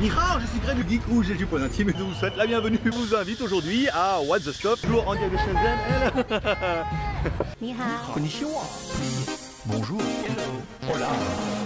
Nihao, je suis Greg le Geek Rouge et du point intime et je vous souhaite la bienvenue. Je vous invite aujourd'hui à What the Stuff, toujours en direct de Shenzhen. Hello. 你好，Konnichiwa. Bonjour. Hola.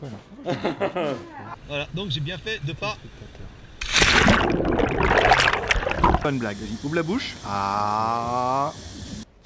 Voilà, donc j'ai bien fait de pas. Bonne blague, vas-y, ouvre la bouche. Ah.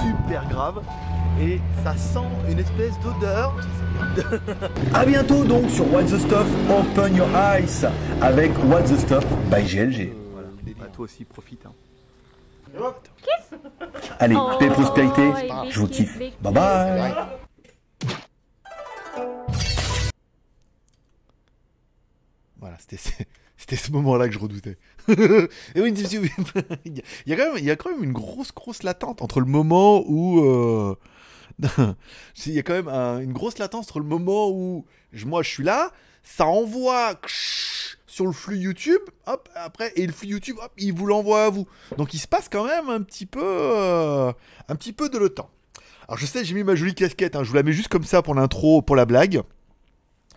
Super grave. Et ça sent une espèce d'odeur. A bientôt donc sur What the Stuff Open Your Eyes avec What the Stuff by GLG. Voilà. Bah, toi aussi, profite. hein. Allez, paix et prospérité, Oh, je vous kiffe. Bye bye. Voilà, c'était c'était ce moment-là que je redoutais. Il y a quand même, il y a quand même une grosse, grosse latente entre le moment où, euh, il y a quand même un- une grosse latence entre le moment où moi je suis là, ça envoie sur le flux YouTube, hop, après et le flux YouTube, hop, il vous l'envoie à vous. Donc il se passe quand même un petit peu, euh, un petit peu de le temps. Alors je sais, j'ai mis ma jolie casquette, hein, je vous la mets juste comme ça pour l'intro, pour la blague.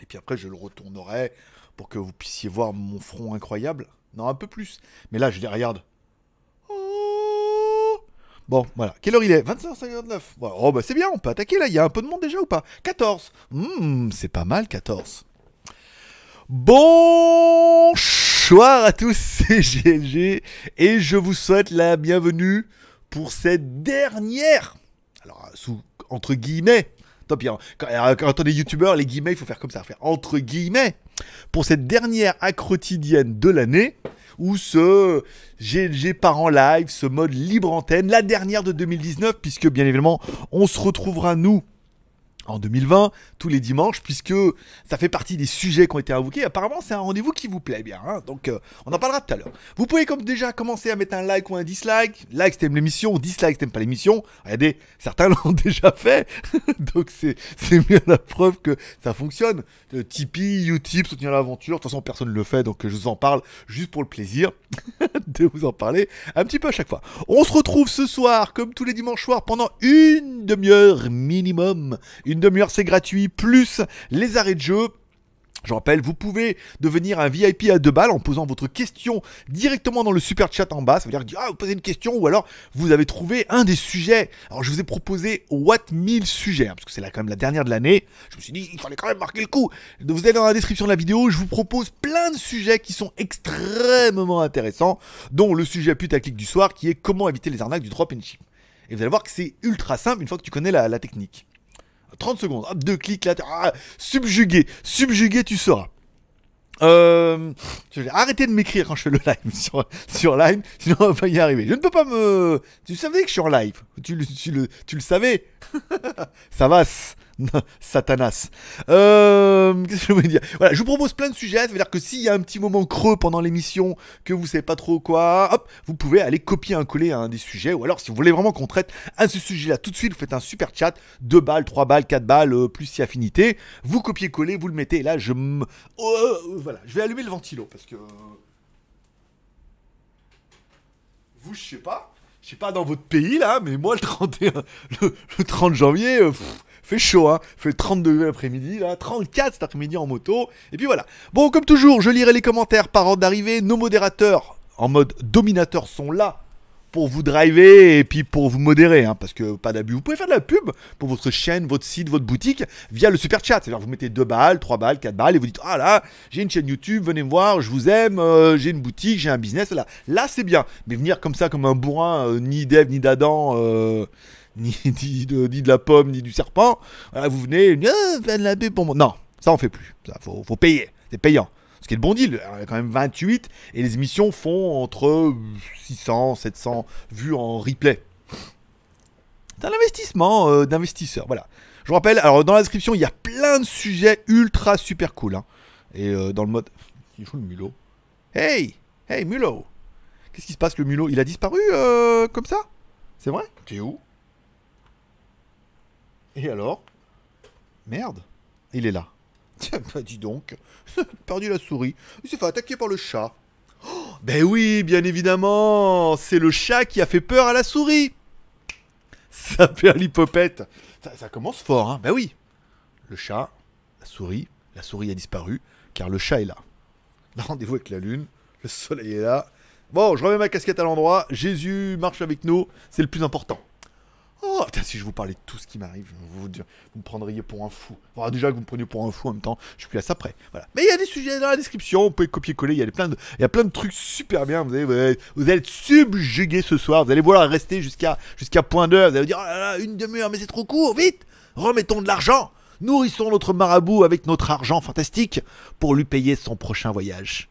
Et puis après, je le retournerai pour que vous puissiez voir mon front incroyable. Non, un peu plus. Mais là, je dis, regarde. Oh Bon, voilà. Quelle heure il est? 25h59. Bon, oh, bah c'est bien, on peut attaquer là. Il y a un peu de monde déjà ou pas? 14. Hmm, c'est pas mal, 14. Bonsoir à tous, c'est GLG. Et je vous souhaite la bienvenue pour cette dernière. Alors, sous, entre guillemets. Tant pis, hein. quand, euh, quand on est youtubeur, les guillemets, il faut faire comme ça, entre guillemets, pour cette dernière quotidienne de l'année, où ce GLG part en live, ce mode libre antenne, la dernière de 2019, puisque bien évidemment, on se retrouvera nous en 2020, tous les dimanches, puisque ça fait partie des sujets qui ont été invoqués. Apparemment, c'est un rendez-vous qui vous plaît bien, hein. donc euh, on en parlera tout à l'heure. Vous pouvez comme déjà commencer à mettre un like ou un dislike. Like si l'émission, dislike si t'aimes pas l'émission. Regardez, certains l'ont déjà fait, donc c'est bien la preuve que ça fonctionne. Euh, Tipeee, Utip, soutenir l'aventure, de toute façon personne ne le fait, donc je vous en parle juste pour le plaisir de vous en parler un petit peu à chaque fois. On se retrouve ce soir, comme tous les dimanches soirs, pendant une demi-heure minimum. Demi-heure, c'est gratuit, plus les arrêts de jeu. Je rappelle, vous pouvez devenir un VIP à deux balles en posant votre question directement dans le super chat en bas. Ça veut dire que ah, vous posez une question ou alors vous avez trouvé un des sujets. Alors je vous ai proposé What 1000 sujets, hein, parce que c'est là quand même la dernière de l'année. Je me suis dit, il fallait quand même marquer le coup. Vous allez dans la description de la vidéo, je vous propose plein de sujets qui sont extrêmement intéressants, dont le sujet putaclic du soir qui est comment éviter les arnaques du drop and ship. Et vous allez voir que c'est ultra simple une fois que tu connais la technique. 30 secondes, hop, deux clics là, ah, subjugué, subjugué tu seras. Euh, arrêter de m'écrire quand je fais le live sur, live, sinon on va pas y arriver. Je ne peux pas me... Tu savais que je suis en live Tu, le- tu, le, savais Ça va, Satanas. Euh, Qu'est-ce que je voulais dire? Voilà, je vous propose plein de sujets. Ça veut dire que s'il y a un petit moment creux pendant l'émission, que vous savez pas trop quoi, hop, vous pouvez aller copier un coller un des sujets. Ou alors, si vous voulez vraiment qu'on traite un de ce sujet-là tout de suite, vous faites un super chat, 2 balles, 3 balles, 4 balles, euh, plus si affinité. Vous copiez-coller, vous le mettez. Et là, je. Oh, euh, voilà, je vais allumer le ventilo parce que. Vous, je sais pas. Je sais pas dans votre pays là, mais moi le 31, le, le 30 janvier, euh, fait chaud, hein. Fait 30 degrés l'après-midi, là, 34 cet après-midi en moto. Et puis voilà. Bon, comme toujours, je lirai les commentaires par ordre d'arrivée. Nos modérateurs en mode dominateur sont là pour vous driver et puis pour vous modérer, hein, parce que pas d'abus. Vous pouvez faire de la pub pour votre chaîne, votre site, votre boutique via le super chat. C'est-à-dire vous mettez 2 balles, 3 balles, 4 balles et vous dites Ah là, j'ai une chaîne YouTube, venez me voir, je vous aime, euh, j'ai une boutique, j'ai un business. Là, là c'est bien. Mais venir comme ça, comme un bourrin, euh, ni d'Ève, ni d'Adam. euh, ni, de, ni de la pomme, ni du serpent. Voilà, vous venez, faites de la pour moi. Non, ça on fait plus. Ça, faut, payer. C'est payant. Ce qui est le bon deal. Il y a quand même 28 et les émissions font entre 600, 700 vues en replay. C'est un investissement euh, d'investisseur. Voilà. Je vous rappelle, alors dans la description, il y a plein de sujets ultra super cool. hein. Et euh, dans le mode. Il joue le mulot? Hey Hey mulot Qu'est-ce qui se passe? Le mulot Il a disparu euh, comme ça? C'est vrai? T'es où? Et alors? Merde Il est là. Tiens, bah dis donc. Perdu la souris. Il s'est fait attaquer par le chat. Oh, ben oui, bien évidemment. C'est le chat qui a fait peur à la souris. Ça perd l'hypopète. Ça, commence fort, hein. Ben oui. Le chat, la souris, la souris a disparu, car le chat est là. Rendez-vous avec la lune, le soleil est là. Bon, je remets ma casquette à l'endroit, Jésus marche avec nous, c'est le plus important. Oh, putain, si je vous parlais de tout ce qui m'arrive, vous, vous, me prendriez pour un fou. Enfin, déjà que vous me preniez pour un fou en même temps, je suis plus à ça près. Voilà. Mais il y a des sujets dans la description, vous pouvez copier-coller, il y a plein de, trucs super bien. Vous allez, être subjugué ce soir, vous allez vouloir rester jusqu'à jusqu'à point d'heure, vous allez vous dire, oh là là, une demi-heure, mais c'est trop court, vite Remettons de l'argent Nourrissons notre marabout avec notre argent fantastique pour lui payer son prochain voyage.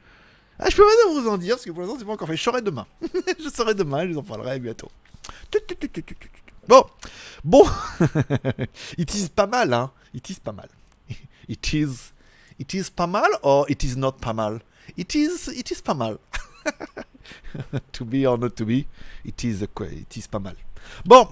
Ah, je peux pas vous en dire, parce que pour l'instant, c'est pas encore fait. Je saurai demain. je saurai demain, je vous en parlerai bientôt. Bon, bon, it is pas mal, hein. It is pas mal. It is, it is pas mal or it is not pas mal? It is, it is pas mal. to be or not to be, it is, it is pas mal. Bon,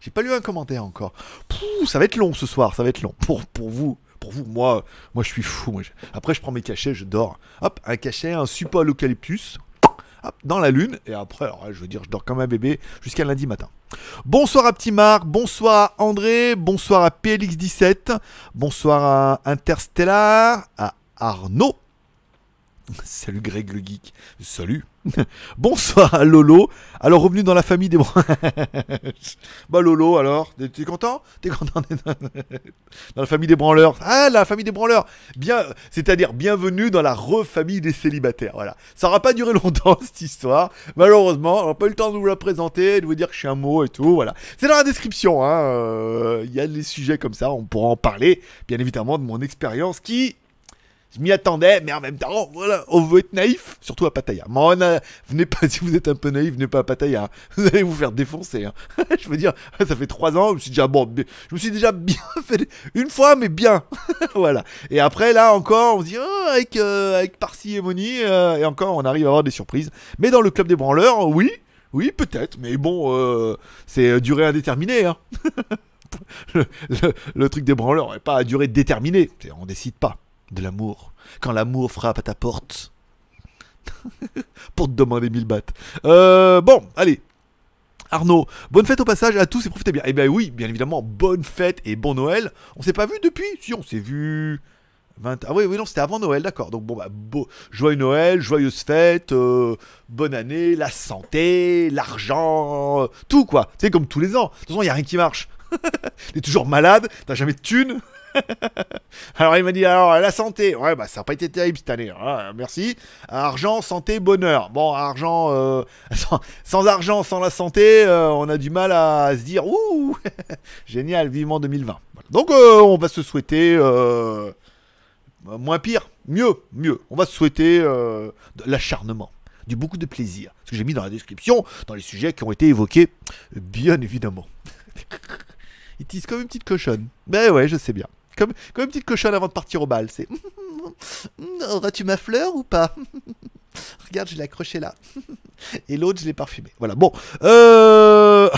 j'ai pas lu un commentaire encore. Pff, ça va être long ce soir, ça va être long pour pour vous. Pour vous, moi, moi je suis fou. Après, je prends mes cachets, je dors. Hop, un cachet, un suppôt à l'eucalyptus. Dans la lune. Et après, je veux dire, je dors comme un bébé jusqu'à lundi matin. Bonsoir à Petit Marc, bonsoir à André, bonsoir à PLX17, bonsoir à Interstellar, à Arnaud. Salut Greg le geek. Salut. Bonsoir à Lolo. Alors revenu dans la famille des Bah Lolo alors, t'es content? T'es content dans la famille des branleurs Ah la famille des branleurs. Bien, c'est-à-dire bienvenue dans la refamille des célibataires. Voilà. Ça aura pas duré longtemps cette histoire. Malheureusement, on n'a pas eu le temps de vous la présenter, de vous dire que je suis un mot et tout. Voilà. C'est dans la description. hein, euh, Il y a des sujets comme ça. On pourra en parler, bien évidemment, de mon expérience qui je m'y attendais, mais en même temps, voilà, on veut être naïf, surtout à Pattaya. Mais venez pas, si vous êtes un peu naïf, venez pas à Pattaya. Vous allez vous faire défoncer. hein. je veux dire, ça fait trois ans, je me suis déjà, bon, je me suis déjà bien fait une fois, mais bien. voilà. Et après, là encore, on se dit, oh, avec, euh, avec parcimonie, euh, et encore, on arrive à avoir des surprises. Mais dans le club des branleurs, oui, oui, peut-être, mais bon, euh, c'est euh, durée indéterminée. Hein. le, truc des branleurs n'est pas à durée déterminée. On décide pas de l'amour. Quand l'amour frappe à ta porte. Pour te demander mille bahts. Euh, bon, allez. Arnaud, bonne fête au passage à tous et profitez bien. Eh bien oui, bien évidemment, bonne fête et bon Noël. On s'est pas vu depuis Si, on s'est vu... 20... Ah oui, oui, non, c'était avant Noël, d'accord. Donc bon, bah, beau... joyeux Noël, joyeuse fête, euh, bonne année, la santé, l'argent, euh, tout quoi. C'est comme tous les ans. De toute façon, il n'y a rien qui marche. T'es toujours malade, t'as jamais de thunes. alors il m'a dit alors la santé, ouais bah ça n'a pas été terrible cette année, Ouais, merci. Argent, santé, bonheur. Bon argent, euh, sans, argent, sans la santé, euh, on a du mal à se dire ouh génial, vivement 2020. Voilà. Donc euh, on va se souhaiter moins pire, mieux, mieux. On va se souhaiter de l'acharnement, du beaucoup de plaisir. Ce que j'ai mis dans la description, dans les sujets qui ont été évoqués, bien évidemment. Il tisse comme une petite cochonne. Ben ouais, je sais bien. Comme, comme une petite cochonne avant de partir au bal. C'est. Auras-tu ma fleur ou pas Regarde, je l'ai accrochée là. Et l'autre, je l'ai parfumée. Voilà, bon. Euh...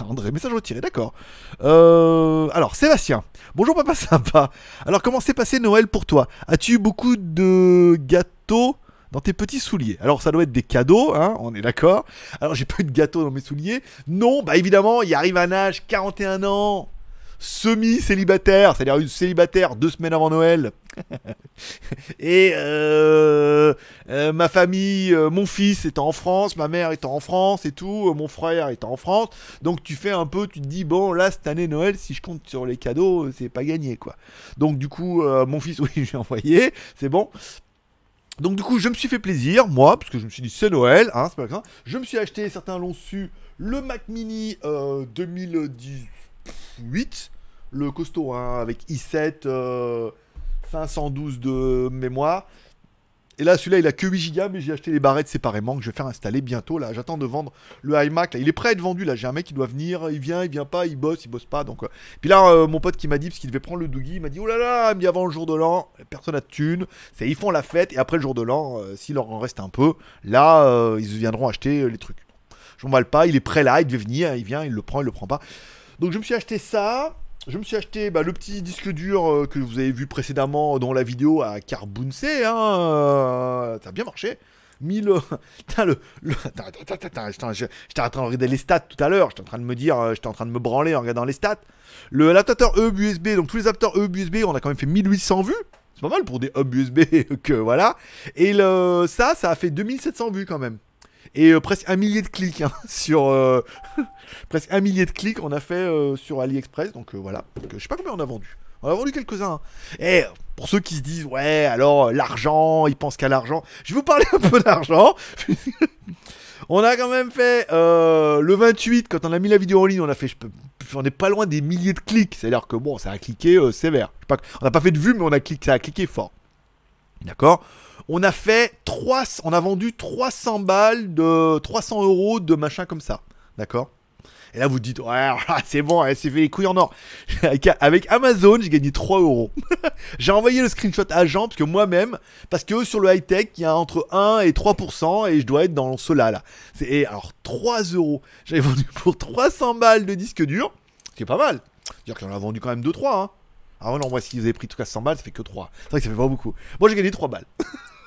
André, message retiré, d'accord. Euh... Alors, Sébastien. Bonjour, papa sympa. Alors, comment s'est passé Noël pour toi? As-tu eu beaucoup de gâteaux dans tes petits souliers? Alors, ça doit être des cadeaux, hein, on est d'accord. Alors, j'ai pas eu de gâteau dans mes souliers. Non, bah évidemment, il arrive un âge, 41 ans, semi-célibataire, c'est-à-dire une célibataire deux semaines avant Noël. et euh, euh, ma famille, euh, mon fils étant en France, ma mère étant en France et tout, mon frère étant en France. Donc tu fais un peu, tu te dis, bon, là, cette année Noël, si je compte sur les cadeaux, c'est pas gagné, quoi. Donc du coup, mon fils, oui, j'ai envoyé, c'est bon. Donc du coup, je me suis fait plaisir, moi, parce que je me suis dit, c'est Noël, hein, c'est pas grave. Je me suis acheté, certains l'ont su, le Mac Mini euh, 2018, le costaud, hein, avec i7, euh, 512 de mémoire. Et là, celui-là, il a que 8 Go, mais j'ai acheté les barrettes séparément que je vais faire installer bientôt. Là, j'attends de vendre le iMac. Là, il est prêt à être vendu. Là, j'ai un mec qui doit venir. Il vient, il vient pas, il bosse, il bosse pas. Donc, euh. puis là, euh, mon pote qui m'a dit parce qu'il devait prendre le Doogie, il m'a dit oh là là, mais avant le jour de l'an, personne n'a de thunes. C'est ils font la fête et après le jour de l'an, euh, s'il leur en reste un peu, là, euh, ils viendront acheter euh, les trucs. Je m'emballe pas. Il est prêt là, il devait venir, il vient, il le prend, il le prend pas. Donc, je me suis acheté ça. Je me suis acheté bah, le petit disque dur euh, que vous avez vu précédemment dans la vidéo à Carbunce. Hein, euh, ça a bien marché. 1000. euh, Putain, le. Attends, attends, J'étais en- train de regarder les stats tout à l'heure. J'étais en train de me dire. J'étais en train de me branler en regardant les stats. Le adaptateur hub USB, donc tous les adapteurs hub USB, on a quand même fait 1800 vues. C'est pas mal pour des hubs USB que voilà. Et ça, ça a fait 2700 vues quand même. Et euh, presque un millier de clics hein, sur. euh, presque un millier de clics on a fait euh, sur AliExpress. Donc voilà. Donc, je sais pas combien on a vendu. On a vendu quelques-uns. hein. Et pour ceux qui se disent, ouais, alors l'argent, ils pensent qu'à l'argent. Je vais vous parler un peu d'argent. on a quand même fait le 28, quand on a mis la vidéo en ligne, on a fait, on n'est pas loin des milliers de clics. C'est-à-dire que bon, ça a cliqué sévère. On n'a pas fait de vues, mais on a cliqué, ça a cliqué fort. D'accord? On a fait 3, on a vendu 300 balles de 300 euros de machin comme ça. D'accord? Et là, vous dites, ouais, c'est bon, elle s'est fait les couilles en or. Avec- Amazon, j'ai gagné 3 euros. j'ai envoyé le screenshot à Jean, parce que moi-même, parce que sur le high-tech, il y a entre 1 et 3%, et je dois être dans cela là. C'est, et alors, 3 euros. J'avais vendu pour 300 balles de disque dur, ce qui est pas mal. C'est-à-dire qu'on a vendu quand même 2-3. Hein. Ah non, moi, si vous avez pris tout cas 100 balles, ça fait que 3. C'est vrai que ça fait pas beaucoup. Moi, j'ai gagné 3 balles.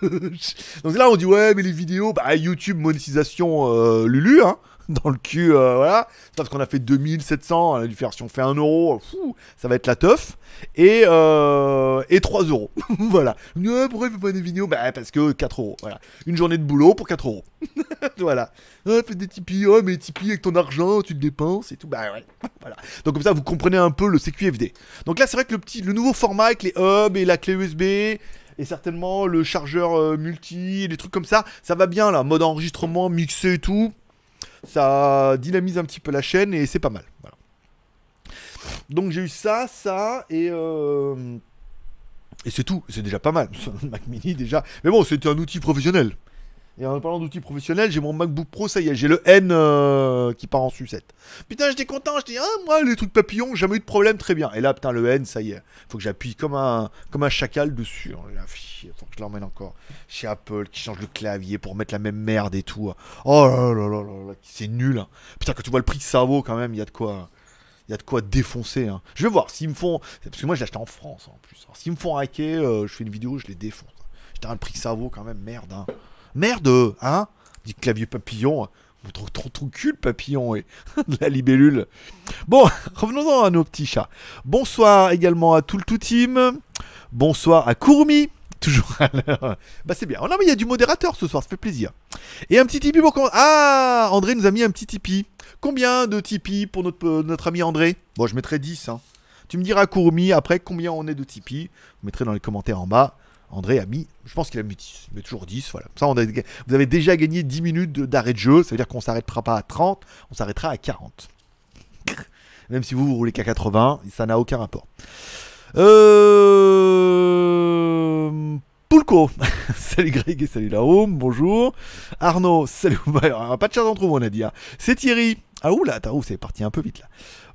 Donc là, on dit, ouais, mais les vidéos, bah, YouTube, monétisation, euh, Lulu, hein, dans le cul, euh, voilà. Parce qu'on a fait 2700, on a dû faire, si on fait 1 euro, fou, ça va être la teuf. Et, euh, et 3 euros. voilà. Ouais, pourquoi il fait pas des vidéos? Bah, parce que 4 euros, voilà. Une journée de boulot pour 4 euros. voilà. Ah, fais des Tipeee, oh, mais Tipeee avec ton argent, tu le dépenses et tout. Bah, ouais. voilà. Donc, comme ça, vous comprenez un peu le CQFD. Donc là, c'est vrai que le, petit, le nouveau format avec les hubs et la clé USB et certainement le chargeur euh, multi des trucs comme ça, ça va bien là, mode enregistrement, mixé et tout. Ça dynamise un petit peu la chaîne et c'est pas mal. Donc j'ai eu ça, ça et euh, et c'est tout. C'est déjà pas mal. Mac Mini déjà. Mais bon, c'était un outil professionnel. Et en parlant d'outils professionnels, j'ai mon MacBook Pro, ça y est, j'ai le N euh, qui part en sucette. Putain, j'étais content, je dis, ah, moi, les trucs papillons, jamais eu de problème, très bien. Et là, putain, le N, ça y est, faut que j'appuie comme un, comme un chacal dessus. Oh, faut que je l'emmène encore chez Apple, qui change le clavier pour mettre la même merde et tout. Oh là là là là là, c'est nul. hein. Putain, quand tu vois le prix que ça vaut, quand même, il y a de quoi. Il y a de quoi défoncer. hein. Je vais voir s'ils me font. Parce que moi, je l'ai acheté en France en plus. S'ils me font hacker, euh, je fais une vidéo, je les défonce. Putain, le prix que ça vaut, quand même, merde. Hein. Merde, hein Dit clavier papillon. Trop, trop, trop cul papillon et la libellule. Bon, revenons-en à nos petits chats. Bonsoir également à tout le tout team. Bonsoir à Courmi. Toujours à l'heure. Bah c'est bien. Oh non mais il y a du modérateur ce soir, ça fait plaisir. Et un petit Tipeee pour Ah André nous a mis un petit Tipeee. Combien de Tipeee pour notre, euh, notre ami André? Bon, je mettrai 10. Hein. Tu me diras Courmi après combien on est de Tipeee. Vous mettrez dans les commentaires en bas. André a mis, je pense qu'il a mis 10, mais toujours 10, voilà. On vous avez déjà gagné 10 minutes d'arrêt de jeu, ça veut dire qu'on s'arrêtera pas à 30, on s'arrêtera à 40. Même si vous, vous roulez qu'à 80, ça n'a aucun rapport. Euh... Poulko, salut Greg et salut la home, bonjour. Arnaud, salut, Bah, pas de chat entre vous on a dit. hein. C'est Thierry. Ah ouh là, attends, ouh, c'est parti un peu vite là.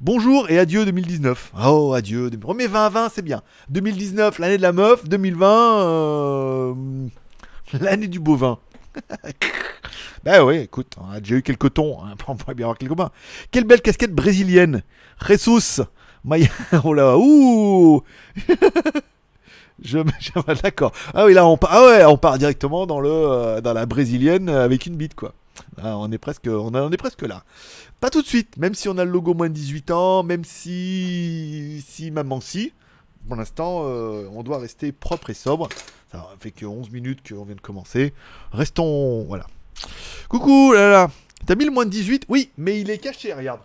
Bonjour et adieu 2019. Oh adieu, oh, mais 2020 c'est bien. 2019 l'année de la meuf, 2020 euh, l'année du bovin. bah ouais, écoute, on a déjà eu quelques tons, hein, on pourrait bien avoir quelques bains. Quelle belle casquette brésilienne. Jesus, Maya, oh là, ouh je- d'accord. Ah oui, là on part, ah ouais, on part directement dans le euh, dans la brésilienne avec une bite quoi. Ah, on est presque là. Pas tout de suite, même si on a le logo moins de 18 ans, même si si maman si pour l'instant, euh, on doit rester propre et sobre. Ça fait que 11 minutes qu'on vient de commencer. Restons. Voilà. Coucou, là là. T'as mis le moins de 18 Oui, mais il est caché, regarde.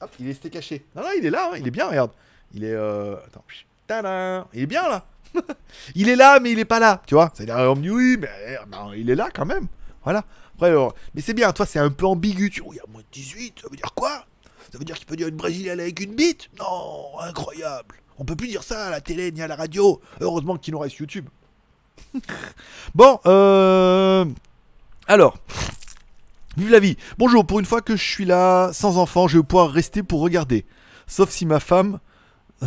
Hop, il est caché. Non, non, il est là, hein, il est bien, regarde. Il est. Euh... Attends. Il est bien là. il est là, mais il est pas là. Tu vois C'est-à-dire, on me dit oui, mais euh, ben, il est là quand même. Voilà. Mais c'est bien, toi, c'est un peu ambigu. Tu... Oh, il y a moins de 18, ça veut dire quoi? Ça veut dire qu'il peut dire une brésilienne avec une bite? Non, incroyable. On peut plus dire ça à la télé ni à la radio. Heureusement qu'il nous reste YouTube. bon, euh... Alors, vive la vie. Bonjour, pour une fois que je suis là, sans enfant, je vais pouvoir rester pour regarder. Sauf si ma femme...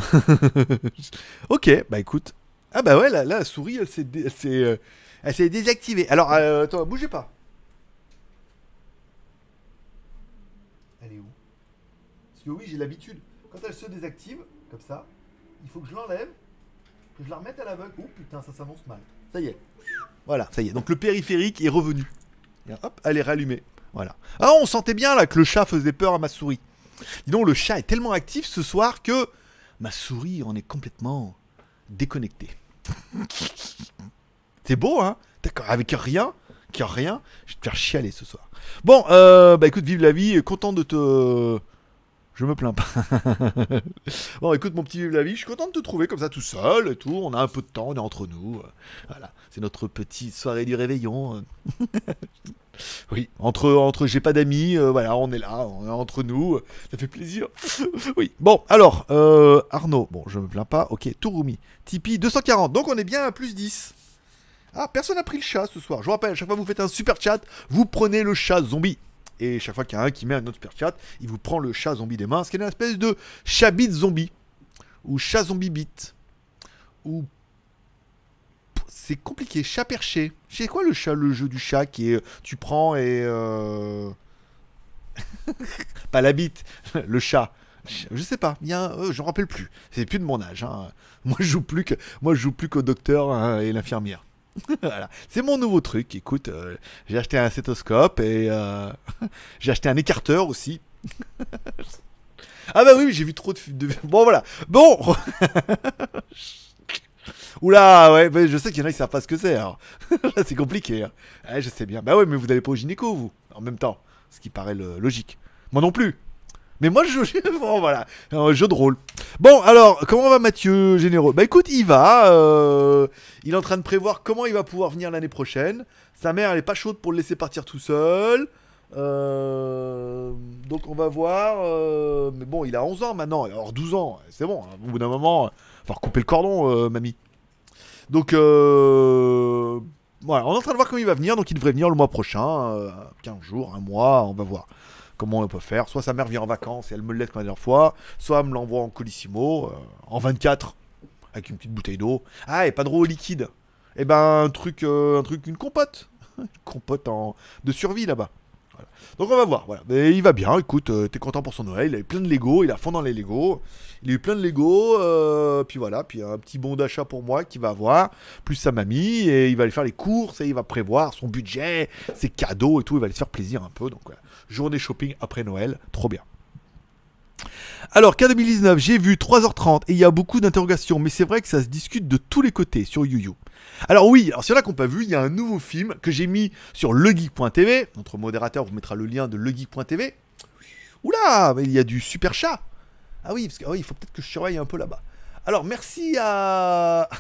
ok, bah écoute. Ah bah ouais, là, la souris, euh, elle s'est désactivée. Alors, euh, attends, bougez pas. Elle est où Oui, j'ai l'habitude. Quand elle se désactive, comme ça, il faut que je l'enlève, que je la remette à l'aveugle. Oh putain, ça s'annonce mal. Ça y est. Voilà, ça y est. Donc le périphérique est revenu. Et hop, elle est rallumée. Voilà. Ah, on sentait bien là que le chat faisait peur à ma souris. Dis donc, le chat est tellement actif ce soir que ma souris en est complètement déconnectée. C'est beau, hein? D'accord, avec rien, qui rien, je vais te faire chialer ce soir. Bon, euh, bah écoute, vive la vie, content de te... Je me plains pas. bon, écoute, mon petit vive la vie, je suis content de te trouver comme ça tout seul et tout. On a un peu de temps, on est entre nous. Voilà, c'est notre petite soirée du réveillon. oui, entre, entre j'ai pas d'amis, euh, voilà, on est là, on est entre nous. Ça fait plaisir. oui, bon, alors, euh, Arnaud, bon, je me plains pas. Ok, Turumi, Tipeee 240, donc on est bien à plus 10. Ah, personne n'a pris le chat ce soir. Je vous rappelle, à chaque fois que vous faites un super chat, vous prenez le chat zombie. Et chaque fois qu'il y a un qui met un autre super chat, il vous prend le chat zombie des mains, ce qui est une espèce de chat bit zombie. Ou chat zombie bit. Ou. C'est compliqué, chat perché. C'est quoi le chat, le jeu du chat qui est. Tu prends et. euh, Pas la bite, le chat. Je sais pas, il euh, je me rappelle plus. C'est plus de mon âge. hein. Moi, je joue plus moi, je joue plus qu'au docteur hein, et l'infirmière. voilà. C'est mon nouveau truc. Écoute, euh, j'ai acheté un stéthoscope et euh, j'ai acheté un écarteur aussi. ah bah oui, j'ai vu trop de, Bon voilà. Bon. Oula, ouais, je sais qu'il y en a qui savent pas ce que c'est. c'est compliqué. hein. Ouais, je sais bien. Bah ouais, mais vous n'allez pas au gynéco, vous, en même temps. Ce qui paraît logique. Moi non plus. Mais moi, je. Bon, voilà. Un jeu de rôle. Bon, alors, comment va Mathieu Généreux? Bah écoute, il va. euh, il est en train de prévoir comment il va pouvoir venir l'année prochaine. Sa mère, elle est pas chaude pour le laisser partir tout seul. Euh, donc on va voir. euh, mais bon, il a 11 ans maintenant. Alors 12 ans, c'est bon. hein. Au bout d'un moment, il va recouper le cordon, mamie. Donc, voilà, on est en train de voir comment il va venir. Donc il devrait venir le mois prochain. euh, 15 jours, un mois, on va voir comment on peut faire. Soit sa mère vient en vacances et elle me le laisse comme la dernière fois. Soit elle me l'envoie en colissimo, euh, en 24, avec une petite bouteille d'eau. Ah, et pas de liquide. Et ben, un truc, euh, un truc, une compote. une compote en, de survie là-bas. Donc on va voir. Mais il va bien, écoute, euh, t'es content pour son Noël, il a eu plein de Lego, il a fond dans les Lego. Il a eu plein de Lego, puis voilà, puis un petit bon d'achat pour moi qu'il va avoir, plus sa mamie, et il va aller faire les courses, et il va prévoir son budget, ses cadeaux et tout, il va aller se faire plaisir un peu. Donc voilà, journée shopping après Noël, trop bien. Alors, K 2019, j'ai vu 3h30 et il y a beaucoup d'interrogations, mais c'est vrai que ça se discute de tous les côtés sur YouYou. Alors oui, alors s'il y en a pas vu, il y a un nouveau film que j'ai mis sur legeek.tv. Notre modérateur vous mettra le lien de legeek.tv. Oula, il y a du super chat. Ah oui, parce que ah faut peut-être que je surveille un peu là-bas. Alors merci à...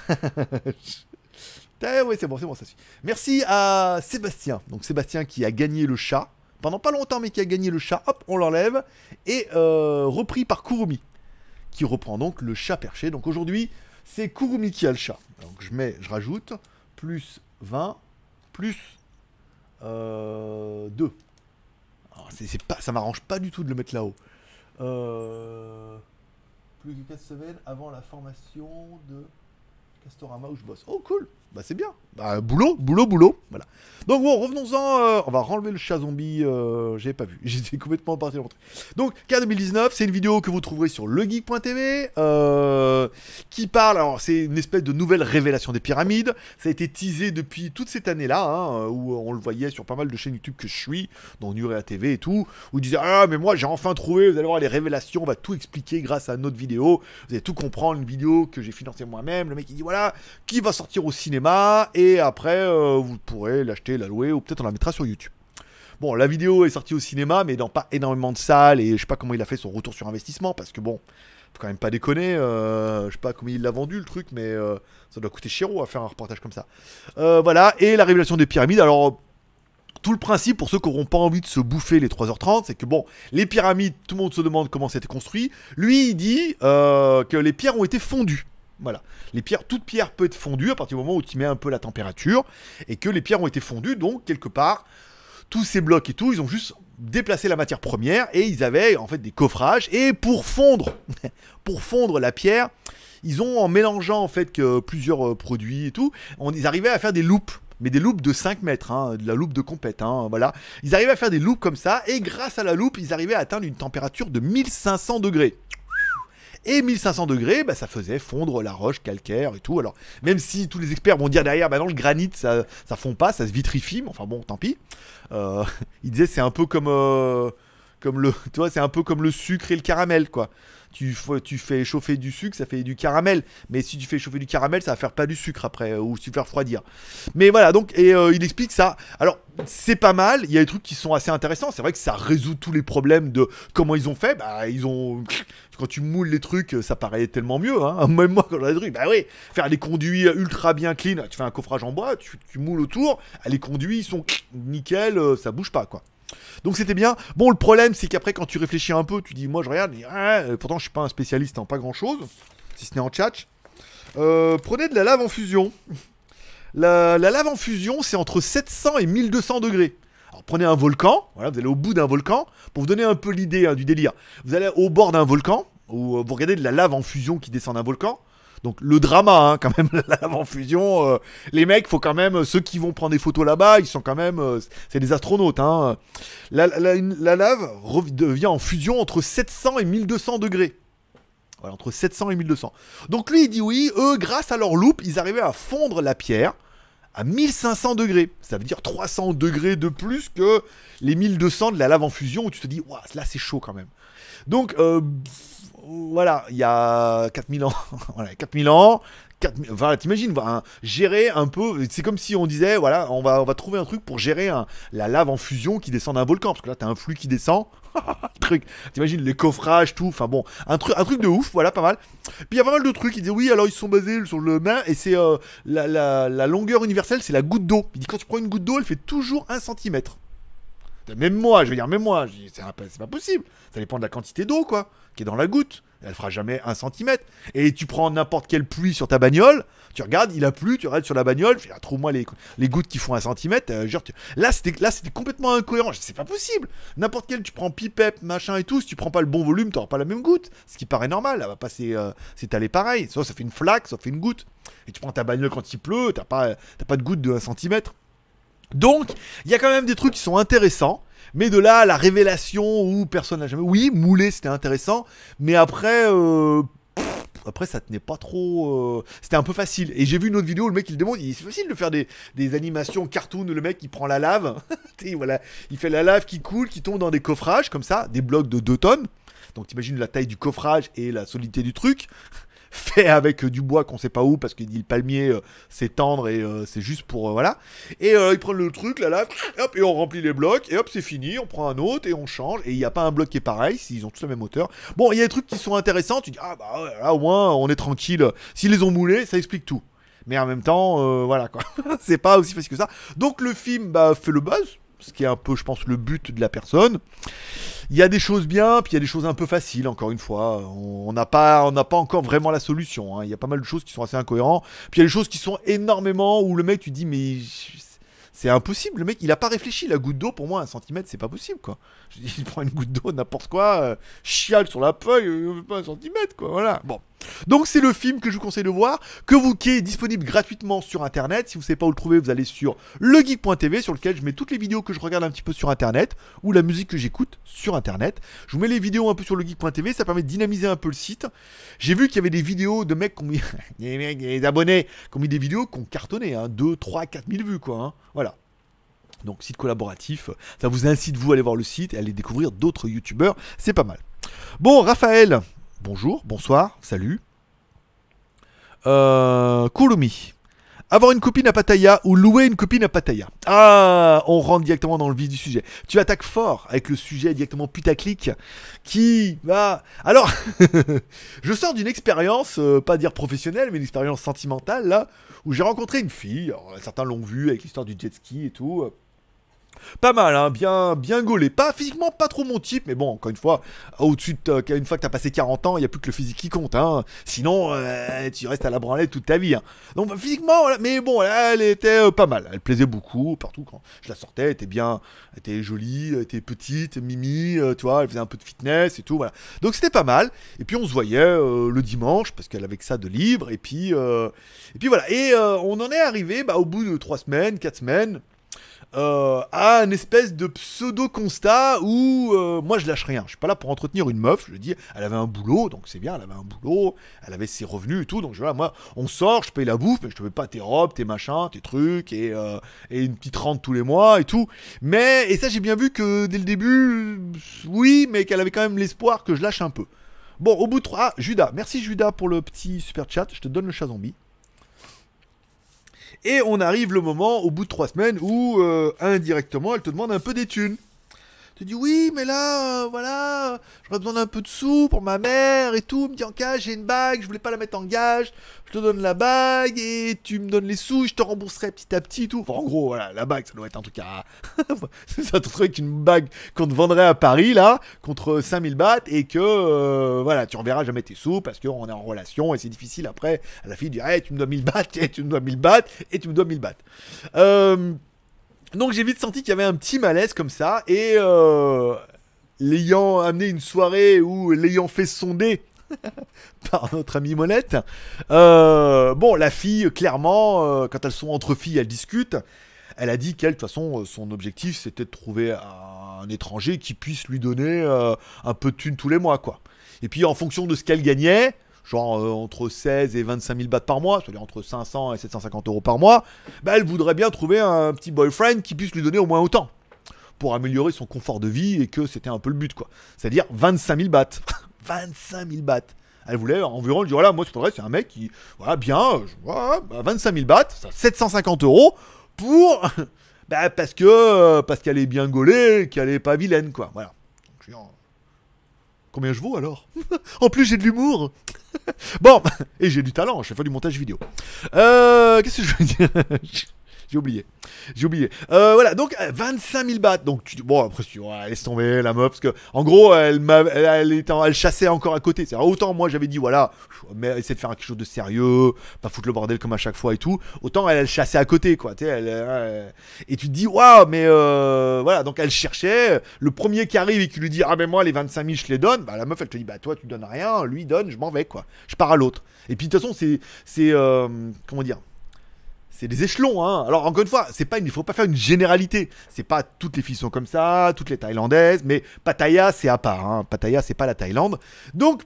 Ah ouais, c'est bon, c'est bon, ça suit. Merci à Sébastien. Donc Sébastien qui a gagné le chat. Pendant pas longtemps, mais qui a gagné le chat. Hop, on l'enlève. Et euh, repris par Kurumi. Qui reprend donc le chat perché. Donc aujourd'hui, c'est Kurumi qui a le chat. Donc je mets, je rajoute plus 20 plus euh, 2. Alors, c'est, c'est pas, ça m'arrange pas du tout de le mettre là-haut. Euh, plus que 4 semaines avant la formation de Castorama où je bosse. Oh cool Bah c'est bien. Bah boulot, boulot, boulot. Voilà. Donc bon, revenons-en. euh, on va renlever le chat zombie. Euh, J'ai pas vu. J'étais complètement parti de rentrer. Donc, K2019, c'est une vidéo que vous trouverez sur legeek.tv euh, parle. Alors, c'est une espèce de nouvelle révélation des pyramides. Ça a été teasé depuis toute cette année-là, hein, où on le voyait sur pas mal de chaînes YouTube que je suis, dont Nurea TV et tout, où ils Ah, mais moi j'ai enfin trouvé, vous allez voir les révélations, on va tout expliquer grâce à notre vidéo. Vous allez tout comprendre, une vidéo que j'ai financée moi-même. Le mec il dit Voilà, qui va sortir au cinéma, et après euh, vous pourrez l'acheter, la louer, ou peut-être on la mettra sur YouTube. Bon, la vidéo est sortie au cinéma, mais dans pas énormément de salles, et je sais pas comment il a fait son retour sur investissement, parce que bon, faut quand même pas déconner, euh, je sais pas comment il l'a vendu le truc, mais euh, ça doit coûter chéro à faire un reportage comme ça. Euh, voilà, et la révélation des pyramides, alors... Tout le principe pour ceux qui n'auront pas envie de se bouffer les 3h30, c'est que bon, les pyramides, tout le monde se demande comment été construit. Lui, il dit euh, que les pierres ont été fondues. Voilà. Les pierres, toute pierre peut être fondue à partir du moment où tu mets un peu la température et que les pierres ont été fondues. Donc, quelque part, tous ces blocs et tout, ils ont juste déplacé la matière première et ils avaient en fait des coffrages. Et pour fondre, pour fondre la pierre, ils ont en mélangeant en fait que plusieurs euh, produits et tout, on, ils arrivaient à faire des loupes. Mais des loupes de 5 mètres, hein, de la loupe de compète, hein, voilà. Ils arrivaient à faire des loupes comme ça, et grâce à la loupe, ils arrivaient à atteindre une température de 1500 degrés. Et 1500 degrés, bah, ça faisait fondre la roche calcaire et tout. Alors, même si tous les experts vont dire derrière, bah non, le granit, ça, ça fond pas, ça se vitrifie, mais enfin bon, tant pis. Euh, il disait, c'est un peu comme, euh, comme le, tu c'est un peu comme le sucre et le caramel, quoi. Tu, fais chauffer du sucre, ça fait du caramel. Mais si tu fais chauffer du caramel, ça va faire pas du sucre après, euh, ou tu fais refroidir. Mais voilà, donc, et euh, il explique ça. Alors, c'est pas mal, il y a des trucs qui sont assez intéressants. C'est vrai que ça résout tous les problèmes de comment ils ont fait. Bah, ils ont. Quand tu moules les trucs, ça paraît tellement mieux. Hein. Même moi, quand j'ai des trucs, bah oui, faire les conduits ultra bien clean. Tu fais un coffrage en bois, tu, tu moules autour, les conduits, ils sont nickel, euh, ça bouge pas, quoi. Donc c'était bien. Bon, le problème, c'est qu'après, quand tu réfléchis un peu, tu dis, moi je regarde, dis, Ah, euh, pourtant je suis pas un spécialiste en pas grand chose, si ce n'est en chat. Euh, prenez de la lave en fusion. La, la lave en fusion, c'est entre 700 et 1200 degrés. Alors prenez un volcan, vous allez au bout d'un volcan, pour vous donner un peu l'idée hein, du délire. Vous allez au bord d'un volcan, où euh, vous regardez de la lave en fusion qui descend d'un volcan. Donc le drama, hein, quand même, la lave en fusion. euh, les mecs, faut quand même, ceux qui vont prendre des photos là-bas, ils sont quand même, euh, c'est des astronautes. Hein. La, lave devient en fusion entre 700 et 1200 degrés. Entre 700 et 1200. Donc lui, il dit oui, eux, grâce à leur loupe, ils arrivaient à fondre la pierre à 1500 degrés. Ça veut dire 300 degrés de plus que les 1200 de la lave en fusion où tu te dis, là c'est chaud quand même. Donc euh, voilà, il y a 4000 ans. voilà, 4000 ans. 4000 Voilà, t'imagines, gérer un peu. C'est comme si on disait, voilà, on va, on va trouver un truc pour gérer la lave en fusion qui descend d'un volcan. Parce que là, t'as un flux qui descend. truc. T'imagines les coffrages, tout. Enfin bon, un truc, un truc de ouf, voilà, pas mal. Puis il y a pas mal de trucs. Il dit, oui, alors ils sont basés sur le main et c'est euh, la, la- la longueur universelle, c'est la goutte d'eau. Il dit, quand tu prends une goutte d'eau, elle fait toujours un centimètre. Même moi, je veux dire, même moi, c'est un pas possible. Ça dépend de la quantité d'eau, quoi, qui est dans la goutte. Elle fera jamais un centimètre. Et tu prends n'importe quelle pluie sur ta bagnole, tu regardes, il a plu, tu regardes sur la bagnole, tu dis, ah, trouve-moi les, gouttes qui font un centimètre. euh, Là, c'était complètement incohérent. C'est pas possible. N'importe quel, tu prends pipette, machin et tout, si tu prends pas le bon volume, t'auras pas la même goutte. Ce qui paraît normal, elle va pas s'é- euh, pareil. Soit ça fait une flaque, soit ça fait une goutte. Et tu prends ta bagnole quand il pleut, t'as pas, pas de goutte de 1 centimètre. Donc, il y a quand même des trucs qui sont intéressants. Mais de là, la révélation où personne n'a jamais. Oui, mouler, c'était intéressant. Mais après. euh, Après, ça tenait pas trop. euh, C'était un peu facile. Et j'ai vu une autre vidéo où le mec il demande c'est facile de faire des, animations cartoon. Le mec il prend la lave. Voilà, il fait la lave qui coule, qui tombe dans des coffrages comme ça, des blocs de 2 tonnes. Donc t'imagines la taille du coffrage et la solidité du truc. Fait avec du bois qu'on sait pas où parce qu'il dit le palmier euh, c'est tendre et euh, c'est juste pour euh, voilà. Et ils prennent le truc, la lave, hop, et on remplit les blocs, et hop, c'est fini, on prend un autre, et on change, et il n'y a pas un bloc qui est pareil, s'ils ont tous la même hauteur. Bon, il y a des trucs qui sont intéressants, tu dis, ah bah là au moins, on est tranquille, s'ils les ont moulés, ça explique tout. Mais en même temps, voilà quoi, c'est pas aussi facile que ça. Donc le film bah, fait le buzz, ce qui est un peu, je pense, le but de la personne. Il y a des choses bien, puis il y a des choses un peu faciles, encore une fois. On n'a pas, pas encore vraiment la solution. hein. Il y a pas mal de choses qui sont assez incohérentes. Puis il y a des choses qui sont énormément où le mec, tu dis, mais c'est impossible. Le mec, il a pas réfléchi. La goutte d'eau, pour moi, un centimètre, c'est pas possible, quoi. Il prend une goutte d'eau, n'importe quoi, euh, chiale sur la feuille, euh, pas un centimètre, quoi. Voilà. Bon. Donc c'est le film que je vous conseille de voir, que vous, qui est disponible gratuitement sur internet. Si vous ne savez pas où le trouver, vous allez sur legeek.tv sur lequel je mets toutes les vidéos que je regarde un petit peu sur internet ou la musique que j'écoute sur internet. Je vous mets les vidéos un peu sur legeek.tv, ça permet de dynamiser un peu le site. J'ai vu qu'il y avait des vidéos de mecs qui ont mis des, abonnés qui ont mis des vidéos qui ont cartonné, hein, 2, 3, 4 000 vues quoi. hein. Voilà. Donc site collaboratif, ça vous incite vous à aller voir le site et à aller découvrir d'autres youtubeurs, c'est pas mal. Bon, Raphaël, bonjour, bonsoir, salut. Euh, Kurumi. Avoir une copine à Pattaya ou louer une copine à Pattaya. Ah, on rentre directement dans le vif du sujet. Tu attaques fort avec le sujet directement putaclic qui va. Alors, je sors d'une expérience, euh, pas dire professionnelle, mais une expérience sentimentale là, où j'ai rencontré une fille. Certains l'ont vu avec l'histoire du jet ski et tout. Pas mal, hein, bien, bien gaulé. Pas physiquement, pas trop mon type, mais bon, encore une fois, au-dessus de une fois que t'as passé 40 ans, il n'y a plus que le physique qui compte. Hein. Sinon, euh, tu restes à la branlette toute ta vie. hein. Donc physiquement, mais bon, elle était euh, pas mal. Elle plaisait beaucoup partout quand je la sortais. Elle était bien, elle était jolie, elle était petite, mimi, euh, tu vois, elle faisait un peu de fitness et tout. Voilà. Donc c'était pas mal. Et puis on se voyait euh, le dimanche parce qu'elle avait que ça de libre. Et puis, et puis voilà. Et on en est arrivé bah, au bout de 3 semaines, 4 semaines euh, à un espèce de pseudo constat où euh, moi je lâche rien. Je suis pas là pour entretenir une meuf. Je dis, elle avait un boulot, donc c'est bien. Elle avait un boulot, elle avait ses revenus et tout. Donc je, voilà, moi, on sort, je paye la bouffe, mais je te paye pas tes robes, tes machins, tes trucs et, euh, une petite rente tous les mois et tout. Mais et ça j'ai bien vu que dès le début, oui, mais qu'elle avait quand même l'espoir que je lâche un peu. Bon, au bout de trois, ah, Judas, merci Judas pour le petit super chat. Je te donne le chat zombie. Et on arrive le moment, au bout de trois semaines, où euh, indirectement, elle te demande un peu des thunes. Tu dis oui, mais là, euh, voilà, j'aurais besoin d'un peu de sous pour ma mère et tout. Me dit en gage, j'ai une bague, je voulais pas la mettre en gage. Je te donne la bague et tu me donnes les sous, je te rembourserai petit à petit et tout. Enfin, en gros, voilà, la bague, ça doit être un truc à. c'est un truc, une bague qu'on te vendrait à Paris, là, contre 5000 bahts et que, euh, voilà, tu reverras jamais tes sous parce qu'on est en relation et c'est difficile après. La fille, dire, hey, tu me dois 1000 bahts, et tu me dois 1000 bahts et tu me dois 1000 bahts. Euh. Donc j'ai vite senti qu'il y avait un petit malaise comme ça et euh, l'ayant amené une soirée ou l'ayant fait sonder par notre amie Monette, euh, bon la fille clairement euh, quand elles sont entre filles elles discutent, elle a dit qu'elle de toute façon son objectif c'était de trouver un étranger qui puisse lui donner un peu de thunes tous les mois quoi. Et puis en fonction de ce qu'elle gagnait, genre euh, entre 16 et 25 000 bahts par mois, c'est-à-dire entre 500 et 750 euros par mois, bah, elle voudrait bien trouver un petit boyfriend qui puisse lui donner au moins autant pour améliorer son confort de vie et que c'était un peu le but quoi. C'est-à-dire 25 000 bahts. 25 000 bahts. Elle voulait environ, dit voilà, moi je voudrais, c'est un mec qui, voilà, bien, vois, bah, 25 000 bahts, ça, 750 euros pour, bah, parce que, euh, parce qu'elle est bien gaulée, qu'elle est pas vilaine quoi, voilà. Donc, Combien je vaux alors? En plus j'ai de l'humour Bon, et j'ai du talent, je fais du montage vidéo. Euh, Qu'est-ce que je veux dire? J'ai oublié. J'ai oublié. Euh, voilà, donc euh, 25 000 bahts. Donc, tu, bon, après, tu ouais, laisse tomber la meuf, parce que, en gros, elle, elle, elle, chassait encore à côté. C'est autant moi j'avais dit, voilà, mais essayer de faire quelque chose de sérieux, pas foutre le bordel comme à chaque fois et tout. Autant elle, elle chassait à côté, quoi. Tu euh, et tu te dis, waouh, mais euh, voilà, donc elle cherchait. Le premier qui arrive et qui lui dit, ah ben moi, les 25 000, je les donne. Bah, la meuf, elle te dit, bah toi, tu donnes rien, lui donne, je m'en vais, quoi. Je pars à l'autre. Et puis, de toute façon, c'est, c'est, euh, comment dire c'est des échelons, hein. Alors encore une fois, c'est pas, il faut pas faire une généralité. C'est pas toutes les filles sont comme ça, toutes les thaïlandaises, mais Pattaya c'est à part. Hein. Pattaya c'est pas la Thaïlande. Donc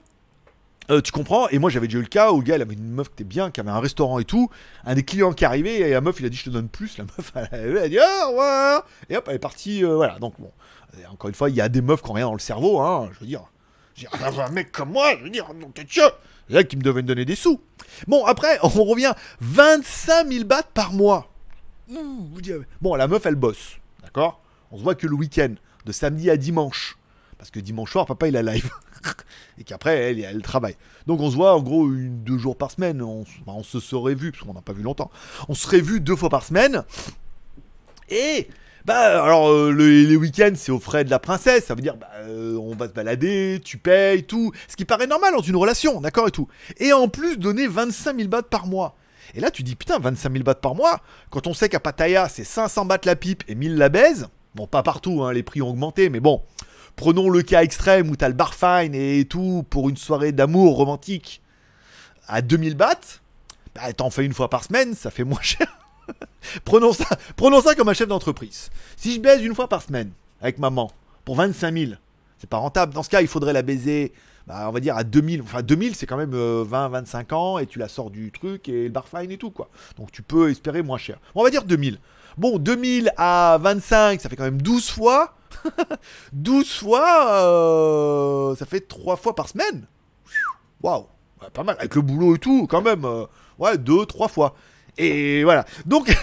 euh, tu comprends Et moi j'avais déjà eu le cas où le gars il avait une meuf qui était bien, qui avait un restaurant et tout. Un des clients qui arrivait et la meuf il a dit je te donne plus. La meuf elle, a dit ah ouais. Et hop elle est partie. euh, voilà donc bon. Encore une fois il y a des meufs qui ont rien dans le cerveau. Hein. Je veux dire. Je veux dire, un mec comme moi, je veux dire, non, t'es C'est là qui me devait me donner des sous. Bon, après, on revient 25 000 bahts par mois. Bon, la meuf, elle bosse. D'accord? On se voit que le week-end, de samedi à dimanche. Parce que dimanche soir, papa, il a live. Et qu'après, elle, travaille. Donc, on se voit en gros deux jours par semaine. On, bah, se serait vu, parce qu'on n'a pas vu longtemps. On serait vu deux fois par semaine. Et. Bah, alors, euh, le- les week-ends, c'est aux frais de la princesse. Ça veut dire, bah, euh, on va se balader, tu payes, tout. Ce qui paraît normal dans une relation, d'accord et tout. Et en plus, donner 25 000 bahts par mois. Et là, tu dis, putain, 25 000 bahts par mois, quand on sait qu'à Pattaya, c'est 500 bahts la pipe et 1000 la baise. Bon, pas partout, hein, les prix ont augmenté, mais bon. Prenons le cas extrême où t'as le bar fine et tout pour une soirée d'amour romantique. à 2000 bahts, bah, t'en fais une fois par semaine, ça fait moins cher. prenons, ça, comme un chef d'entreprise. Si je baise une fois par semaine avec maman pour 25 000, c'est pas rentable. Dans ce cas, il faudrait la baiser, bah, on va dire à 2000. Enfin, 2000, c'est quand même 20-25 ans et tu la sors du truc et le bar fine et tout, quoi. Donc tu peux espérer moins cher. On va dire 2000. Bon, 2000 à 25, ça fait quand même 12 fois. 12 fois, euh, ça fait 3 fois par semaine. Waouh, pas mal. Avec le boulot et tout, quand même. euh, ouais, 2, 3 fois. Et voilà. Donc,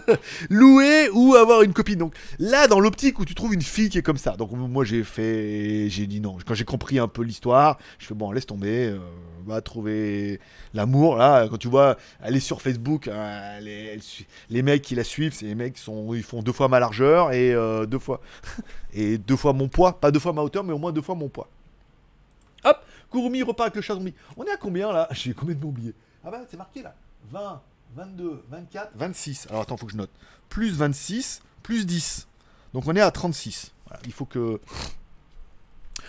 louer ou avoir une copine. Donc là, dans l'optique où tu trouves une fille qui est comme ça. Donc moi, j'ai fait, j'ai dit non. Quand j'ai compris un peu l'histoire, je fais bon, laisse tomber. euh, va trouver l'amour. Là, quand tu vois, elle est sur Facebook. hein, les mecs qui la suivent, c'est les mecs qui sont, ils font deux fois ma largeur et euh, deux fois et deux fois mon poids. Pas deux fois ma hauteur, mais au moins deux fois mon poids. Hop, Kurumi repart avec le chat. On est à combien là? J'ai complètement oublié. Ah bah c'est marqué là. 20, 22, 24, 26. Alors attends, faut que je note. Plus 26, plus 10. Donc on est à 36. Voilà, il faut que...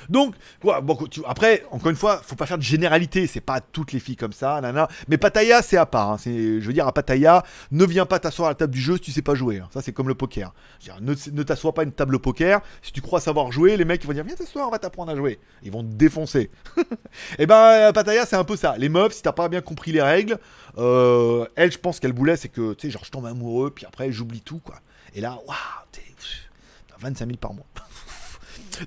Donc, quoi, bon, après, encore une fois, faut pas faire de généralité. C'est pas toutes les filles comme ça, nana. Mais Pattaya, c'est à part. hein. Je veux dire, à Pattaya, ne viens pas t'asseoir à la table du jeu si tu sais pas jouer. hein. Ça, c'est comme le poker. Ne, ne t'assois pas à une table poker. Si tu crois savoir jouer, les mecs ils vont dire viens t'asseoir, on va t'apprendre à jouer. Ils vont te défoncer. Et ben, euh, Pattaya, c'est un peu ça. Les meufs, si t'as pas bien compris les règles, euh, elle, je pense qu'elle voulait, c'est que, tu sais, genre, je tombe amoureux, puis après, j'oublie tout, quoi. Et là, waouh, t'es. t'as 25 000 par mois.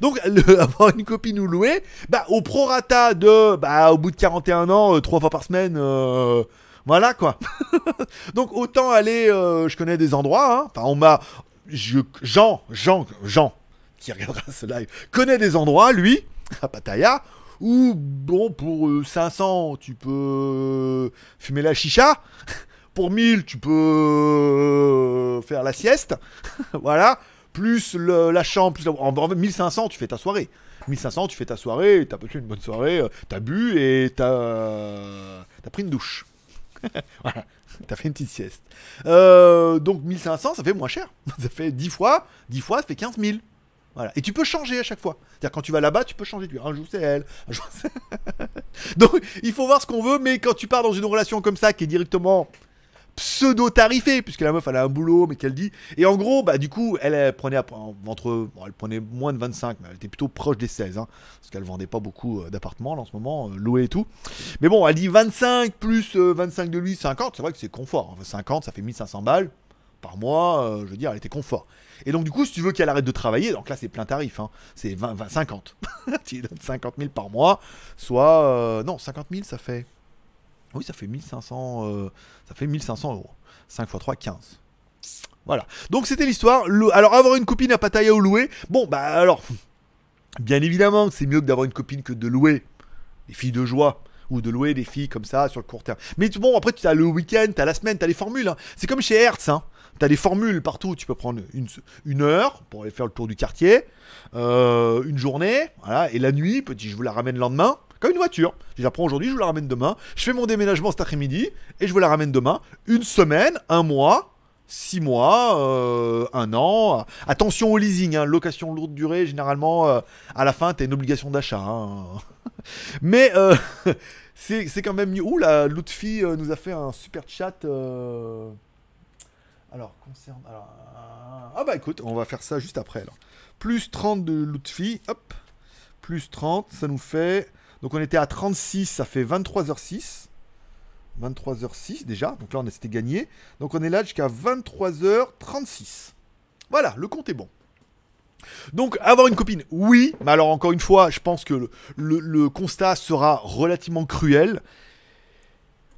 Donc, avoir une copine ou louer, bah, au prorata de, bah, au bout de 41 ans, euh, trois fois par semaine, euh, voilà, quoi. Donc, autant aller, euh, je connais des endroits, hein. Enfin, on m'a, je, Jean, Jean, Jean, qui regardera ce live, connaît des endroits, lui, à Pattaya, où, bon, pour euh, 500, tu peux euh, fumer la chicha. Pour 1000, tu peux euh, faire la sieste. voilà. Plus la chambre, plus la- en, en 1500, tu fais ta soirée. 1500, tu fais ta soirée, t'as passé une bonne soirée, euh, t'as bu et t'as t'as pris une douche. voilà, t'as fait une petite sieste. Euh, donc 1500, ça fait moins cher. Ça fait 10 fois, 10 fois, ça fait 15 000. Voilà. Et tu peux changer à chaque fois. C'est-à-dire quand tu vas là-bas, tu peux changer. Tu dis, un jour c'est elle. Donc il faut voir ce qu'on veut, mais quand tu pars dans une relation comme ça qui est directement pseudo-tarifée, puisque la meuf elle a un boulot, mais qu'elle dit. Et en gros, bah du coup, elle, prenait elle prenait moins de 25, mais elle était plutôt proche des 16, hein, parce qu'elle vendait pas beaucoup euh, d'appartements en ce moment, euh, loués et tout. Mais bon, elle dit 25 plus euh, 25 de lui, 50, c'est vrai que c'est confort. Enfin, 50, ça fait 1500 balles par mois, euh, je veux dire, elle était confort. Et donc, du coup, si tu veux qu'elle arrête de travailler, donc là, c'est plein tarif, hein, c'est 20, 20, 50. tu lui donnes 50 000 par mois, soit. euh, non, 50 000, ça fait. Oui, ça fait 1500, euh, ça fait 1500 euros. 5 x 3, 15. Voilà. Donc, c'était l'histoire. Alors, avoir une copine à Pattaya ou louer, bon, bah alors. Bien évidemment, c'est mieux que d'avoir une copine que de louer des filles de joie ou de louer des filles comme ça sur le court terme. Mais bon, après, tu as le week-end, tu as la semaine, tu as les formules. hein. C'est comme chez Hertz. Hein. Tu as des formules partout. Tu peux prendre une, une heure pour aller faire le tour du quartier, euh, une journée, voilà, et la nuit, petit, je vous la ramène le lendemain. Comme une voiture. Je la prends aujourd'hui, je vous la ramène demain. Je fais mon déménagement cet après-midi et je vous la ramène demain. Une semaine, un mois, six mois, euh, un an. Attention au leasing, hein, location lourde durée, généralement, euh, à la fin, tu as une obligation d'achat. hein. Mais euh, c'est quand même mieux. Ouh, la Lutfi nous a fait un super chat. Alors, concerne. alors, Ah bah écoute, on va faire ça juste après. Plus 30 de Lutfi, hop. Plus 30, ça nous fait. Donc on était à 36, ça fait 23h06. 23h06 déjà, donc là on a c'était gagné. Donc on est là jusqu'à 23h36. Voilà, le compte est bon. Donc avoir une copine, oui, mais alors encore une fois, je pense que le constat sera relativement cruel.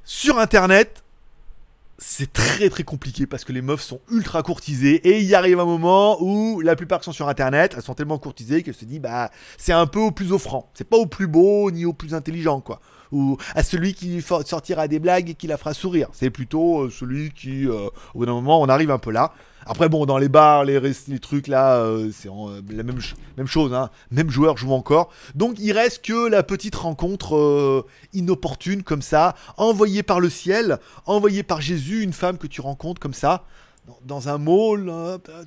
Sur internet, c'est très très compliqué parce que les meufs sont ultra courtisées et il y arrive un moment où la plupart sont sur internet, elles sont tellement courtisées qu'elles se disent bah c'est un peu au plus offrant, c'est pas au plus beau ni au plus intelligent quoi. Ou à celui qui sortira des blagues et qui la fera sourire. C'est plutôt euh, celui qui, euh, au bout d'un moment, on arrive un peu là. Après, bon, dans les bars, les, les trucs là, euh, c'est euh, la même, ch- même chose, hein. Même joueur joue encore. Donc, il reste que la petite rencontre euh, inopportune comme ça, envoyée par le ciel, envoyée par Jésus, une femme que tu rencontres comme ça, dans, un mall,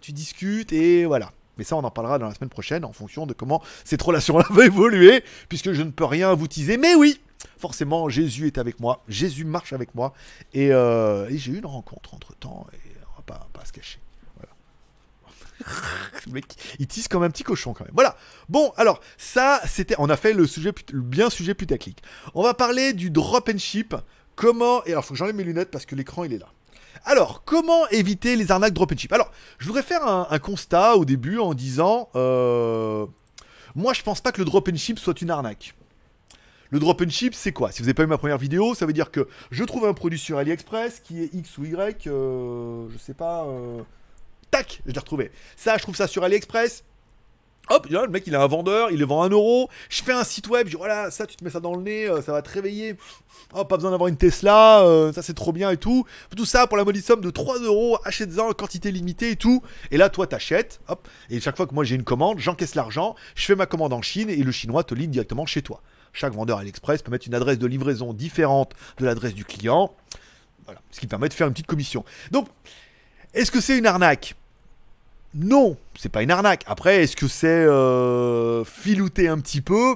tu discutes et voilà. Mais ça, on en parlera dans la semaine prochaine en fonction de comment cette relation-là va évoluer, puisque je ne peux rien vous teaser. Mais oui, forcément, Jésus est avec moi. Jésus marche avec moi. Et, j'ai eu une rencontre entre temps. Et on va pas se cacher. Il tisse comme un petit cochon quand même. Voilà. Bon, alors, ça, c'était. On a fait le sujet, le bien sujet putaclic. On va parler du drop and ship. Comment. Et alors, faut que j'enlève mes lunettes parce que l'écran, il est là. Alors, comment éviter les arnaques drop and ship? Alors, je voudrais faire un, un constat au début en disant. euh, moi, je pense pas que le drop and ship soit une arnaque. Le drop and ship, c'est quoi? Si vous n'avez pas vu ma première vidéo, ça veut dire que je trouve un produit sur AliExpress qui est X ou Y, euh, je sais pas. euh, Tac, je l'ai retrouvé. Ça, je trouve ça sur AliExpress. Hop, là, le mec il a un vendeur, il le vend à 1 euro. Je fais un site web, je dis voilà, ça tu te mets ça dans le nez, euh, ça va te réveiller. Oh, pas besoin d'avoir une Tesla, euh, ça c'est trop bien et tout. Tout ça pour la modique somme de 3 euros, achète-en en quantité limitée et tout. Et là, toi t'achètes, hop. Et chaque fois que moi j'ai une commande, j'encaisse l'argent, je fais ma commande en Chine et le chinois te livre directement chez toi. Chaque vendeur AliExpress peut mettre une adresse de livraison différente de l'adresse du client. Voilà, ce qui permet de faire une petite commission. Donc, est-ce que c'est une arnaque? Non, c'est pas une arnaque. Après, est-ce que c'est euh, filouté un petit peu?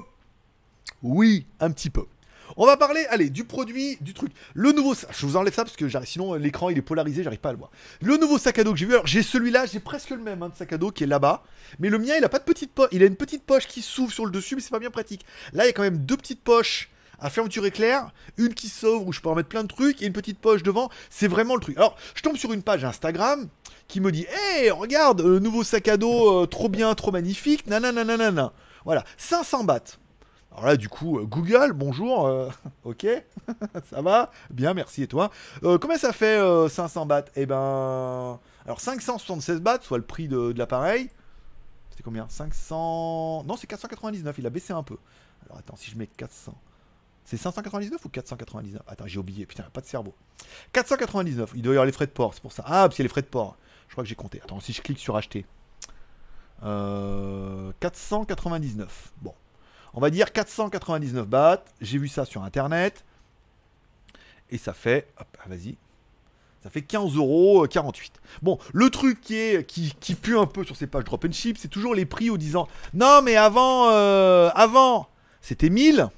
Oui, un petit peu. On va parler, allez, du produit, du truc. Le nouveau, je vous enlève ça parce que sinon l'écran il est polarisé, j'arrive pas à le voir. Le nouveau sac à dos que j'ai vu, alors j'ai celui-là, j'ai presque le même hein, sac à dos qui est là-bas, mais le mien il a pas de petite poche, il a une petite poche qui s'ouvre sur le dessus, mais c'est pas bien pratique. Là il y a quand même deux petites poches à fermeture éclair, une qui s'ouvre où je peux en mettre plein de trucs et une petite poche devant, c'est vraiment le truc. Alors je tombe sur une page Instagram qui me dit Hé, regarde, le nouveau sac à dos, euh, trop bien, trop magnifique, nanana, nanana. Voilà, 500 bahts. Alors là, du coup, euh, Google, bonjour, euh, ok, ça va, bien, merci, et toi Combien ça fait euh, 500 bahts? Eh ben, alors 576 bahts, soit le prix de, de l'appareil. C'était combien? 500... Non, c'est 499, il a baissé un peu. Alors attends, si je mets 400... C'est 599 ou 499 Attends, j'ai oublié, putain, pas de cerveau. 499, il doit y avoir les frais de port, c'est pour ça. Ah, parce qu'il y a les frais de port. Je crois que j'ai compté. Attends, si je clique sur acheter. Euh, 499. Bon. On va dire 499 bahts. J'ai vu ça sur internet. Et ça fait. Hop, ah, vas-y. Ça fait 15 euros 48. Bon, le truc qui, est, qui, pue un peu sur ces pages drop and ship, c'est toujours les prix en disant Non, mais avant, euh, avant, c'était 1000.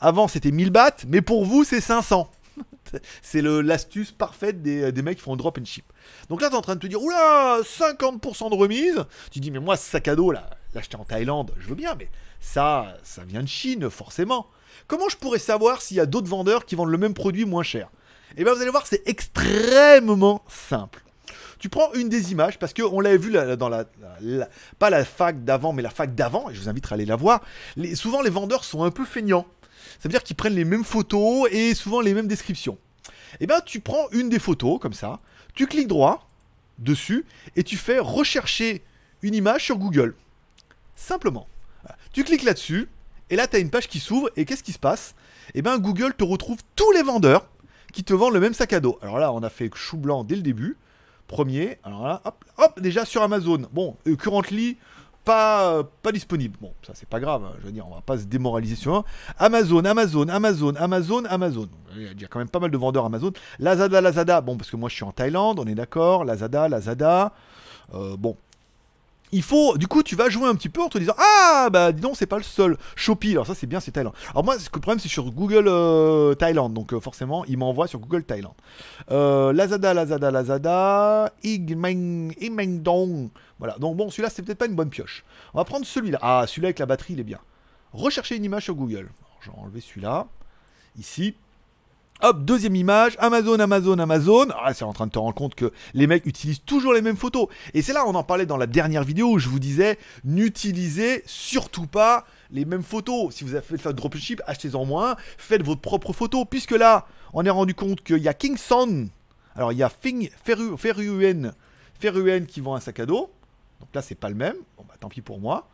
Avant, c'était 1000 bahts. Mais pour vous, c'est 500. c'est l'astuce parfaite des, des mecs qui font drop and ship. Donc là, tu es en train de te dire, oula, 50% de remise. Tu dis, mais moi, ce sac à dos, là, l'acheter en Thaïlande, je veux bien, mais ça, ça vient de Chine, forcément. Comment je pourrais savoir s'il y a d'autres vendeurs qui vendent le même produit moins cher? Eh bien, vous allez voir, c'est extrêmement simple. Tu prends une des images, parce qu'on l'avait vu dans la, Pas la fac d'avant, mais la fac d'avant, et je vous invite à aller la voir. Souvent, les vendeurs sont un peu feignants. Ça veut dire qu'ils prennent les mêmes photos et souvent les mêmes descriptions. Eh bien, tu prends une des photos, comme ça, tu cliques droit dessus et tu fais rechercher une image sur Google. Simplement. Tu cliques là-dessus et là, tu as une page qui s'ouvre et qu'est-ce qui se passe? Eh bien, Google te retrouve tous les vendeurs qui te vendent le même sac à dos. Alors là, on a fait chou blanc dès le début. Premier, alors là, hop, hop, déjà sur Amazon. Bon, euh, currently, pas, euh, pas disponible. Bon, ça c'est pas grave, hein, je veux dire, on va pas se démoraliser sur un. Amazon, Amazon, Amazon, Amazon, Amazon. Il y a- il y a quand même pas mal de vendeurs Amazon. Lazada, Lazada, bon, parce que moi je suis en Thaïlande, on est d'accord. Lazada, Lazada. Euh, bon. Il faut, du coup, tu vas jouer un petit peu en te disant Ah, bah dis donc, c'est pas le seul. Shopee, alors ça c'est bien, c'est Thaïlande. Alors moi, ce que le problème, c'est sur Google euh, Thaïlande, donc euh, forcément, il m'envoie sur Google Thaïlande. Euh, Lazada, Lazada, Lazada, Igmeng, Imengdong. Voilà, donc bon, celui-là, c'est peut-être pas une bonne pioche. On va prendre celui-là. Ah, celui-là avec la batterie, il est bien. Rechercher une image sur Google. Alors, je vais enlever celui-là. Ici. Hop, deuxième image, Amazon, Amazon, Amazon. Ah, c'est en train de te rendre compte que les mecs utilisent toujours les mêmes photos. Et c'est là, on en parlait dans la dernière vidéo où je vous disais, n'utilisez surtout pas les mêmes photos. Si vous avez fait le dropship, achetez-en moins, faites votre propre photo. Puisque là, on est rendu compte qu'il y a Kingston. Alors, il y a qui vend un sac à dos. Donc là, c'est pas le même. Bon, bah tant pis pour moi.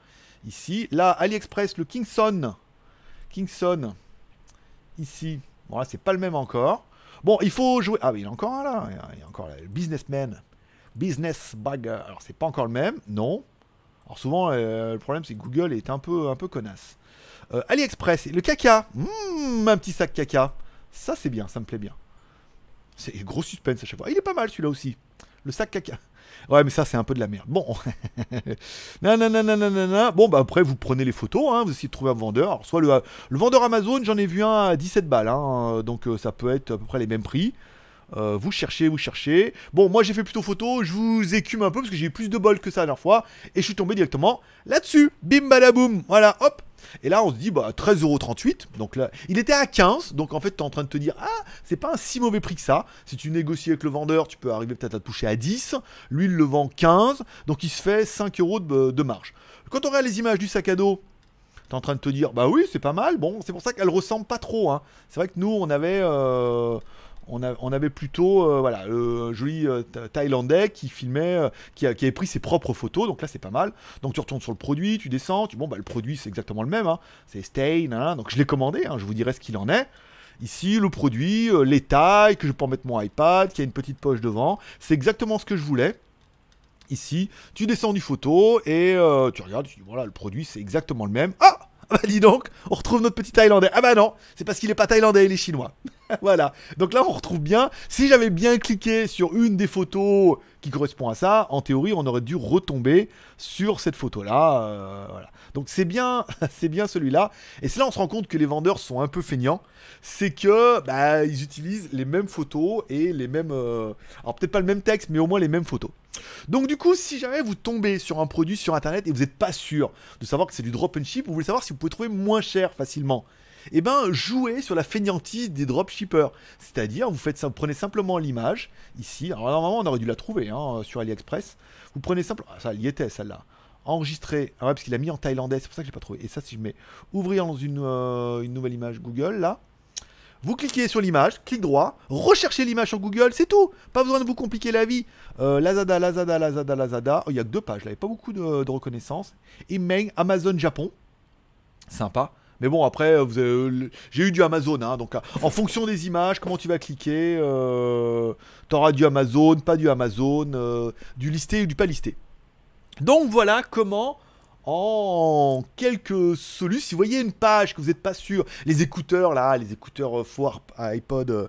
Ici, là, AliExpress, le Kingston. Kingston. Ici. Bon, là, c'est pas le même encore. Bon, il faut jouer. Ah oui, il y en a encore un là. Il y a- encore là, le Businessman. Business Bag. Alors, c'est pas encore le même. Non. Alors, souvent, euh, le problème, c'est que Google est un peu, un peu connasse. Euh, AliExpress. Le caca. Mmh, un petit sac caca. Ça, c'est bien. Ça me plaît bien. C'est gros suspense à chaque fois. Il est pas mal celui-là aussi. Le sac caca. Ouais, mais ça, c'est un peu de la merde. Bon. Nananananana. Bon, bah après, vous prenez les photos, hein, vous essayez de trouver un vendeur. Alors, soit le, le vendeur Amazon, j'en ai vu un à 17 balles, hein, donc euh, ça peut être à peu près les mêmes prix. Euh, vous cherchez, vous cherchez. Bon, moi j'ai fait plutôt photo, je vous écume un peu parce que j'ai eu plus de bol que ça la dernière fois. Et je suis tombé directement là-dessus. Bim badaboum. Voilà, hop. Et là on se dit, bah 13,38€. Donc là, il était à 15. Donc en fait, tu es en train de te dire, ah, c'est pas un si mauvais prix que ça. Si tu négocies avec le vendeur, tu peux arriver peut-être à toucher à 10. Lui, il le vend 15. Donc il se fait 5 euros de, marge. Quand on regarde les images du sac à dos, en train de te dire, bah oui, c'est pas mal. Bon, c'est pour ça qu'elle ressemble pas trop. Hein. C'est vrai que nous, on avait, euh, on, avait plutôt, euh, voilà, le joli euh, Tha- Thaïlandais qui filmait, euh, qui, avait pris ses propres photos. Donc là, c'est pas mal. Donc tu retournes sur le produit, tu descends. Tu, bon, bah le produit, c'est exactement le même. hein. C'est Stay, nan, donc je l'ai commandé. hein, je vous dirai ce qu'il en est. Ici, le produit, euh, les tailles, que je peux en mettre mon iPad, qui a une petite poche devant. C'est exactement ce que je voulais. Ici, tu descends du photo et euh, tu regardes, tu dis voilà, le produit c'est exactement le même. Ah Ah bah dis donc, on retrouve notre petit Thaïlandais. Ah bah non, c'est parce qu'il est pas Thaïlandais, il est chinois. voilà. Donc là, on retrouve bien. Si j'avais bien cliqué sur une des photos qui correspond à ça, en théorie, on aurait dû retomber sur cette photo-là. euh, voilà. Donc c'est bien, c'est bien celui-là. Et c'est là on se rend compte que les vendeurs sont un peu feignants. C'est que bah, ils utilisent les mêmes photos et les mêmes, euh, alors peut-être pas le même texte, mais au moins les mêmes photos. Donc du coup, si jamais vous tombez sur un produit sur internet et vous n'êtes pas sûr de savoir que c'est du drop and ship, vous voulez savoir si vous pouvez trouver moins cher facilement. Eh ben, jouez sur la fainéantise des dropshippers. C'est-à-dire, vous faites prenez simplement l'image, ici. Alors normalement, on aurait dû la trouver hein, sur AliExpress. Vous prenez simplement, ah, ça, y était celle-là. Enregistrer, ah ouais, parce qu'il a mis en thaïlandais, c'est pour ça que je l'ai pas trouvé. Et ça, si je mets ouvrir dans une, euh, une nouvelle image Google, là, vous cliquez sur l'image, clic droit, recherchez l'image sur Google, c'est tout. Pas besoin de vous compliquer la vie. Euh, Lazada, Lazada, Lazada, Lazada. Oh, Il y a que deux pages, là, il n'y a pas beaucoup de, reconnaissance. Et Amazon Japon. Sympa. Mais bon, après, euh, le- j'ai eu du Amazon, hein, donc euh, en fonction des images, comment tu vas cliquer, euh, t'auras du Amazon, pas du Amazon, euh, du listé ou du pas listé. Donc voilà comment, en quelques solutions, si vous voyez une page que vous n'êtes pas sûr, les écouteurs là, les écouteurs euh, faux iPod, euh,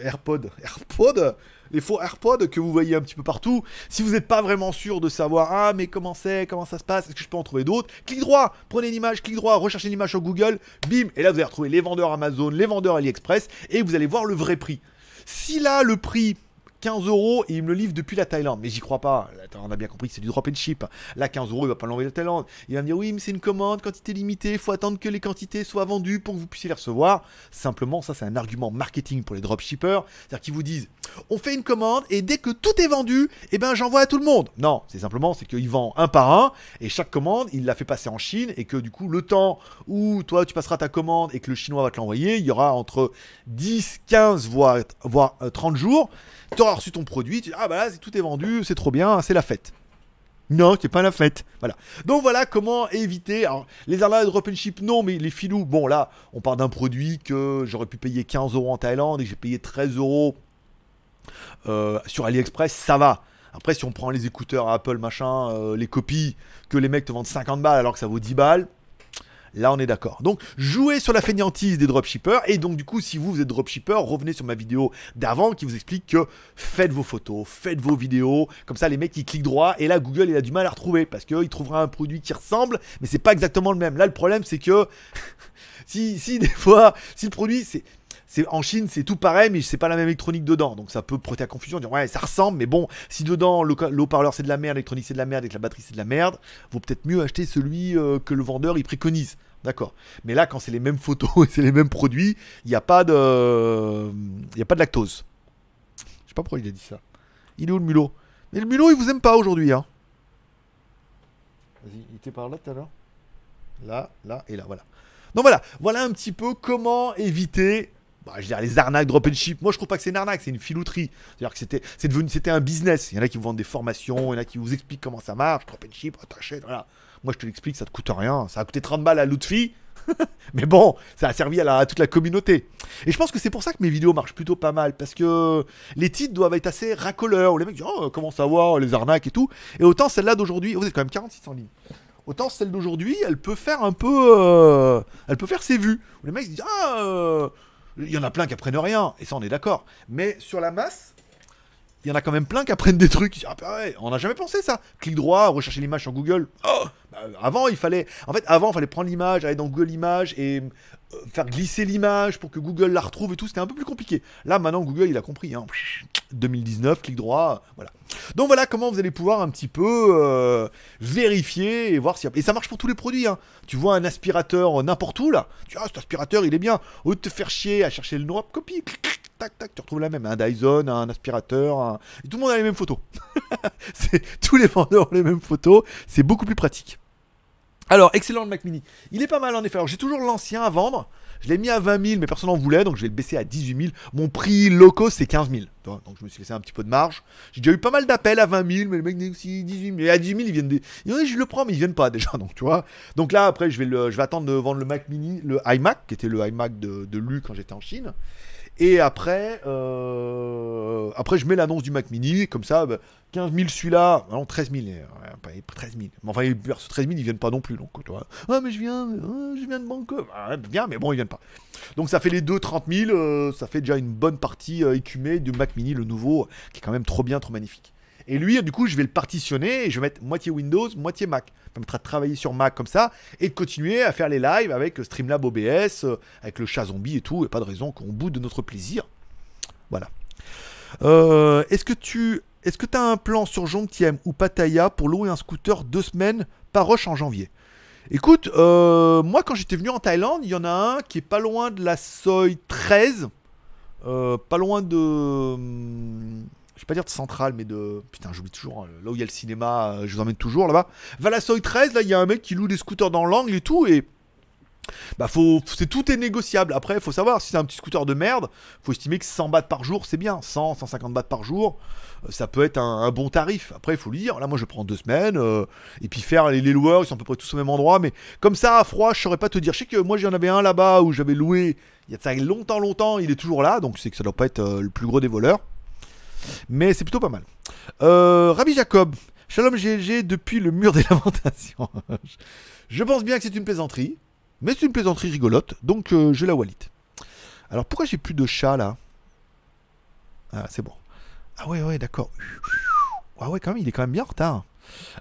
AirPod, AirPod, les faux AirPods que vous voyez un petit peu partout. Si vous n'êtes pas vraiment sûr de savoir, ah mais comment c'est, comment ça se passe, est-ce que je peux en trouver d'autres? Clic droit, prenez l'image, clic droit, recherchez l'image sur Google, bim, et là vous allez retrouver les vendeurs Amazon, les vendeurs AliExpress, et vous allez voir le vrai prix. Si là le prix 15 euros et il me le livre depuis la Thaïlande. Mais j'y crois pas. On a bien compris que c'est du drop and ship. Là, 15 euros, il va pas l'envoyer de la Thaïlande. Il va me dire oui, mais c'est une commande, quantité limitée, il faut attendre que les quantités soient vendues pour que vous puissiez les recevoir. Simplement, ça, c'est un argument marketing pour les dropshippers. C'est-à-dire qu'ils vous disent on fait une commande et dès que tout est vendu, eh ben j'envoie à tout le monde. Non, c'est simplement c'est qu'il vend un par un et chaque commande, il la fait passer en Chine et que du coup, le temps où toi tu passeras ta commande et que le chinois va te l'envoyer, il y aura entre 10, 15 voire, voire euh, 30 jours. Tu auras reçu ton produit, tu dis ah bah là tout est vendu, c'est trop bien, c'est la fête. Non, c'est pas la fête. Voilà. Donc voilà comment éviter. Alors, les de drop and ship, non, mais les filous, bon là, on parle d'un produit que j'aurais pu payer 15 euros en Thaïlande et que j'ai payé 13 euros euh, sur AliExpress, ça va. Après, si on prend les écouteurs Apple, machin, euh, les copies, que les mecs te vendent 50 balles alors que ça vaut 10 balles, là on est d'accord. Donc, jouez sur la fainéantise des dropshippers. Et donc, du coup, si vous, vous êtes dropshipper, revenez sur ma vidéo d'avant qui vous explique que faites vos photos, faites vos vidéos. Comme ça, les mecs, ils cliquent droit. Et là, Google, il a du mal à retrouver parce qu'il trouvera un produit qui ressemble, mais c'est pas exactement le même. Là, le problème, c'est que si, si des fois, si le produit, c'est en Chine, c'est tout pareil, mais c'est pas la même électronique dedans, donc ça peut prêter à confusion. Dire ouais, ça ressemble, mais bon, si dedans le le haut-parleur c'est de la merde, l'électronique c'est de la merde et que la batterie c'est de la merde, vaut peut-être mieux acheter celui euh, que le vendeur il préconise. D'accord. Mais là, quand c'est les mêmes photos et c'est les mêmes produits, il n'y a pas de, il y a pas de lactose. Je sais pas pourquoi il a dit ça. Il est où le mulot? Mais le mulot, il vous aime pas aujourd'hui, hein. Vas-y, il était par là tout à l'heure? Là, là et là, voilà. Donc voilà, voilà un petit peu comment éviter bah, je veux dire, les arnaques drop and ship. Moi, je trouve pas que c'est une arnaque, c'est une filouterie. C'est-à-dire que c'était, c'est devenu, c'était un business. Il y en a qui vous vendent des formations, il y en a qui vous expliquent comment ça marche, drop and ship, t'achètes, voilà. Moi, je te l'explique, ça te coûte rien. Ça a coûté 30 balles à Lutfi. Mais bon, ça a servi à, toute la communauté. Et je pense que c'est pour ça que mes vidéos marchent plutôt pas mal. Parce que les titres doivent être assez racoleurs. Où les mecs disent, oh, comment savoir, les arnaques et tout. Et autant celle-là d'aujourd'hui, vous êtes quand même 46 en. Autant celle d'aujourd'hui, elle peut faire un peu. euh, elle peut faire ses vues. Où les mecs se disent, ah, euh, il y en a plein qui apprennent rien. Et ça, on est d'accord. Mais sur la masse, il y en a quand même plein qui apprennent des trucs. Ah bah ouais, on n'a jamais pensé ça. Clic droit, rechercher l'image sur Google. Oh Bah, avant, il fallait. En fait, avant, il fallait prendre l'image, aller dans Google Images et euh, faire glisser l'image pour que Google la retrouve et tout. C'était un peu plus compliqué. Là, maintenant, Google, il a compris. Hein. 2019, clic droit, voilà. Donc voilà comment vous allez pouvoir un petit peu euh, vérifier et voir si. Et ça marche pour tous les produits. Hein. Tu vois un aspirateur n'importe où là. Tu vois, cet aspirateur, il est bien. Au lieu de te faire chier à chercher le hop, copie. Tac, tac, tu retrouves la même. Un Dyson, un aspirateur. un- tout le monde a les mêmes photos. Tous les vendeurs ont les mêmes photos. C'est beaucoup plus pratique. Alors, excellent le Mac Mini. Il est pas mal en effet. Alors, j'ai toujours l'ancien à vendre. Je l'ai mis à 20 000, mais personne n'en voulait, donc je vais le baisser à 18 000. Mon prix loco, c'est 15 000. Tu vois, Donc, je me suis laissé un petit peu de marge. J'ai déjà eu pas mal d'appels à 20 000, mais le mec négocie 18 000. Et à 18 000, ils viennent des. Je le prends, mais ils viennent pas déjà. Donc, tu vois. Donc là, après, je vais, le... je vais attendre de vendre le Mac Mini, le iMac, qui était le iMac de, de Lu quand j'étais en Chine. Et après, euh, après je mets l'annonce du Mac Mini, comme ça, bah, 15 000 celui-là, non 13 000, euh, pas 13 000. Mais enfin, perso 13 000, ils viennent pas non plus, donc tu. Ah mais je viens, euh, je viens de Bangkok, ah, viens, mais bon, ils viennent pas. Donc ça fait les deux 30 000, euh, ça fait déjà une bonne partie écumée du Mac Mini, le nouveau, qui est quand même trop bien, trop magnifique. Et lui, du coup, je vais le partitionner et je vais mettre moitié Windows, moitié Mac. Ça permettra de travailler sur Mac comme ça et de continuer à faire les lives avec Streamlab OBS, euh, avec le chat zombie et tout. Et pas de raison qu'on boude de notre plaisir. Voilà. Euh, est-ce que tu est-ce que as un plan sur Jongtiem ou Pattaya pour louer un scooter deux semaines par rush en janvier? Écoute, euh, moi quand j'étais venu en Thaïlande, il y en a un qui est pas loin de la Soi 13, euh, pas loin de, hum, je vais pas dire de Centrale, mais de, putain j'oublie toujours, hein, là où il y a le cinéma, euh, je vous emmène toujours là-bas. Va la Soi 13, là il y a un mec qui loue des scooters dans l'angle et tout, et bah faut, c'est tout est négociable. Après, faut savoir si c'est un petit scooter de merde, faut estimer que 100 bahts par jour, c'est bien. 100, 150 bahts par jour, euh, ça peut être un, bon tarif. Après, il faut lui dire, là, moi, je prends deux semaines, euh, et puis faire les, loueurs, ils sont à peu près tous au même endroit, mais comme ça, à froid, je saurais pas te dire. Je sais que moi, j'en avais un là-bas où j'avais loué, il y a de ça longtemps, longtemps, il est toujours là, donc c'est que ça doit pas être le plus gros des voleurs. Mais c'est plutôt pas mal. Euh, Rabbi Jacob, Shalom GLG depuis le mur des lamentations. je pense bien que c'est une plaisanterie. Mais c'est une plaisanterie rigolote, donc euh, je la wallet. Alors pourquoi j'ai plus de chat là? Ah c'est bon. Ah ouais ouais d'accord. Ah ouais quand même il est quand même bien en retard.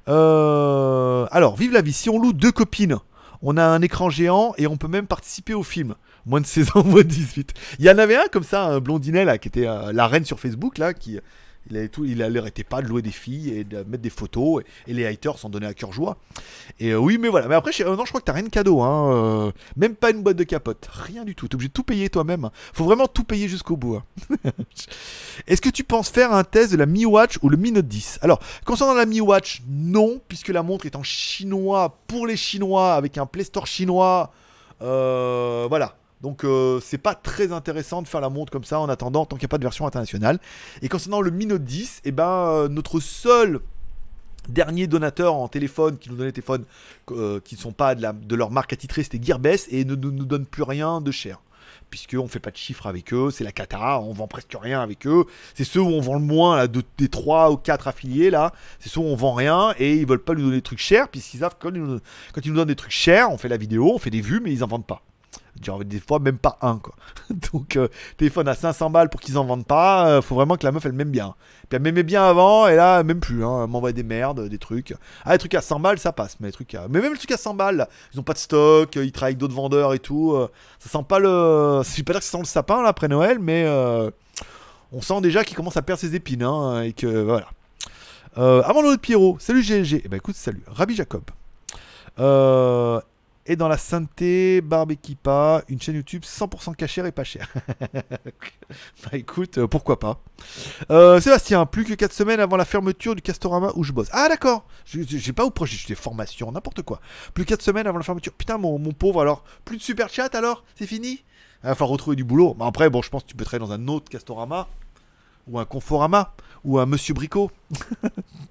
Euh, alors vive la vie. Si on loue deux copines, on a un écran géant et on peut même participer au film. Moins de 16 ans, moins de 18. Il y en avait un comme ça, un blondinet qui était euh, la reine sur Facebook là, qui il pas de louer des filles et de mettre des photos et, les haters s'en donnaient à cœur joie. Et euh, oui, mais voilà. Mais après, je, euh, non, je crois que t'as rien de cadeau, hein. même pas une boîte de capote, rien du tout. T'es obligé de tout payer toi-même. hein. Faut vraiment tout payer jusqu'au bout. hein. Est-ce que tu penses faire un test de la Mi Watch ou le Mi Note 10 Alors, concernant la Mi Watch, non, puisque la montre est en chinois pour les Chinois avec un Play Store chinois. Euh, voilà. Donc euh, c'est pas très intéressant de faire la montre comme ça en attendant tant qu'il n'y a pas de version internationale. Et concernant le Mi Note 10, eh ben, euh, notre seul dernier donateur en téléphone qui nous donnait des téléphones euh, qui ne sont pas de, leur marque attitrée, c'était Gearbest et ne nous, donne plus rien de cher. Puisqu'on ne fait pas de chiffres avec eux, c'est la cata, on vend presque rien avec eux. C'est ceux où on vend le moins là, de- des 3 ou 4 affiliés là. C'est ceux où on vend rien et ils veulent pas nous donner des trucs chers, puisqu'ils savent que quand ils, nous, quand ils nous donnent des trucs chers, on fait la vidéo, on fait des vues, mais ils en vendent pas. Des fois même pas un quoi. Donc euh, téléphone à 500 balles pour qu'ils en vendent pas, euh, faut vraiment que la meuf elle m'aime bien. Puis elle m'aimait bien avant et là même plus, hein, elle m'envoie des merdes, des trucs. Ah les trucs à 100 balles ça passe, mais trucs. Mais même les trucs à 100 balles, ils ont pas de stock, ils travaillent avec d'autres vendeurs et tout. euh, ça sent pas le... Je pas dire que ça sent le sapin là après Noël, mais on sent déjà qu'il commence à perdre ses épines hein, et que voilà. Avant de Pierrot, salut GLG. Eh ben écoute, salut. Rabbi Jacob. Euh, et dans la sainteté, Barbe Equipa, une chaîne YouTube 100% cachère et pas chère. bah écoute, euh, pourquoi pas. Euh, Sébastien, plus que 4 semaines avant la fermeture du Castorama où je bosse. Ah d'accord, j'ai pas où proche, j'ai des formations, n'importe quoi. Plus que 4 semaines avant la fermeture. Putain, mon, pauvre, alors, plus de super chat alors? C'est fini? Il va retrouver du boulot. Mais après, bon, je pense que tu peux travailler dans un autre Castorama, ou un Conforama, ou un Monsieur Bricot.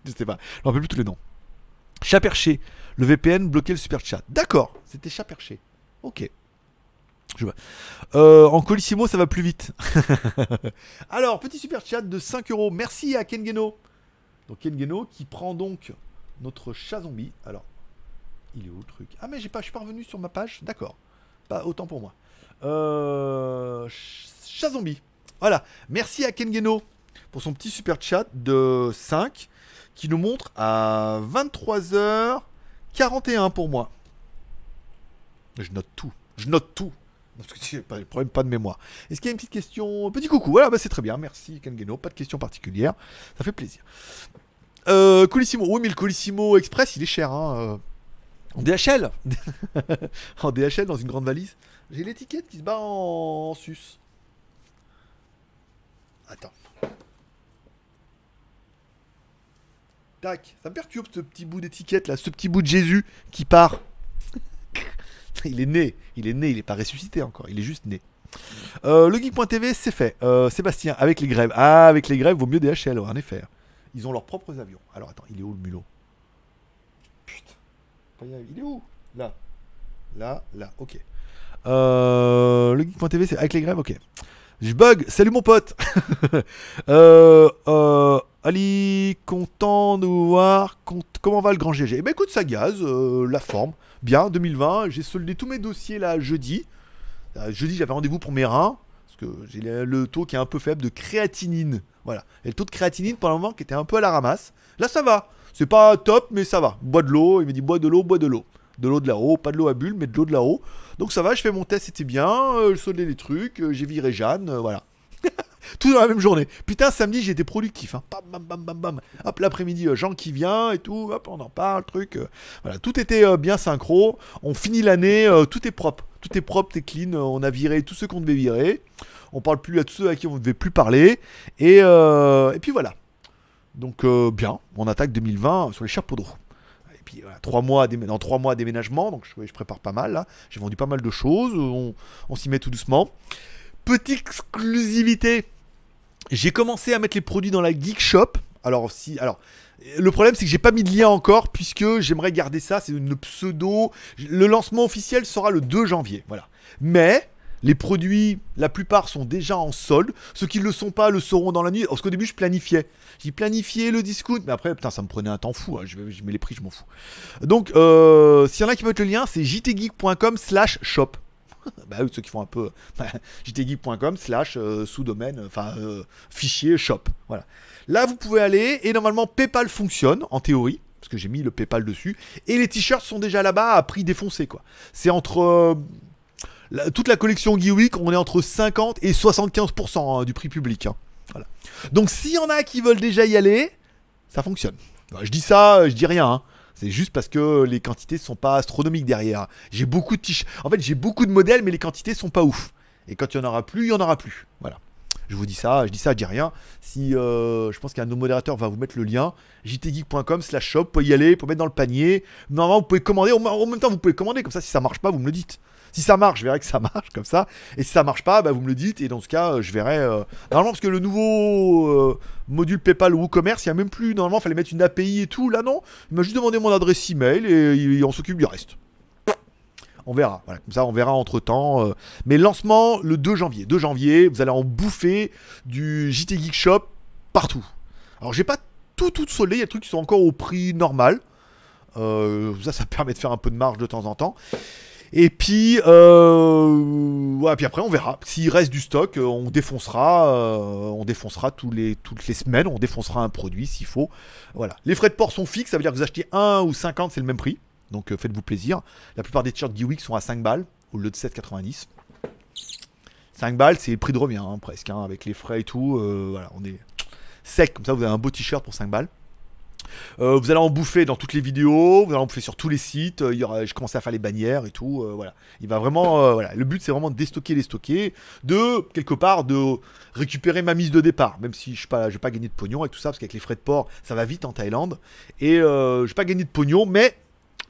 je sais pas, je me rappelle plus tous les noms. Chat perché. Le VPN bloquait le super chat. D'accord, c'était chat perché. Ok. Je. Euh, en Colissimo, ça va plus vite. Alors, petit super chat de 5 euros. Merci à Kengeno. Donc Kengeno qui prend donc notre chat zombie. Alors, il est où le truc? Ah mais pas, je suis pas revenu sur ma page. D'accord. Pas autant pour moi. Euh, ch- chat zombie. Voilà. Merci à Kengeno pour son petit super chat de 5 qui nous montre à 23h41 pour moi. Je note tout. Je note tout. Parce que j'ai pas problème, pas de mémoire. Est-ce qu'il y a une petite question? Petit coucou, voilà, bah c'est très bien, merci Kengeno, pas de question particulière, ça fait plaisir. Euh, Colissimo, oui mais le Colissimo Express il est cher, hein. euh, En DHL En DHL dans une grande valise. J'ai l'étiquette qui se bat en sus. Attends. Ça me perturbe ce petit bout d'étiquette là, ce petit bout de Jésus qui part. il est né, il est né, il est pas ressuscité encore, il est juste né. Euh, le geek.tv, c'est fait. Euh, Sébastien, avec les grèves. Ah, avec les grèves, vaut mieux DHL, en effet. Ils ont leurs propres avions. Alors attends, il est où le mulot? Putain. Il est où? Là. Là, là, ok. Euh, le geek.tv, c'est avec les grèves, ok. Je bug, salut mon pote euh, euh, Ali, content de voir comment va le grand GG. Eh ben écoute, ça gaz, euh, la forme, bien, 2020, j'ai soldé tous mes dossiers là jeudi. Euh, jeudi, j'avais rendez-vous pour mes reins, parce que j'ai le, le taux qui est un peu faible de créatinine. Voilà, et le taux de créatinine pour le moment qui était un peu à la ramasse. Là, ça va, c'est pas top, mais ça va. Bois de l'eau, il me dit bois de l'eau, bois de l'eau. De l'eau de là-haut, pas de l'eau à bulle, mais de l'eau de là-haut. Donc ça va, je fais mon test, c'était bien, euh, je soldais les trucs, euh, j'ai viré Jeanne, euh, voilà. Tout dans la même journée. Putain, samedi, été productif. Hein. Bam, bam, bam, bam, bam. Hop, l'après-midi, euh, Jean qui vient et tout. Hop, on en parle, truc. euh, voilà, tout était euh, bien synchro. On finit l'année, euh, tout est propre. Tout est propre, t'es clean. euh, on a viré tous ceux qu'on devait virer. On parle plus à tous ceux à qui on ne devait plus parler. Et, euh, et puis voilà. Donc, euh, bien. On attaque 2020 sur les chapeaux de roue. Puis trois mois, dans trois mois déménagement, donc je, prépare pas mal là. J'ai vendu pas mal de choses, on, on s'y met tout doucement. Petite exclusivité, j'ai commencé à mettre les produits dans la Geek Shop. Alors si, alors le problème c'est que j'ai pas mis de lien encore puisque j'aimerais garder ça, c'est une pseudo. Le lancement officiel sera le 2 janvier, voilà. Mais les produits, la plupart sont déjà en solde. Ceux qui ne le sont pas le sauront dans la nuit. Parce qu'au début, je planifiais. J'ai planifié le discount. Mais après, putain, ça me prenait un temps fou. hein. Je, mets les prix, je m'en fous. Donc, euh, s'il y en a qui veulent le lien, c'est jtgeek.com slash shop. bah oui, ceux qui font un peu. jtgeek.com slash euh, sous-domaine, enfin, euh, fichier shop. Voilà. Là, vous pouvez aller. Et normalement, PayPal fonctionne, en théorie. Parce que j'ai mis le PayPal dessus. Et les t-shirts sont déjà là-bas à prix défoncé, quoi. C'est entre. Toute la collection Geeweek, on est entre 50 et 75% hein, du prix public. hein. Voilà. Donc s'il y en a qui veulent déjà y aller, ça fonctionne. Bah, je dis ça, je dis rien. hein. C'est juste parce que les quantités sont pas astronomiques derrière. J'ai beaucoup de t-shirts. En fait, j'ai beaucoup de modèles, mais les quantités sont pas ouf. Et quand il y en aura plus, il y en aura plus. Voilà. Je vous dis ça, je dis ça, je dis rien. Si euh, je pense qu'un de nos modérateurs va vous mettre le lien, jtgeek.com slash shop, vous pouvez y aller, vous pouvez mettre dans le panier. Normalement, vous pouvez commander. En même temps, vous pouvez commander. Comme ça, si ça marche pas, vous me le dites. Si ça marche, je verrai que ça marche comme ça. Et si ça marche pas, bah, vous me le dites. Et dans ce cas, je verrai. euh, Normalement, parce que le nouveau euh, module PayPal WooCommerce, il n'y a même plus. Normalement, il fallait mettre une API et tout. Là, non. Il m'a juste demandé mon adresse email et il- on s'occupe du reste. On verra. Voilà, comme ça, on verra entre temps. Mais lancement le 2 janvier. 2 janvier, vous allez en bouffer du JT Geek Shop partout. Alors, j'ai pas tout, tout soldé. Il y a des trucs qui sont encore au prix normal. Euh, ça, ça permet de faire un peu de marge de temps en temps. Et puis, euh, puis après, on verra. S'il reste du stock, euh, on défoncera, euh, on défoncera toutes les semaines, on défoncera un produit s'il faut. Voilà. Les frais de port sont fixes, ça veut dire que vous achetez 1 ou 50, c'est le même prix. Donc euh, faites-vous plaisir. La plupart des t-shirts Geeweek sont à 5 balles au lieu de 7,90. 5 balles, c'est le prix de revient hein, presque, hein, avec les frais et tout. euh, voilà, on est sec, comme ça vous avez un beau t-shirt pour 5 balles. Euh, vous allez en bouffer dans toutes les vidéos, vous allez en bouffer sur tous les sites. il y aura, je commence à faire les bannières et tout. voilà, il va vraiment. le but c'est vraiment de déstocker les de quelque part de récupérer ma mise de départ, même si je ne vais pas gagner de pognon avec tout ça parce qu'avec les frais de port ça va vite en Thaïlande et je vais pas gagner de pognon, mais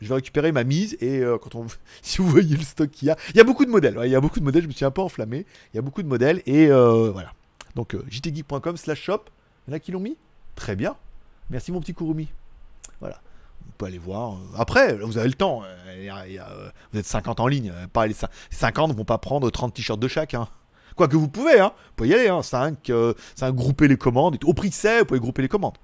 je vais récupérer ma mise et euh, quand on, si vous voyez le stock qu'il y a, il y a beaucoup de modèles. il y a beaucoup de modèles. Je me suis un peu enflammé. Il y a beaucoup de modèles et euh, voilà. Donc euh, jtgeek.com/shop. Il a qui l'ont mis? Très bien. Merci mon petit Kurumi. Voilà. On peut aller voir. euh. Après, vous avez le temps. vous êtes 50 en ligne. Pas les cin- 50 ne vont pas prendre 30 t-shirts de chaque. Hein. Quoique vous pouvez. Hein. Vous pouvez y aller. Hein. 5, grouper les commandes. Au prix que c'est, vous pouvez grouper les commandes.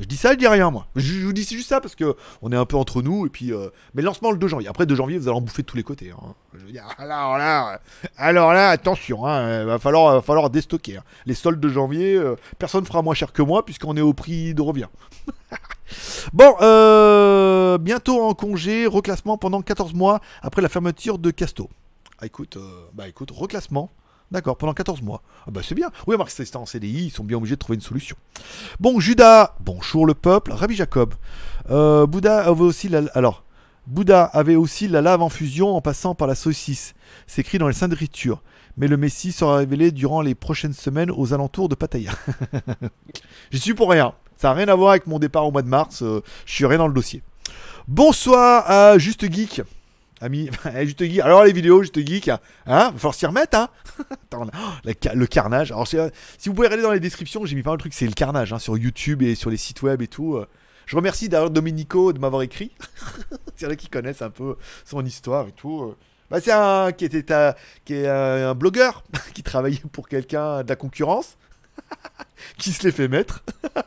Je dis ça, je dis rien moi. Je, vous dis juste ça parce que on est un peu entre nous et puis. euh, mais lancement le 2 janvier. Après 2 janvier, vous allez en bouffer de tous les côtés. hein. Je alors là, alors là, attention, hein, euh, va falloir, falloir déstocker. hein. Les soldes de janvier, euh, personne fera moins cher que moi puisqu'on est au prix de revient. bon, euh, bientôt en congé, reclassement pendant 14 mois après la fermeture de Casto. Ah, écoute, bah écoute, reclassement. D'accord, pendant 14 mois. Ah bah c'est bien. Oui, Marc, c'est en CDI, ils sont bien obligés de trouver une solution. Bon, Judas, bonjour le peuple, Rabbi Jacob. Euh, Bouddha avait aussi la... Alors, Bouddha avait aussi la lave en fusion en passant par la saucisse. C'est écrit dans les Saintes Écritures. Mais le Messie sera révélé durant les prochaines semaines aux alentours de Pattaya. J'y suis pour rien. Ça n'a rien à voir avec mon départ au mois de mars. euh, je suis rien dans le dossier. Bonsoir à Juste Geek. Ami, Eh, Juste Geek. Alors les vidéos, Juste Geek. Hein Va falloir s'y remettre, hein oh, le carnage. Alors, c'est- si vous pouvez regarder dans les descriptions, j'ai mis pas mal de trucs. C'est le carnage hein, sur YouTube et sur les sites web et tout. euh. Je remercie d'ailleurs Domenico de m'avoir écrit. En a qui connaissent un peu son histoire et tout. euh. Bah, c'est un qui était un blogueur qui travaillait pour quelqu'un de la concurrence. qui se les fait mettre.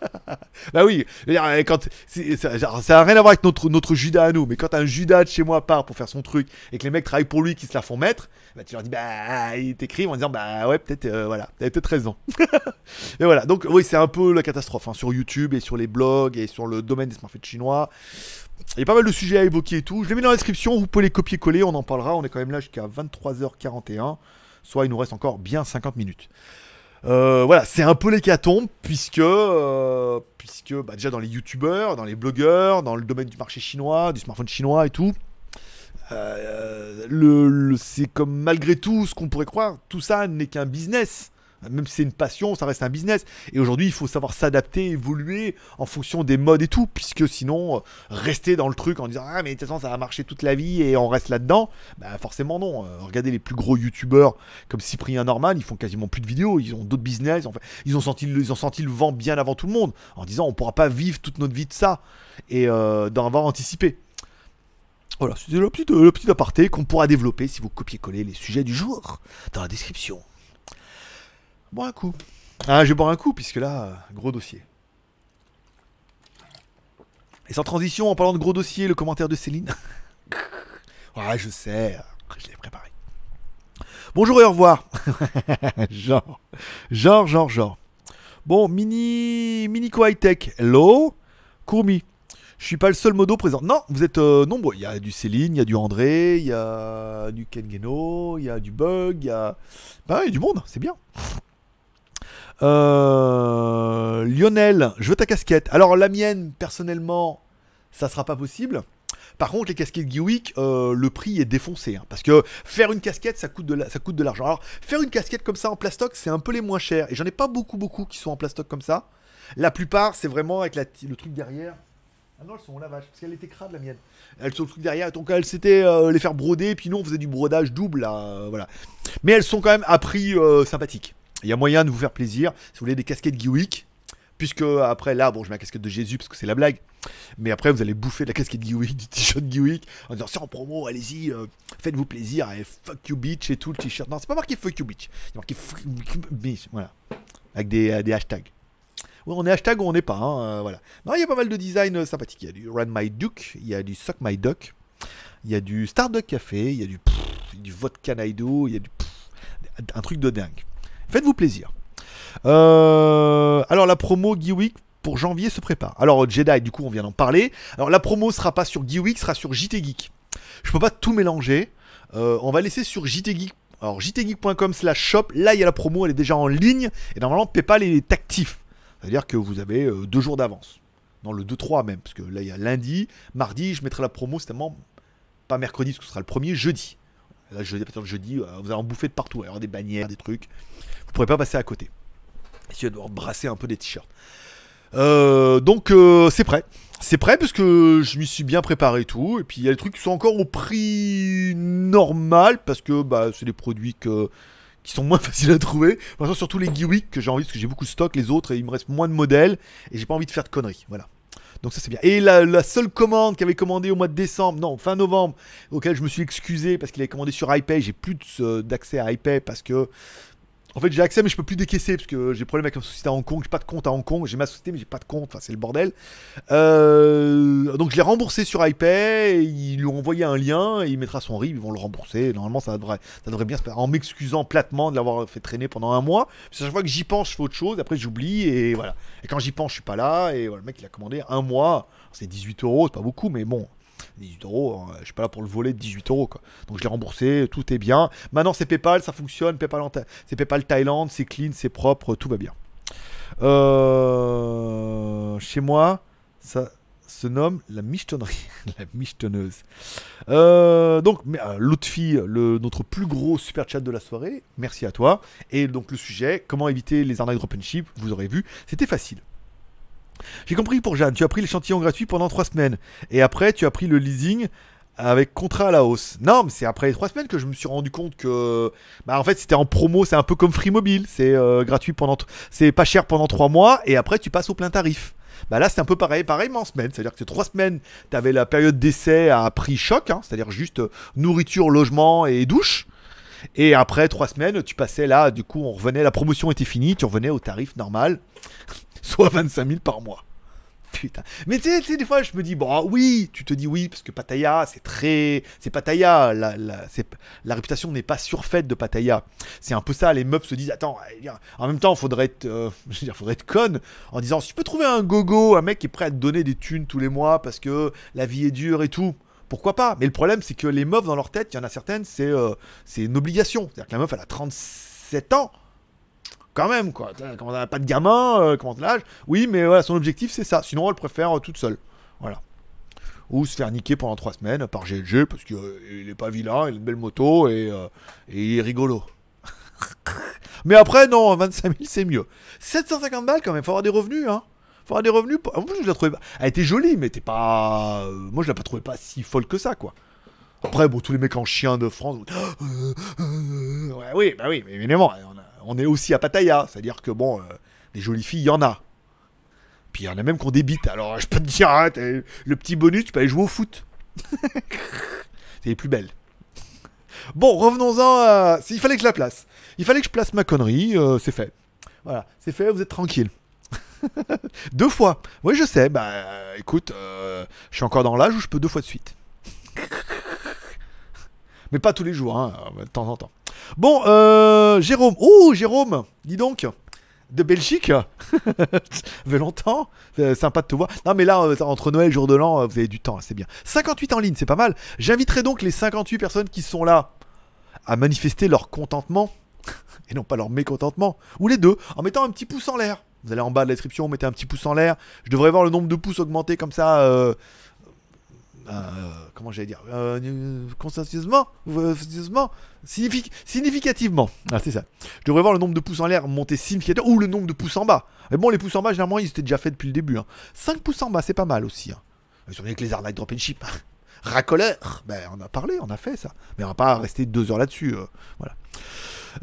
bah oui, euh, quand ça ça a rien à voir avec notre, notre Judas à nous, mais quand un Judas de chez moi part pour faire son truc et que les mecs travaillent pour lui qui se la font mettre, bah tu leur dis bah ils t'écrivent en disant bah ouais peut-être euh, voilà t'avais peut-être raison. et voilà donc oui c'est un peu la catastrophe hein, sur YouTube et sur les blogs et sur le domaine des smartphones chinois. Il y a pas mal de sujets à évoquer et tout. Je les mets dans la description, vous pouvez les copier-coller, on en parlera. On est quand même là jusqu'à 23h41, soit il nous reste encore bien 50 minutes. Euh, voilà, c'est un peu l'hécatombe puisque, euh, puisque bah, déjà dans les youtubeurs, dans les blogueurs, dans le domaine du marché chinois, du smartphone chinois et tout, euh, le- c'est comme malgré tout ce qu'on pourrait croire, tout ça n'est qu'un business. Même si c'est une passion, ça reste un business. Et aujourd'hui, il faut savoir s'adapter, évoluer en fonction des modes et tout, puisque sinon, euh, rester dans le truc en disant Ah, mais de toute façon, ça va marcher toute la vie et on reste là-dedans, bah forcément non. Euh, regardez les plus gros youtubeurs comme Cyprien Norman, ils font quasiment plus de vidéos, ils ont d'autres business, en fait, ils, ont senti, le- vent bien avant tout le monde, en disant On pourra pas vivre toute notre vie de ça, et euh, d'en avoir anticipé. Voilà, c'était le petit, le petit aparté qu'on pourra développer si vous copiez-collez les sujets du jour dans la description. Boire un coup. Ah, je vais boire un coup, puisque là, gros dossier. Et sans transition, en parlant de gros dossier, le commentaire de Céline. ouais, je sais, je l'ai préparé. Bonjour et au revoir. genre, genre, genre, genre. Bon, mini, minico high tech. Hello, Courmi. Je suis pas le seul modo présent. Non, vous êtes euh, nombreux. Il y a du Céline, il y a du André, il y a du Ken Geno, il y a du Bug, il y a. Bah, il y a du monde, c'est bien. Euh, Lionel, je veux ta casquette. Alors la mienne, personnellement, ça sera pas possible. Par contre, les casquettes Geewick, euh, le prix est défoncé. hein, parce que faire une casquette, ça coûte de l'argent. Alors, faire une casquette comme ça en plastoc, c'est un peu les moins chers. Et j'en ai pas beaucoup, beaucoup qui sont en plastoc comme ça. La plupart, c'est vraiment avec le truc derrière. Ah non, elles sont la vache, parce qu'elle était crade la mienne. Elles sont le truc derrière, donc elles c'était euh, les faire broder, puis nous on faisait du brodage double, euh, voilà. Mais elles sont quand même à prix euh, sympathique. Il y a moyen de vous faire plaisir. Si vous voulez des casquettes Geewick, puisque après là, bon, je mets la casquette de Jésus parce que c'est la blague. Mais après, vous allez bouffer de la casquette Geewick, du t-shirt Geewick, en disant c'est en promo, allez-y, euh, faites-vous plaisir, fuck you bitch et tout le t-shirt. Non, c'est pas marqué fuck you bitch, c'est marqué fuck you bitch, voilà. Avec des, euh, des hashtags. Ouais, on est hashtag ou on n'est pas, hein, euh, voilà. Non, il y a pas mal de designs sympathiques. Il y a du Run My Duck, il y a du Suck My Duck, il y a du Starduck Café, il y a du, pff, du Vodka Naido, il y a du pff, un truc de dingue. Faites-vous plaisir. Euh, alors la promo Geeweek pour janvier se prépare. Alors Jedi, du coup, on vient d'en parler. Alors la promo sera pas sur Geeweek, sera sur JT Geek. Je peux pas tout mélanger. Euh, on va laisser sur JT Geek. Alors jtgeek.com slash shop, là il y a la promo, elle est déjà en ligne, et normalement PayPal est actif. C'est-à-dire que vous avez euh, deux jours d'avance. Non, le 2-3 même, parce que là il y a lundi, mardi, je mettrai la promo, c'est tellement pas mercredi, parce que ce sera le premier, jeudi. Là, jeudi, jeudi, vous allez en bouffer de partout. Il y avoir des bannières, des trucs. Vous pourrez pas passer à côté. Essayez de brasser un peu des t-shirts. Euh, donc euh, c'est prêt. C'est prêt parce que je m'y suis bien préparé et tout. Et puis il y a des trucs qui sont encore au prix normal parce que bah, c'est des produits qui sont moins faciles à trouver. L'instant, surtout les Geewick que j'ai envie parce que j'ai beaucoup de stock. Les autres, il me reste moins de modèles et j'ai pas envie de faire de conneries. Voilà. Donc ça c'est bien. Et la, seule commande qu'il avait commandée au mois de décembre, non, fin novembre, auquel je me suis excusé parce qu'il avait commandé sur iPay, j'ai plus d'accès à iPay parce que En fait, j'ai accès, mais je peux plus décaisser parce que j'ai problème avec ma société à Hong Kong. J'ai pas de compte à Hong Kong. J'ai ma société, mais j'ai pas de compte. Enfin, c'est le bordel. Euh, donc, je l'ai remboursé sur iPay. Ils lui ont envoyé un lien et il mettra son RIB. Ils vont le rembourser. Normalement, ça devrait, ça devrait bien se passer. En m'excusant platement de l'avoir fait traîner pendant un mois. Parce que chaque fois que j'y pense, je fais autre chose. Après, j'oublie et voilà. Et quand j'y pense, je suis pas là. Et voilà, le mec, il a commandé un mois. C'est 18 euros. C'est pas beaucoup, mais bon. 18 euros, hein, je suis pas là pour le voler de 18 euros quoi. Donc je l'ai remboursé, tout est bien. Maintenant c'est PayPal, ça fonctionne, PayPal c'est PayPal Thaïlande, c'est clean, c'est propre, tout va bien. Euh, chez moi, ça se nomme la michetonnerie, la michetonneuse. Euh, donc euh, Lutfi, le, notre plus gros super chat de la soirée, merci à toi. Et donc le sujet, comment éviter les arnaques dropship, vous aurez vu, c'était facile. J'ai compris pour Jeanne, tu as pris l'échantillon gratuit pendant 3 semaines. Et après, tu as pris le leasing avec contrat à la hausse. Non, mais c'est après les 3 semaines que je me suis rendu compte que. Bah, en fait, c'était en promo, c'est un peu comme Free Mobile. C'est euh, gratuit pendant. C'est pas cher pendant 3 mois et après, tu passes au plein tarif. Bah là, c'est un peu pareil, pareil, mais en semaine. C'est-à-dire que c'est 3 semaines, tu avais la période d'essai à prix choc, hein, c'est-à-dire juste euh, nourriture, logement et douche. Et après 3 semaines, tu passais là, du coup, on revenait, la promotion était finie, tu revenais au tarif normal, soit 25 000 par mois. Putain. Mais tu sais, des fois, je me dis, bon, ah oui, tu te dis oui, parce que Pattaya, c'est très. C'est Pattaya, la, la, la réputation n'est pas surfaite de Pattaya. C'est un peu ça, les meufs se disent, attends, eh, en même temps, faudrait être, euh, faudrait être conne en disant, si tu peux trouver un gogo, un mec qui est prêt à te donner des thunes tous les mois parce que la vie est dure et tout. Pourquoi pas? Mais le problème, c'est que les meufs, dans leur tête, il y en a certaines, c'est euh, une obligation. C'est-à-dire que la meuf, elle a 37 ans. Quand même, quoi. Quand elle n'a pas de gamin, euh, comment l'âge? Oui, mais voilà, son objectif, c'est ça. Sinon, elle préfère euh, toute seule. Voilà. Ou se faire niquer pendant 3 semaines par GLG parce qu'il est pas vilain, il a une belle moto et, euh, il est rigolo. mais après, non, 25 000, c'est mieux. 750 balles quand même, faut avoir des revenus, hein. Faut avoir des revenus. En plus, je la trouvais pas. Elle était jolie, mais t'es pas. euh, Moi, je la trouvée pas si folle que ça, quoi. Après, bon, tous les mecs en chien de France. euh, euh, ouais, oui, bah oui, mais évidemment, on, est aussi à Pattaya. C'est-à-dire que, bon, euh, des jolies filles, il y en a. Puis il y en a même des bites. Alors, je peux te dire, hein, le petit bonus, tu peux aller jouer au foot. C'est les plus belles. Bon, revenons-en à. Il fallait que je la place. Il fallait que je place ma connerie. euh, c'est fait. Voilà, c'est fait, vous êtes tranquille. deux fois. Oui, je sais. Bah, écoute, euh, je suis encore dans l'âge où je peux deux fois de suite. Mais pas tous les jours, hein, de temps en temps. Bon, euh, Jérôme. Oh, Jérôme, dis donc. De Belgique fait longtemps. Sympa de te voir. Non, mais là, euh, entre Noël et jour de l'an, euh, vous avez du temps, c'est bien. 58 en ligne, c'est pas mal. J'inviterai donc les 58 personnes qui sont là à manifester leur contentement et non pas leur mécontentement. Ou les deux, en mettant un petit pouce en l'air. Vous allez en bas de la description, mettez un petit pouce en l'air. Je devrais voir le nombre de pouces augmenter comme ça. euh, comment j'allais dire euh, euh, Consciencieusement euh, sérieusement signifi- Significativement. Ah, c'est ça. Je devrais voir le nombre de pouces en l'air monter significativement ou le nombre de pouces en bas. Mais bon, les pouces en bas, généralement, ils étaient déjà faits depuis le début. hein. 5 pouces en bas, c'est pas mal aussi. Hein. Ils sont que les arnaques drop and ship. Racoleur Ben, on a parlé, on a fait ça. Mais on va pas rester deux heures là-dessus. euh, voilà.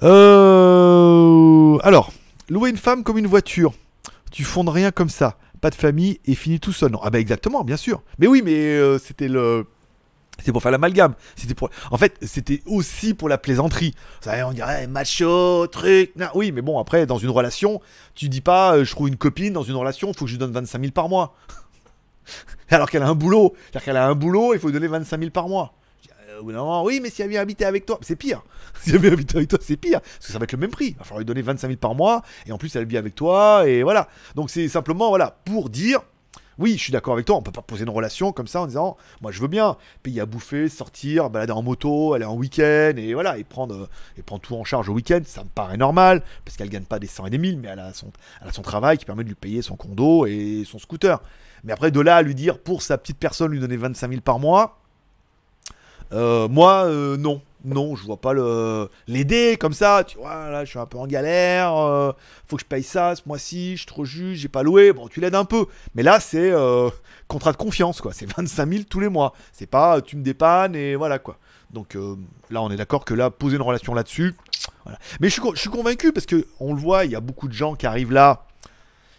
Euh, alors, louer une femme comme une voiture. Tu fondes rien comme ça. Pas de famille et finis tout seul. Non. Ah bah exactement, bien sûr. Mais oui, mais euh, c'était le... C'était pour faire l'amalgame. C'était pour... En fait, c'était aussi pour la plaisanterie. Savez, on dirait macho, truc. Non, oui, mais bon, après, dans une relation, tu dis pas, euh, je trouve une copine dans une relation, il faut que je lui donne 25 000 par mois. Alors qu'elle a un boulot. C'est-à-dire qu'elle a un boulot, il faut lui donner 25 000 par mois. Oui, mais si elle vient habiter avec toi, c'est pire. Si elle vient habiter avec toi, c'est pire. Parce que ça va être le même prix. Il va falloir lui donner 25 000 par mois. Et en plus, elle vit avec toi. Et voilà. Donc c'est simplement, voilà, pour dire. Oui, je suis d'accord avec toi, on peut pas poser une relation comme ça en disant moi je veux bien payer à bouffer, sortir, balader en moto, aller en week-end et voilà, et prendre, euh, tout en charge au week-end, ça me paraît normal, parce qu'elle gagne pas des 100 et des 1000, mais elle a, son, elle a son travail qui permet de lui payer son condo et son scooter. Mais après, de là à lui dire pour sa petite personne lui donner 25 000 par mois, euh, moi, euh, non. Non, je vois pas le l'aider comme ça. Tu vois, là, je suis un peu en galère. euh, faut que je paye ça ce mois-ci. Je suis trop juste, j'ai pas loué. Bon, tu l'aides un peu. Mais là, c'est contrat de confiance, quoi. C'est 25 000 tous les mois. C'est pas tu me dépannes et voilà, quoi. Donc là, on est d'accord que là, poser une relation là-dessus. Mais je suis, je suis convaincu parce que on le voit, il y a beaucoup de gens qui arrivent là,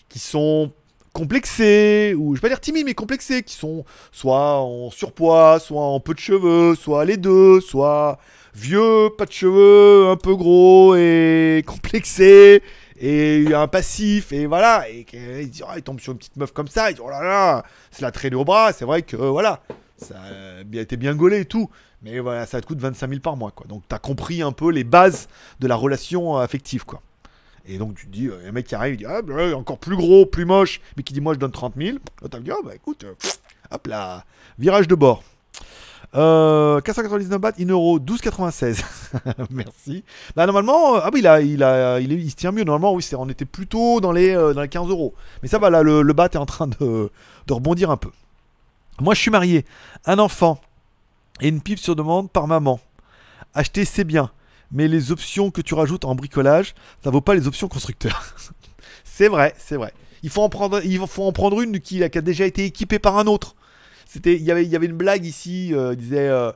qui sont complexés, ou je vais pas dire timides, mais complexés, qui sont soit en surpoids, soit en peu de cheveux, soit les deux, soit vieux, pas de cheveux, un peu gros et complexé et un passif et voilà et qu'il dit, oh, sur une petite meuf comme ça, il dit oh là là, c'est la traîner au bras, c'est vrai que euh, voilà, ça a été bien gaulé et tout. Mais voilà, ça te coûte 25 000 par mois, quoi. Donc, t'as compris un peu les bases de la relation affective, quoi. Et donc, tu te dis, euh, un mec qui arrive, il dit, ah, bah, encore plus gros, plus moche, mais qui dit, moi, je donne 30 000. Là, t'as dit, ah, bah, écoute, euh, hop là, virage de bord. Euh, 499 bahts, 1 euro, 12,96. Merci. Bah, normalement, euh, ah oui, il, a, il, a, il, il se tient mieux. Normalement, oui, on était plutôt dans les, euh, dans les 15 euros. Mais ça va, là, le, le bat est en train de, de rebondir un peu. Moi, je suis marié, un enfant et une pipe sur demande par maman. Acheter, c'est bien, mais les options que tu rajoutes en bricolage, ça vaut pas les options constructeurs. c'est vrai, c'est vrai. Il faut en prendre, il faut en prendre une qui, a déjà été équipée par un autre. C'était, il y avait, il y avait une blague ici, euh, il disait, euh,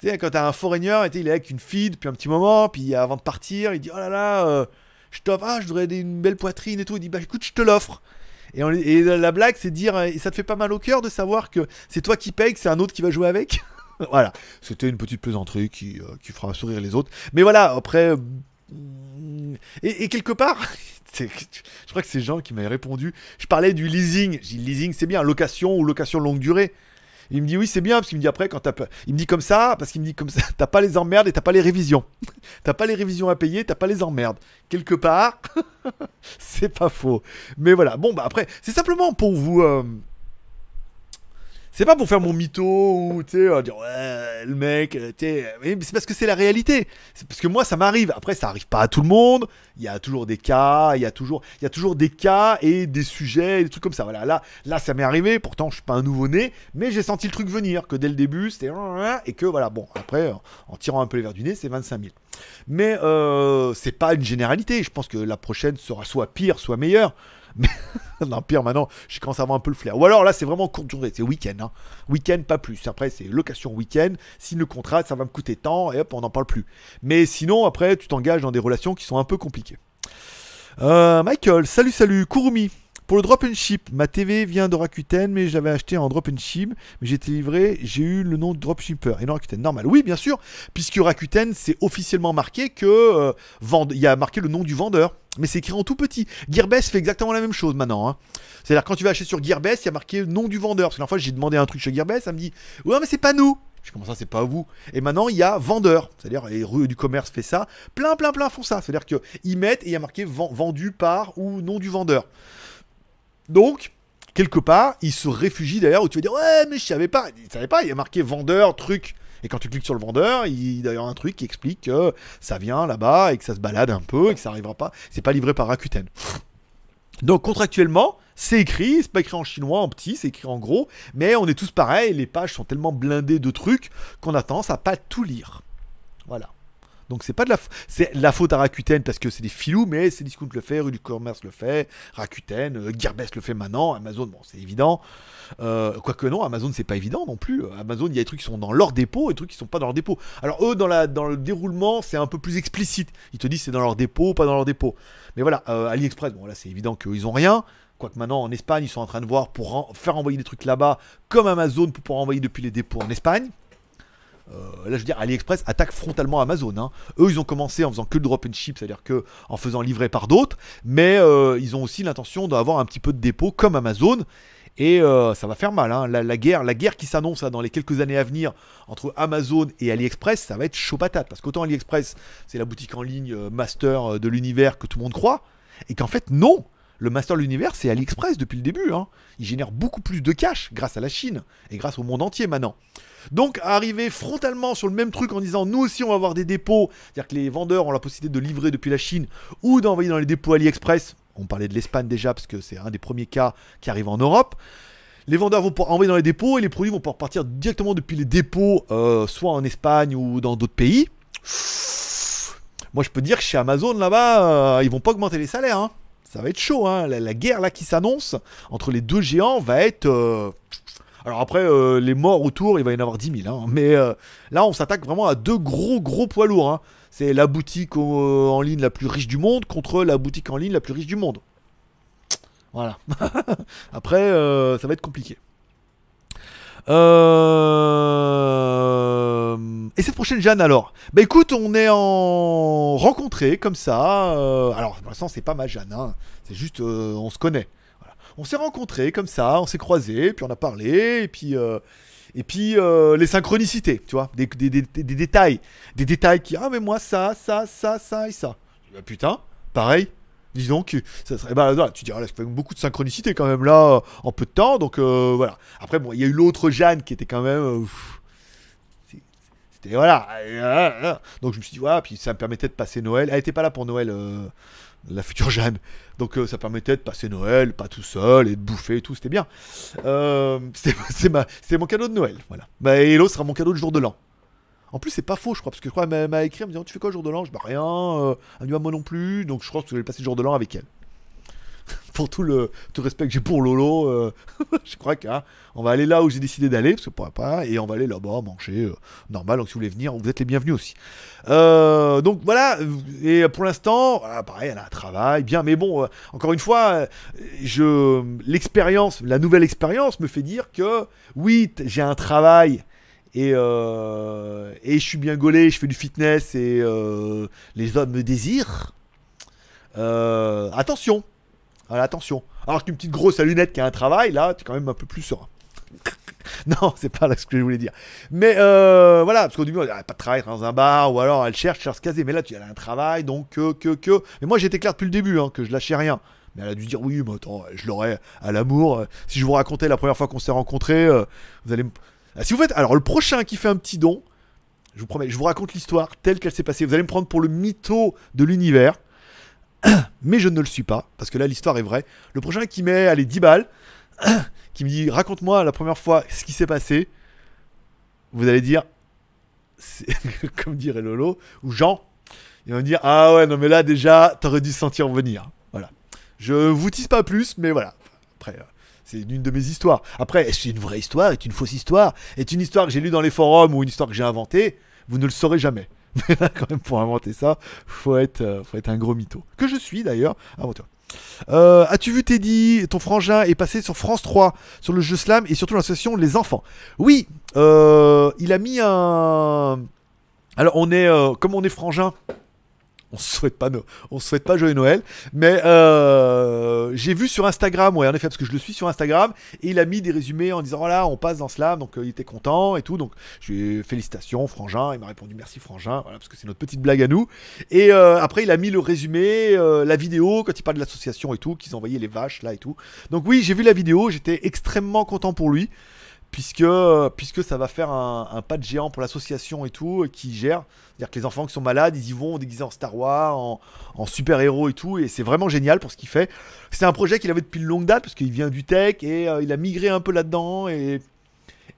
tu sais, quand t'as un foreigner, il est avec une fille depuis un petit moment, puis avant de partir, il dit, oh là là, euh, je t'offre, ah, je voudrais une belle poitrine et tout. Il dit, bah écoute, je te l'offre. Et, la blague, c'est dire, euh, et ça te fait pas mal au cœur de savoir que c'est toi qui paye, que c'est un autre qui va jouer avec? Voilà, c'était une petite plaisanterie qui, euh, qui fera sourire les autres. Mais voilà, après. euh, et, quelque part, je crois que c'est Jean qui m'avait répondu. Je parlais du leasing. J'ai leasing, c'est bien, location ou location longue durée. Il me dit oui, c'est bien, parce qu'il me dit après, quand t'as Il me dit comme ça, parce qu'il me dit comme ça, t'as pas les emmerdes et t'as pas les révisions. t'as pas les révisions à payer, t'as pas les emmerdes. Quelque part, c'est pas faux. Mais voilà, bon, bah après, c'est simplement pour vous. euh, C'est pas pour faire mon mytho ou euh, dire ouais le mec euh, mais c'est parce que c'est la réalité. C'est parce que moi ça m'arrive. Après ça arrive pas à tout le monde. Il y a toujours des cas il y a toujours il y a toujours des cas et des sujets des trucs comme ça. Voilà là là ça m'est arrivé. Pourtant je suis pas un nouveau né mais j'ai senti le truc venir que dès le début c'était et que voilà bon après en tirant un peu les verres du nez c'est 25 000 mais euh, c'est pas une généralité. Je pense que la prochaine sera soit pire soit meilleure mais pire maintenant, je commence à avoir un peu le flair. Ou alors là, c'est vraiment courte durée, c'est week-end. Hein. Week-end, pas plus. Après, c'est location week-end. Signe le contrat, ça va me coûter tant, et hop, on n'en parle plus. Mais sinon, après, tu t'engages dans des relations qui sont un peu compliquées. Euh, Michael, salut, salut. Kurumi. Pour le drop and ship, ma TV vient de Rakuten, mais j'avais acheté en drop and ship, mais j'ai été livré, j'ai eu le nom de dropshipper. Et non, Rakuten, normal. Oui, bien sûr, puisque Rakuten, c'est officiellement marqué que euh, il y a marqué le nom du vendeur, mais c'est écrit en tout petit. Gearbest fait exactement la même chose maintenant. hein. C'est-à-dire quand tu vas acheter sur Gearbest, il y a marqué nom du vendeur. Parce que la fois, j'ai demandé un truc chez Gearbest, ça me dit Ouais, mais c'est pas nous. Je comment ça, c'est pas vous? Et maintenant, il y a vendeur. C'est-à-dire, les rues du commerce fait ça. Plein, plein, plein font ça. C'est-à-dire qu'ils mettent et il y a marqué ven- vendu par ou nom du vendeur. Donc, quelque part, ils se réfugient d'ailleurs où tu vas dire Ouais, mais je savais pas. Ils savaient pas, il y a marqué vendeur, truc. Et quand tu cliques sur le vendeur, il y a d'ailleurs un truc qui explique que ça vient là-bas et que ça se balade un peu et que ça arrivera pas. C'est pas livré par Rakuten. Donc contractuellement, c'est écrit, c'est pas écrit en chinois, en petit, c'est écrit en gros, mais on est tous pareils, les pages sont tellement blindées de trucs qu'on a tendance à pas tout lire. Voilà. Donc c'est pas de la, c'est la faute à Rakuten parce que c'est des filous, mais c'est Discount le fait, Rue du Commerce le fait, Rakuten, euh, Gearbest le fait maintenant, Amazon, bon c'est évident. Euh, Quoique non, Amazon c'est pas évident non plus. Amazon, il y a des trucs qui sont dans leur dépôt et des trucs qui sont pas dans leur dépôt. Alors eux, dans, le déroulement, c'est un peu plus explicite. Ils te disent c'est dans leur dépôt, pas dans leur dépôt. Mais voilà, euh, AliExpress, bon là c'est évident qu'ils ont rien. Quoique maintenant en Espagne, ils sont en train de voir pour faire envoyer des trucs là-bas, comme Amazon pour pouvoir envoyer depuis les dépôts en Espagne. Euh, là, je veux dire, AliExpress attaque frontalement Amazon. hein. Eux, ils ont commencé en faisant que le drop and ship, c'est-à-dire que en faisant livrer par d'autres, mais euh, ils ont aussi l'intention d'avoir un petit peu de dépôt comme Amazon. Et euh, ça va faire mal. hein. La, guerre, la guerre qui s'annonce dans les quelques années à venir entre Amazon et AliExpress, ça va être chaud patate. Parce qu'autant AliExpress, c'est la boutique en ligne master de l'univers que tout le monde croit, et qu'en fait, non. Le master de l'univers, c'est AliExpress depuis le début. hein. Il génère beaucoup plus de cash grâce à la Chine et grâce au monde entier maintenant. Donc, arriver frontalement sur le même truc en disant nous aussi on va avoir des dépôts, c'est-à-dire que les vendeurs ont la possibilité de livrer depuis la Chine ou d'envoyer dans les dépôts AliExpress. On parlait de l'Espagne déjà parce que c'est un des premiers cas qui arrive en Europe. Les vendeurs vont pouvoir envoyer dans les dépôts et les produits vont pouvoir partir directement depuis les dépôts, euh, soit en Espagne ou dans d'autres pays. Moi, je peux dire que chez Amazon là-bas, euh, ils vont pas augmenter les salaires. hein. Ça va être chaud. hein. La, guerre là qui s'annonce entre les deux géants va être. euh, Alors après, euh, les morts autour, il va y en avoir 10 000. hein. Mais euh, là, on s'attaque vraiment à deux gros gros poids lourds. hein. C'est la boutique en ligne la plus riche du monde contre la boutique en ligne la plus riche du monde. Voilà. Après, ça va être compliqué. Euh, Et cette prochaine Jeanne alors? Bah écoute, on est en rencontré comme ça. euh, alors pour l'instant c'est pas ma Jeanne, hein. c'est juste euh, on se connaît. On s'est rencontrés comme ça, on s'est croisés, puis on a parlé, et puis euh, et puis les synchronicités, tu vois, des, des- des- des- détails, des détails qui ah mais moi ça, ça, ça, ça et ça. Bah, putain, pareil. Dis donc, ça serait, bah, voilà, tu dis, ah, là, fait beaucoup de synchronicité quand même là, en peu de temps, donc euh, voilà. Après, bon, il y a eu l'autre Jeanne qui était quand même. euh, c'est- c'était voilà. euh, Donc je me suis dit, voilà, puis ça me permettait de passer Noël. Elle était pas là pour Noël, la future Jeanne. Donc ça permettait de passer Noël, pas tout seul, et de bouffer et tout, c'était bien. C'est c'était mon cadeau de Noël, voilà. Bah, et l'autre sera mon cadeau de jour de l'an. En plus, c'est pas faux, je crois, parce que je crois qu'elle m'a- écrit en me disant Tu fais quoi le jour de l'an? Je dis Bah rien, euh, elle moi non plus, donc je crois que je vais passer le jour de l'an avec elle. pour tout le, tout respect que j'ai pour Lolo, euh, je crois qu'on va aller là où j'ai décidé d'aller, parce que pourquoi pas, et on va aller là-bas manger, euh, normal, donc si vous voulez venir, vous êtes les bienvenus aussi. Euh, donc voilà, et pour l'instant, pareil, elle a un travail, bien, mais bon, encore une fois, je, l'expérience, la nouvelle expérience me fait dire que oui, j'ai un travail et, euh, et je suis bien gaulé, je fais du fitness et euh, les hommes me désirent. Euh, attention, voilà, attention. Alors qu'une petite grosse à lunettes qui a un travail, là, tu es quand même un peu plus serein. non, c'est pas là ce que je voulais dire. Mais euh, voilà, parce qu'au début, elle a pas de travail dans un bar, ou alors elle cherche, cherche à se caser. Mais là, tu as un travail, donc que, que, que. Mais moi, j'étais clair depuis le début, hein, que je lâchais rien. Mais elle a dû dire oui, mais attends, je l'aurais à l'amour. Si je vous racontais la première fois qu'on s'est rencontrés, vous allez me. Ah, si vous faites. Alors, le prochain qui fait un petit don, je vous promets, je vous raconte l'histoire telle qu'elle s'est passée. Vous allez me prendre pour le mytho de l'univers. Mais je ne le suis pas, parce que là, l'histoire est vraie. Le prochain qui met, allez, 10 balles, qui me dit raconte-moi la première fois ce qui s'est passé, vous allez dire, comme dirait Lolo, ou Jean, il va me dire ah ouais, non mais là déjà, t'aurais dû sentir venir. Voilà. Je vous tisse pas plus, mais voilà. Après, euh, c'est une de mes histoires. Après, est-ce une vraie histoire? Est une fausse histoire? Est une histoire que j'ai lue dans les forums ou une histoire que j'ai inventée? Vous ne le saurez jamais. Mais là, quand même, pour inventer ça, faut être, euh, faut être un gros mytho. Que je suis d'ailleurs, avant. Euh, As-tu vu Teddy? Ton frangin est passé sur France 3 sur le jeu Slam et surtout l'association Les Enfants. Oui, euh, il a mis un. Alors on est, comme on est frangin, on se souhaite pas, no- souhaite pas joyeux Noël, mais euh, j'ai vu sur Instagram, ouais en effet parce que je le suis sur Instagram et il a mis des résumés en disant voilà on passe dans Slam donc euh, il était content et tout donc je félicitations frangin, il m'a répondu merci frangin voilà parce que c'est notre petite blague à nous. Et euh, après il a mis le résumé, la vidéo quand il parle de l'association et tout qu'ils envoyaient les vaches là et tout. Donc oui j'ai vu la vidéo, j'étais extrêmement content pour lui puisque, puisque ça va faire un, pas de géant pour l'association et tout, qui gère. C'est-à-dire que les enfants qui sont malades, ils y vont déguisés en Star Wars, en, super-héros et tout, et c'est vraiment génial pour ce qu'il fait. C'est un projet qu'il avait depuis une longue date, parce qu'il vient du tech, et euh, il a migré un peu là-dedans, et,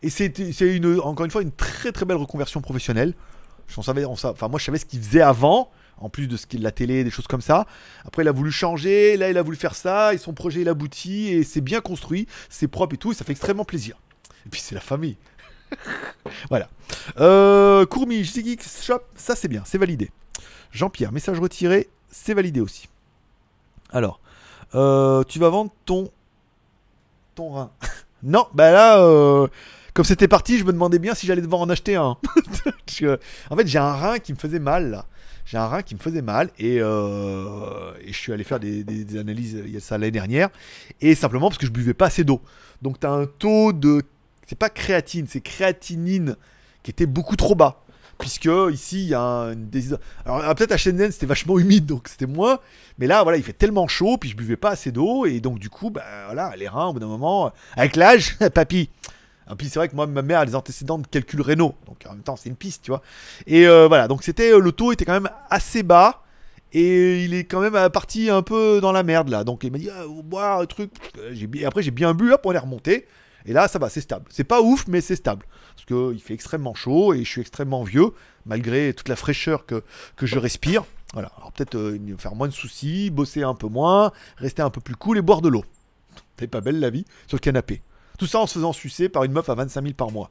et c'est une, encore une fois une très très belle reconversion professionnelle. On enfin, moi je savais ce qu'il faisait avant, en plus de ce qui est de la télé, des choses comme ça. Après, il a voulu changer, là il a voulu faire ça, et son projet il aboutit, et c'est bien construit, c'est propre et tout, et ça fait extrêmement plaisir. Et puis c'est la famille. voilà. Euh, Courmi, Shop, ça c'est bien, c'est validé. Jean-Pierre, message retiré, c'est validé aussi. Alors, euh, tu vas vendre ton ton rein. non, bah là, euh, comme c'était parti, je me demandais bien si j'allais devoir en acheter un. En fait, j'ai un rein qui me faisait mal là. J'ai un rein qui me faisait mal et, euh, et je suis allé faire des, analyses il y a ça l'année dernière et simplement parce que je buvais pas assez d'eau. Donc tu as un taux de c'est pas créatine, c'est créatinine qui était beaucoup trop bas. Puisque ici il y a un, une dés- Alors ah, peut-être à Shenzhen c'était vachement humide donc c'était moins. Mais là voilà il fait tellement chaud puis je buvais pas assez d'eau et donc du coup bah voilà les reins au bout d'un moment avec l'âge papy. Et puis c'est vrai que moi ma mère a des antécédents de calcul rénaux donc en même temps c'est une piste tu vois. Et euh, voilà donc c'était le taux était quand même assez bas. Et il est quand même euh, parti un peu dans la merde là. Donc il m'a dit, ah, boire un truc. Après j'ai bien bu, hop, on est remonté. Et là ça va, c'est stable. C'est pas ouf, mais c'est stable. Parce qu'il fait extrêmement chaud et je suis extrêmement vieux, malgré toute la fraîcheur que, que je respire. Voilà, alors peut-être euh, faire moins de soucis, bosser un peu moins, rester un peu plus cool et boire de l'eau. C'est pas belle la vie sur le canapé. Tout ça en se faisant sucer par une meuf à 25 000 par mois.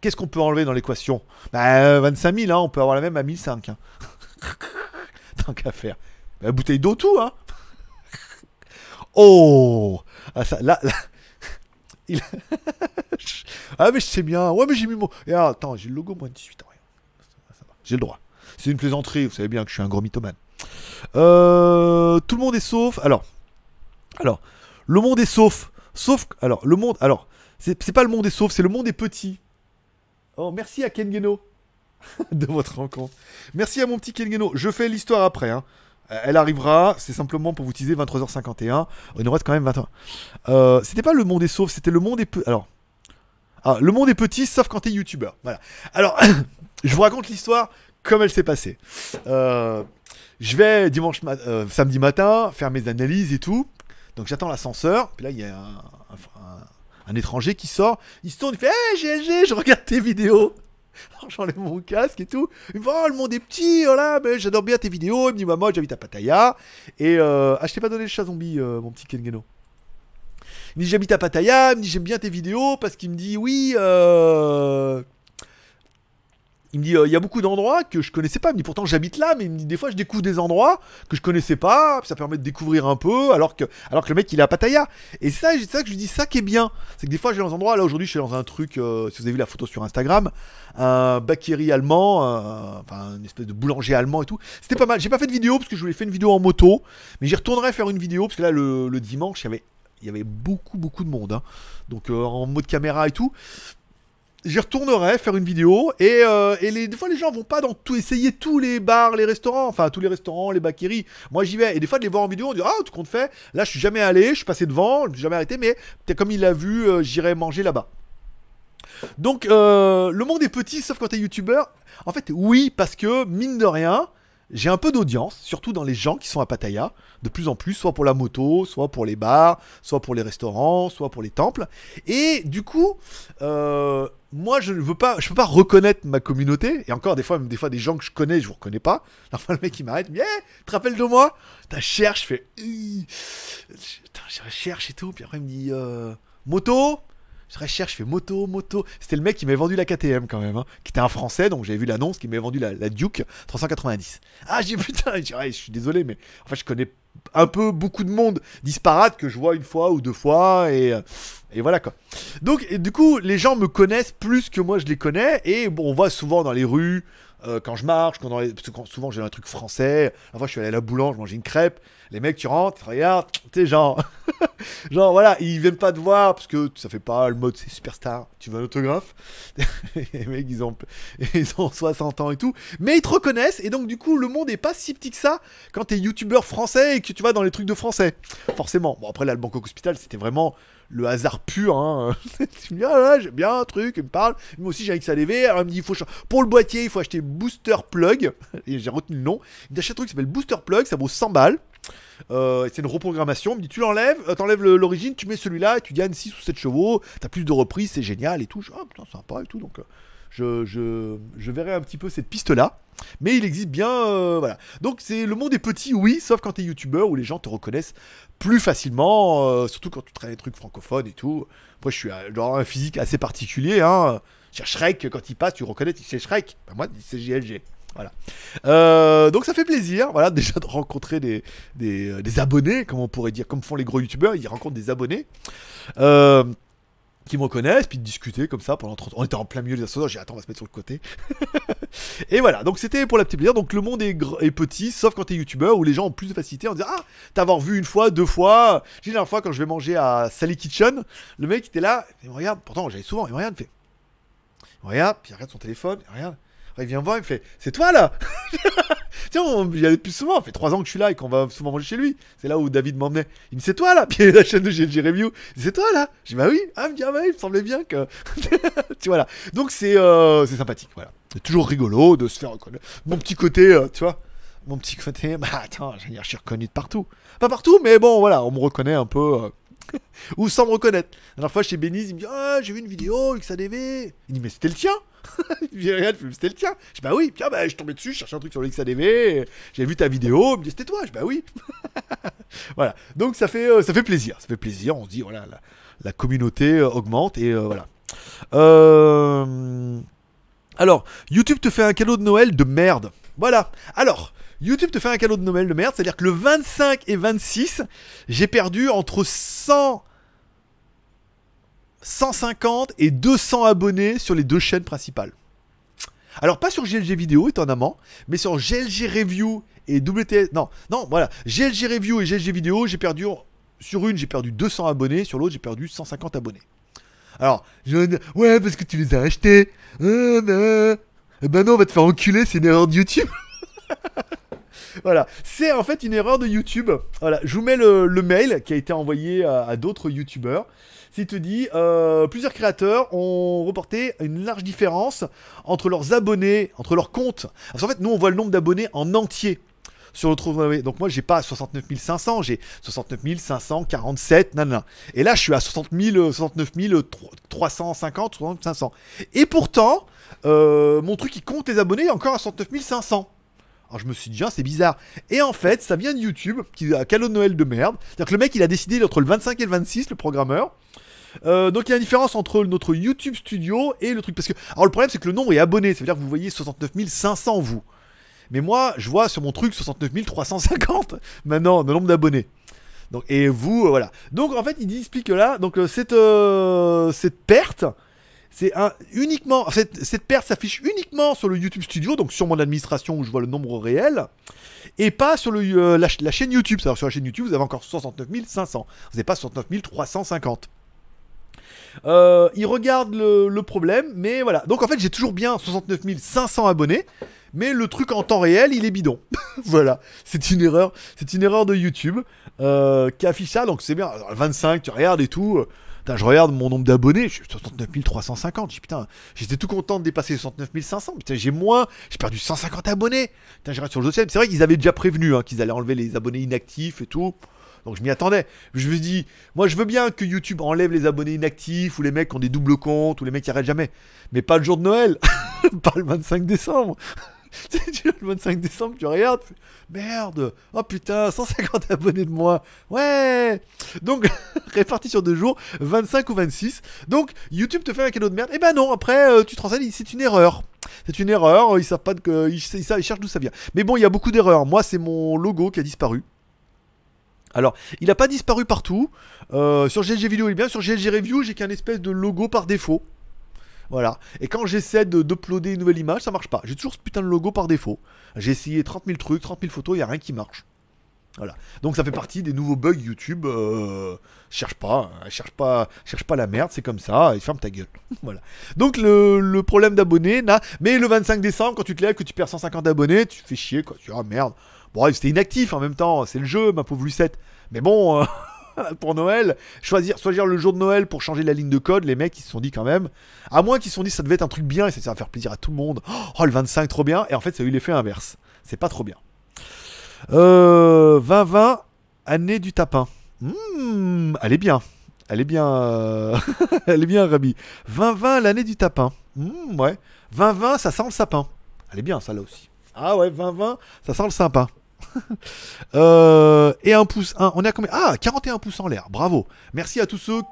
Qu'est-ce qu'on peut enlever dans l'équation? Bah euh, 25 000, hein, on peut avoir la même à 1005. Hein. Tant qu'à faire. La bouteille d'eau, tout, hein Oh ah, là, là. Ah, mais je sais bien. Ouais, mais j'ai mis mon. Et ah, attends, j'ai le logo moins de 18 ans. j'ai le droit. C'est une plaisanterie, vous savez bien que je suis un gros mythomane. Euh, tout le monde est sauf. Alors, alors, le monde est sauf. Sauf, alors, le monde, alors, c'est pas le monde est sauf, c'est le monde est petit. Oh, merci à Ken Geno de votre rencontre. Merci à mon petit Ken Geno. Je fais l'histoire après. hein. Euh, Elle arrivera, c'est simplement pour vous teaser 23h51. Il nous reste quand même 20 ans. Euh, c'était pas le monde est sauf, c'était le monde est petit. Alors, ah, le monde est petit sauf quand t'es youtubeur. Voilà. Alors, je vous raconte l'histoire comme elle s'est passée. Euh, je vais dimanche ma- euh, samedi matin faire mes analyses et tout. Donc j'attends l'ascenseur. Puis là, il y a un étranger qui sort. Il se tourne, il fait Hey GLG, je regarde tes vidéos. J'enlève mon casque et tout. Il me dit Oh, le monde est petit, voilà, mais j'adore bien tes vidéos. Il me dit moi, j'habite à Pattaya. Et euh, ah, je t'ai pas donné le chat zombie, euh, mon petit Kengeno. Il me dit J'habite à Pattaya. Il me dit J'aime bien tes vidéos parce qu'il me dit Oui, euh. Il me dit, euh, il y a beaucoup d'endroits que je connaissais pas. Il me dit, pourtant j'habite là, mais il me dit, des fois je découvre des endroits que je connaissais pas. Ça permet de découvrir un peu, alors que, alors que le mec il est à Pattaya. Et c'est ça que je lui dis, ça qui est bien. C'est que des fois je vais dans un endroit, là aujourd'hui je suis dans un truc, euh, si vous avez vu la photo sur Instagram, un bakeri allemand, euh, enfin une espèce de boulanger allemand et tout. C'était pas mal. J'ai pas fait de vidéo parce que je voulais faire une vidéo en moto, mais j'y retournerai faire une vidéo parce que là le, dimanche il y avait, il y avait beaucoup beaucoup de monde. hein. Donc en mode caméra et tout. J'y retournerai faire une vidéo et, euh, des fois les gens vont pas dans tout essayer tous les bars, les restaurants, enfin tous les restaurants, les bakeries. Moi j'y vais et des fois de les voir en vidéo on dit ah tout compte fait. Là je suis jamais allé, je suis passé devant, je suis jamais arrêté mais comme il l'a vu, euh, j'irai manger là-bas. Donc euh, le monde est petit sauf quand t'es youtubeur. En fait oui parce que mine de rien j'ai un peu d'audience, surtout dans les gens qui sont à Pattaya, de plus en plus, soit pour la moto, soit pour les bars, soit pour les restaurants, soit pour les temples. Et du coup, moi je ne veux pas, je peux pas reconnaître ma communauté. Et encore des fois, même des fois des gens que je connais, je vous reconnais pas. Parfois le mec il m'arrête, dit, hey, tu te rappelles de moi? T'as cherche, je fais, je recherche et tout. Puis après il me dit, euh, moto. Je recherche, je fais moto, moto. C'était le mec qui m'avait vendu la KTM quand même, hein, qui était un français, donc j'avais vu l'annonce, qui m'avait vendu la, Duke 390. Ah, j'ai putain, je je suis désolé, mais en fait, je connais un peu beaucoup de monde disparate que je vois une fois ou deux fois, et, euh, et voilà quoi. Donc, du coup, les gens me connaissent plus que moi je les connais, et on voit souvent dans les rues, euh, quand je marche, quand souvent j'ai un truc français. Fois, je suis allé à la boulange, manger une crêpe. Les mecs, tu rentres, tu regardes, sais, genre, genre voilà, ils viennent pas te voir parce que ça fait pas le mode c'est superstar. Tu veux un autographe? Les mecs, ils ont, ils ont 60 ans et tout, mais ils te reconnaissent et donc du coup, le monde est pas si petit que ça quand t'es youtubeur français et que tu vas dans les trucs de français. Forcément. Bon après là, le Bangkok Hospital, c'était vraiment le hasard pur. Hein. me ah là, j'aime bien un truc, il me parle. Moi aussi, j'ai un XADV. Alors, il me dit, il faut pour le boîtier, il faut acheter Booster Plug. Et j'ai retenu le nom. Il achète un truc qui s'appelle Booster Plug, ça vaut 100 balles. Euh, c'est une reprogrammation. Il me dit, tu l'enlèves, euh, t'enlèves l'origine, tu mets celui-là, tu gagnes 6 ou 7 chevaux. T'as plus de reprises, c'est génial et tout. Je, ah putain, sympa et tout. Donc, euh, je, verrai un petit peu cette piste-là. Mais il existe bien. euh, voilà. Donc, c'est le monde est petit, oui, sauf quand t'es youtubeur où les gens te reconnaissent plus facilement, euh, surtout quand tu travailles des trucs francophones et tout. Moi, je suis euh, genre un physique assez particulier. Hein. Dire, Shrek, quand il passe, tu reconnais, c'est Shrek? Ben, moi, c'est JLG. Voilà. Euh, donc ça fait plaisir, voilà, déjà de rencontrer des, euh, abonnés, comme on pourrait dire, comme font les gros youtubeurs, ils rencontrent des abonnés. Euh, qui me reconnaissent, puis de discuter comme ça pendant 30 On était en plein milieu des ascenseurs, j'ai dit attends, on va se mettre sur le côté. et voilà, donc c'était pour la petite plaisir. Donc le monde est, gr- est petit, sauf quand t'es youtubeur, où les gens ont plus de facilité en disant Ah, t'avoir vu une fois, deux fois. J'ai dit la dernière fois quand je vais manger à Sally Kitchen, le mec était là, il me regarde, pourtant j'allais souvent, il me regarde, il fait. Il me regarde, puis il regarde son téléphone, il regarde. Après, il vient me voir, il me fait C'est toi là? Tiens, on y allait plus souvent. Ça fait 3 ans que je suis là et qu'on va souvent manger chez lui. C'est là où David m'emmenait. Il me dit C'est toi là? Puis il a la chaîne de GLG Review. Il dit, C'est toi là? Je dis Bah oui. Ah, il me dit Ah, bah il me semblait bien que. tu vois là. Donc c'est euh, c'est sympathique. Voilà. C'est toujours rigolo de se faire reconnaître. Mon petit côté, euh, tu vois. Mon petit côté, bah attends, je je suis reconnu de partout. Pas partout, mais bon, voilà, on me reconnaît un peu. euh, Ou sans me reconnaître. La dernière fois chez Beniz, il me dit Ah, j'ai vu une vidéo, XADV. Il dit Mais c'était le tien Il Regarde, c'était le tien. Je dis Bah oui, tiens, bah, je suis tombé dessus, je cherchais un truc sur le XADV. J'ai vu ta vidéo, C'était toi. Je Bah oui. voilà. Donc ça fait, euh, ça fait plaisir. Ça fait plaisir. On se dit Voilà, la, communauté euh, augmente et euh, voilà. Alors, YouTube te fait un cadeau de Noël de merde. Voilà. Alors. YouTube te fait un cadeau de Noël de merde, c'est-à-dire que le 25 et 26, j'ai perdu entre 100, 150 et 200 abonnés sur les deux chaînes principales. Alors pas sur GLG vidéo étonnamment, mais sur GLG review et WTS. Non, non, voilà. GLG review et GLG vidéo, j'ai perdu sur une, j'ai perdu 200 abonnés, sur l'autre, j'ai perdu 150 abonnés. Alors, je ouais, parce que tu les as achetés. Ah, non. Eh ben non, on va te faire enculer, c'est une erreur de YouTube. voilà, c'est en fait une erreur de YouTube. Voilà, je vous mets le, le mail qui a été envoyé à, à d'autres YouTubeurs. Il te dit, euh, plusieurs créateurs ont reporté une large différence entre leurs abonnés, entre leurs comptes. Parce qu'en fait, nous, on voit le nombre d'abonnés en entier sur notre donc moi j'ai pas 69 500 j'ai 69 547 nanana. et là je suis à 60 000, 69 350 69 500 et pourtant euh, mon truc il compte les abonnés encore à 69 500 alors je me suis dit, ah, c'est bizarre. Et en fait, ça vient de YouTube, qui a un de Noël de merde. C'est-à-dire que le mec, il a décidé entre le 25 et le 26, le programmeur. Euh, donc il y a une différence entre notre YouTube Studio et le truc. Parce que, alors le problème, c'est que le nombre est abonné. Ça veut dire que vous voyez 69 500, vous. Mais moi, je vois sur mon truc 69 350 maintenant, le nombre d'abonnés. Donc, et vous, euh, voilà. Donc en fait, il explique là, donc euh, cette, perte, c'est un, uniquement, cette, perte s'affiche uniquement sur le YouTube Studio, donc sur mon administration où je vois le nombre réel, et pas sur la, ch- la chaîne YouTube. Sur la chaîne YouTube, vous avez encore 69 500. Vous n'avez pas 69 350. Euh, il regarde le, problème, mais voilà. Donc en fait, j'ai toujours bien 69 500 abonnés, mais le truc en temps réel, il est bidon. voilà, c'est une erreur, c'est une erreur de YouTube euh, qui affiche ça. Donc c'est bien. Alors, 25, tu regardes et tout. euh, Putain, je regarde mon nombre d'abonnés, suis 69 350. Je dis, putain, j'étais tout content de dépasser les 69 500. Putain, j'ai moins, j'ai perdu 150 abonnés. Putain, je regarde sur le dossier. C'est vrai qu'ils avaient déjà prévenu hein, qu'ils allaient enlever les abonnés inactifs et tout. Donc je m'y attendais. Je me dit, moi je veux bien que YouTube enlève les abonnés inactifs ou les mecs qui ont des doubles comptes ou les mecs qui arrêtent jamais. Mais pas le jour de Noël. pas le 25 décembre. Le 25 décembre, tu regardes. Merde. Oh putain, 150 abonnés de moins. Ouais. Donc, réparti sur deux jours, 25 ou 26. Donc, YouTube te fait un cadeau de merde. Et ben non, après, euh, tu te renseignes, c'est une erreur. C'est une erreur. Ils savent pas que. Ils cherchent d'où ça vient. Mais bon, il y a beaucoup d'erreurs. Moi, c'est mon logo qui a disparu. Alors, il n'a pas disparu partout. Euh, sur GLG Vidéo, il est bien. Sur GLG Review, j'ai qu'un espèce de logo par défaut. Voilà. Et quand j'essaie de- d'uploader une nouvelle image, ça marche pas. J'ai toujours ce putain de logo par défaut. J'ai essayé 30 000 trucs, 30 000 photos, il n'y a rien qui marche. Voilà. Donc ça fait partie des nouveaux bugs YouTube. Euh, cherche pas, hein, cherche pas, cherche pas la merde, c'est comme ça, et ferme ta gueule. voilà. Donc le, problème d'abonnés, mais le 25 décembre, quand tu te lèves, que tu perds 150 abonnés, tu fais chier, quoi. Tu dis, ah merde. Bon, c'était inactif en même temps, c'est le jeu, ma pauvre Lucette. Mais bon, euh, pour Noël, choisir, le jour de Noël pour changer la ligne de code, les mecs ils se sont dit quand même, à moins qu'ils se sont dit ça devait être un truc bien et ça va faire plaisir à tout le monde. Oh le 25 trop bien, et en fait ça a eu l'effet inverse. C'est pas trop bien. Euh, 2020, année du tapin. Hmm, elle est bien. Elle est bien. euh, elle est bien, Rabi. 2020, l'année du tapin. Hmm, ouais. 2020, ça sent le sapin. Elle est bien, ça là aussi. Ah ouais, 2020, ça sent le sapin. Euh, et un pouce 1. On est à combien? Ah, 41 pouces en l'air. Bravo. Merci à tous ceux.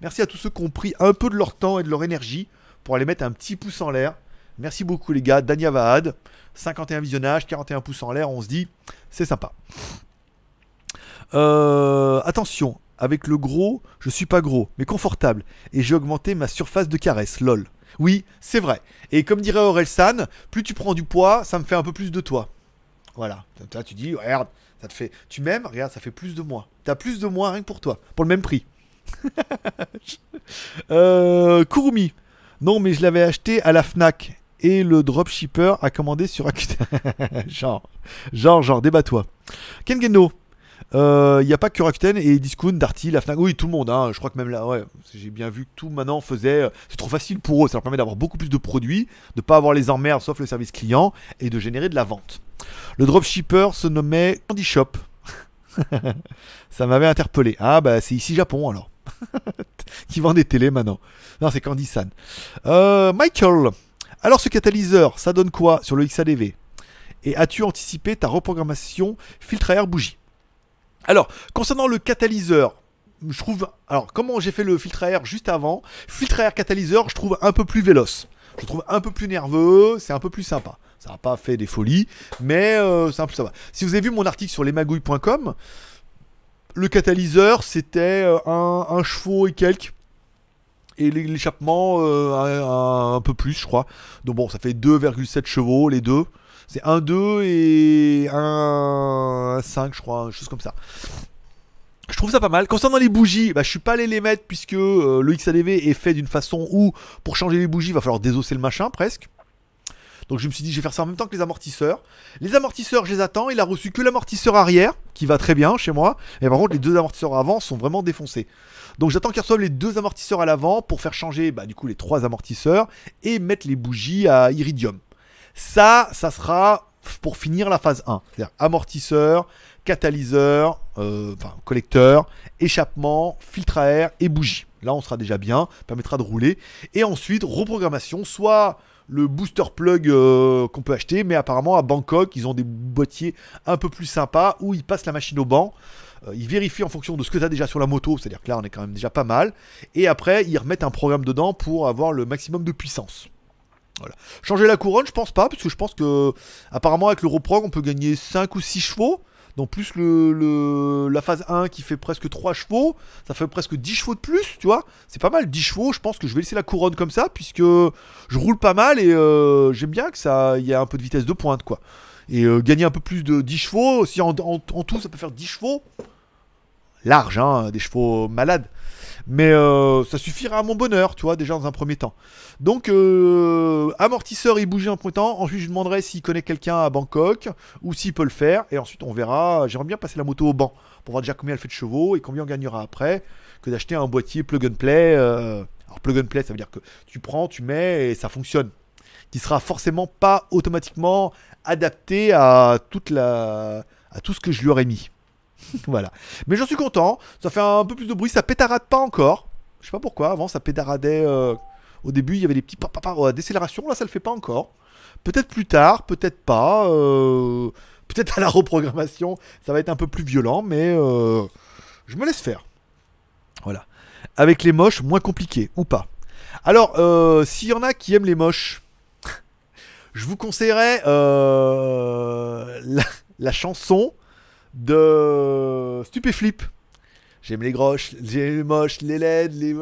Merci à tous ceux qui ont pris un peu de leur temps et de leur énergie pour aller mettre un petit pouce en l'air. Merci beaucoup les gars. Dania Vahad, 51 visionnages, 41 pouces en l'air. On se dit, c'est sympa. Euh, attention, avec le gros, je suis pas gros, mais confortable. Et j'ai augmenté ma surface de caresse, lol. Oui, c'est vrai. Et comme dirait Orelsan, plus tu prends du poids, ça me fait un peu plus de toi. Voilà. Là, tu dis, regarde, ça te fait. Tu m'aimes, regarde, ça fait plus de moi. T'as plus de moi rien que pour toi, pour le même prix. euh, Kurumi. Non, mais je l'avais acheté à la Fnac. Et le dropshipper a commandé sur genre, genre, genre, débat-toi. Kengeno. Il n'y a pas que Rakuten et Discount, Darty, la Fnac. Oui, tout le monde. hein. Je crois que même là, ouais, j'ai bien vu que tout maintenant faisait. C'est trop facile pour eux. Ça leur permet d'avoir beaucoup plus de produits, de pas avoir les emmerdes sauf le service client et de générer de la vente. Le dropshipper se nommait Candy Shop. Ça m'avait interpellé. Ah bah c'est ici Japon alors. Qui vend des télés maintenant. Non, c'est Candy San. Euh, Michael. Alors ce catalyseur, ça donne quoi sur le XADV Et as-tu anticipé ta reprogrammation filtre à air bougie? Alors, concernant le catalyseur, je trouve. Alors, comment j'ai fait le filtre à air juste avant? Filtre à air catalyseur, je trouve un peu plus véloce. Je trouve un peu plus nerveux, c'est un peu plus sympa. Ça n'a pas fait des folies, mais euh, c'est un peu sympa. Si vous avez vu mon article sur lesmagouilles.com, le catalyseur c'était euh, un, chevaux et quelques. Et l'é- l'échappement, euh, un peu plus, je crois. Donc bon, ça fait 2,7 chevaux, les deux. C'est 1,2 et 1,5, je crois, une chose comme ça. Je trouve ça pas mal. Concernant les bougies, bah, je suis pas allé les mettre puisque euh, le XADV est fait d'une façon où, pour changer les bougies, il va falloir désosser le machin presque. Donc je me suis dit, je vais faire ça en même temps que les amortisseurs. Les amortisseurs, je les attends. Il a reçu que l'amortisseur arrière, qui va très bien chez moi. Et par contre, les deux amortisseurs avant sont vraiment défoncés. Donc j'attends qu'il reçoive les deux amortisseurs à l'avant pour faire changer bah, du coup les trois amortisseurs et mettre les bougies à iridium. Ça, ça sera pour finir la phase 1. C'est-à-dire amortisseur, catalyseur, euh, enfin collecteur, échappement, filtre à air et bougie. Là, on sera déjà bien, permettra de rouler. Et ensuite, reprogrammation, soit le booster plug euh, qu'on peut acheter, mais apparemment à Bangkok, ils ont des boîtiers un peu plus sympas où ils passent la machine au banc. Euh, ils vérifient en fonction de ce que tu as déjà sur la moto, c'est-à-dire que là on est quand même déjà pas mal. Et après, ils remettent un programme dedans pour avoir le maximum de puissance. Changer la couronne, je pense pas, parce que je pense que apparemment avec le Reprog, on peut gagner 5 ou 6 chevaux. Donc plus le, le- la phase 1 qui fait presque 3 chevaux, ça fait presque 10 chevaux de plus, tu vois. C'est pas mal, 10 chevaux, je pense que je vais laisser la couronne comme ça, puisque je roule pas mal et euh, j'aime bien que ça y a un peu de vitesse de pointe, quoi. Et euh, gagner un peu plus de 10 chevaux, si en, en- en tout ça peut faire 10 chevaux, large, hein, des chevaux malades. Mais euh, ça suffira à mon bonheur, tu vois, déjà dans un premier temps. Donc, euh, amortisseur et bougie en premier temps. Ensuite, je lui demanderai s'il connaît quelqu'un à Bangkok ou s'il peut le faire. Et ensuite, on verra. J'aimerais bien passer la moto au banc pour voir déjà combien elle fait de chevaux et combien on gagnera après que d'acheter un boîtier plug and play. euh, Alors, plug and play, ça veut dire que tu prends, tu mets et ça fonctionne. Qui sera forcément pas automatiquement adapté à toute la à tout ce que je lui aurais mis. voilà. Mais j'en suis content. Ça fait un peu plus de bruit. Ça pétarade pas encore. Je sais pas pourquoi. Avant, ça pétaradait. euh, Au début, il y avait des petits pa- pa- pa- euh, décélérations. Là, ça le fait pas encore. Peut-être plus tard, peut-être pas. euh, Peut-être à la reprogrammation, ça va être un peu plus violent, mais euh, je me laisse faire. Voilà. Avec les moches, moins compliqué, ou pas. Alors, s'il y en a qui aiment les moches, je vous conseillerais la chanson de Stupéflip. J'aime les groches, les moches, les LED, les,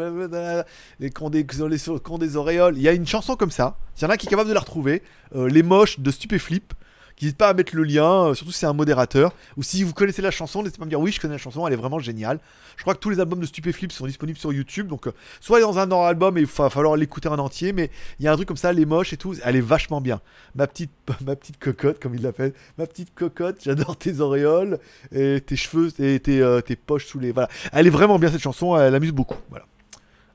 les ont des, les- des auréoles. Il y a une chanson comme ça. S'il y en a qui est capable de la retrouver, euh, les moches de Stupéflip. N'hésitez pas à mettre le lien, euh, surtout si c'est un modérateur. Ou si vous connaissez la chanson, n'hésitez pas à me dire oui, je connais la chanson, elle est vraiment géniale. Je crois que tous les albums de Stupéflip sont disponibles sur YouTube. Donc, euh, soit dans un album et il va falloir l'écouter en entier, mais il y a un truc comme ça, les moches et tout, elle est vachement bien. Ma petite, ma petite cocotte, comme il l'appelle, ma petite cocotte, j'adore tes auréoles et tes cheveux et tes, euh, tes poches sous les. Voilà. Elle est vraiment bien cette chanson, elle amuse beaucoup. Voilà.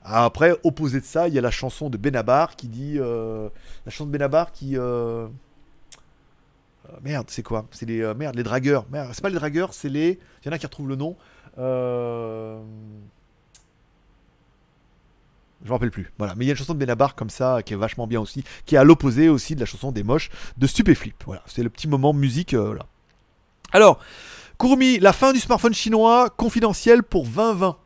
Après, opposé de ça, il y a la chanson de Benabar qui dit. la chanson de Benabar qui. Merde, c'est quoi? C'est les. euh, merde, les dragueurs. Merde, c'est pas les dragueurs, c'est les. Il y en a qui retrouvent le nom. Euh, Je me rappelle plus. Voilà. Mais il y a une chanson de Benabar comme ça qui est vachement bien aussi, qui est à l'opposé aussi de la chanson des moches de Stupéflip. Voilà. C'est le petit moment musique. euh. Alors, Kurumi, la fin du smartphone chinois confidentiel pour 2020.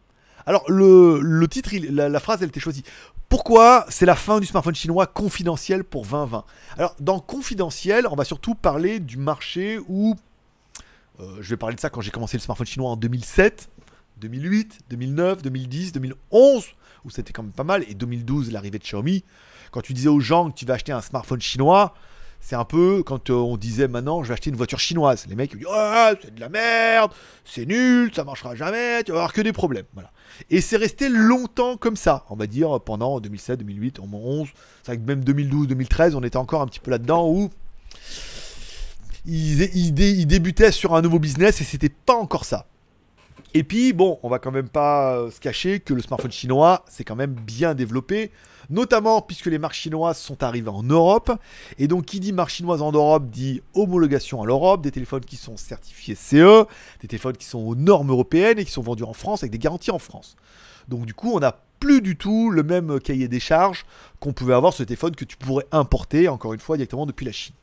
Alors, le, titre, la, la phrase, elle était choisie. Pourquoi c'est la fin du smartphone chinois confidentiel pour 2020 Alors, dans confidentiel, on va surtout parler du marché où. euh, je vais parler de ça quand j'ai commencé le smartphone chinois en 2007, 2008, 2009, 2010, 2011, où c'était quand même pas mal, et 2012, l'arrivée de Xiaomi. Quand tu disais aux gens que tu vas acheter un smartphone chinois, c'est un peu quand euh, on disait maintenant je vais acheter une voiture chinoise. Les mecs ils disent Ah, c'est de la merde, c'est nul, ça marchera jamais, tu vas avoir que des problèmes. Et c'est resté longtemps comme ça, on va dire pendant 2007, 2008, 2011, c'est vrai que même 2012, 2013, on était encore un petit peu là-dedans où ils, ils débutaient sur un nouveau business et c'était pas encore ça. Et puis, bon, on va quand même pas euh, se cacher que le smartphone chinois s'est quand même bien développé, notamment puisque les marques chinoises sont arrivées en Europe. Et donc, qui dit marque chinoise en Europe dit homologation à l'Europe, des téléphones qui sont certifiés CE, des téléphones qui sont aux normes européennes et qui sont vendus en France avec des garanties en France. Donc, du coup, on n'a plus du tout le même cahier des charges qu'on pouvait avoir sur les téléphones que tu pourrais importer, encore une fois, directement depuis la Chine.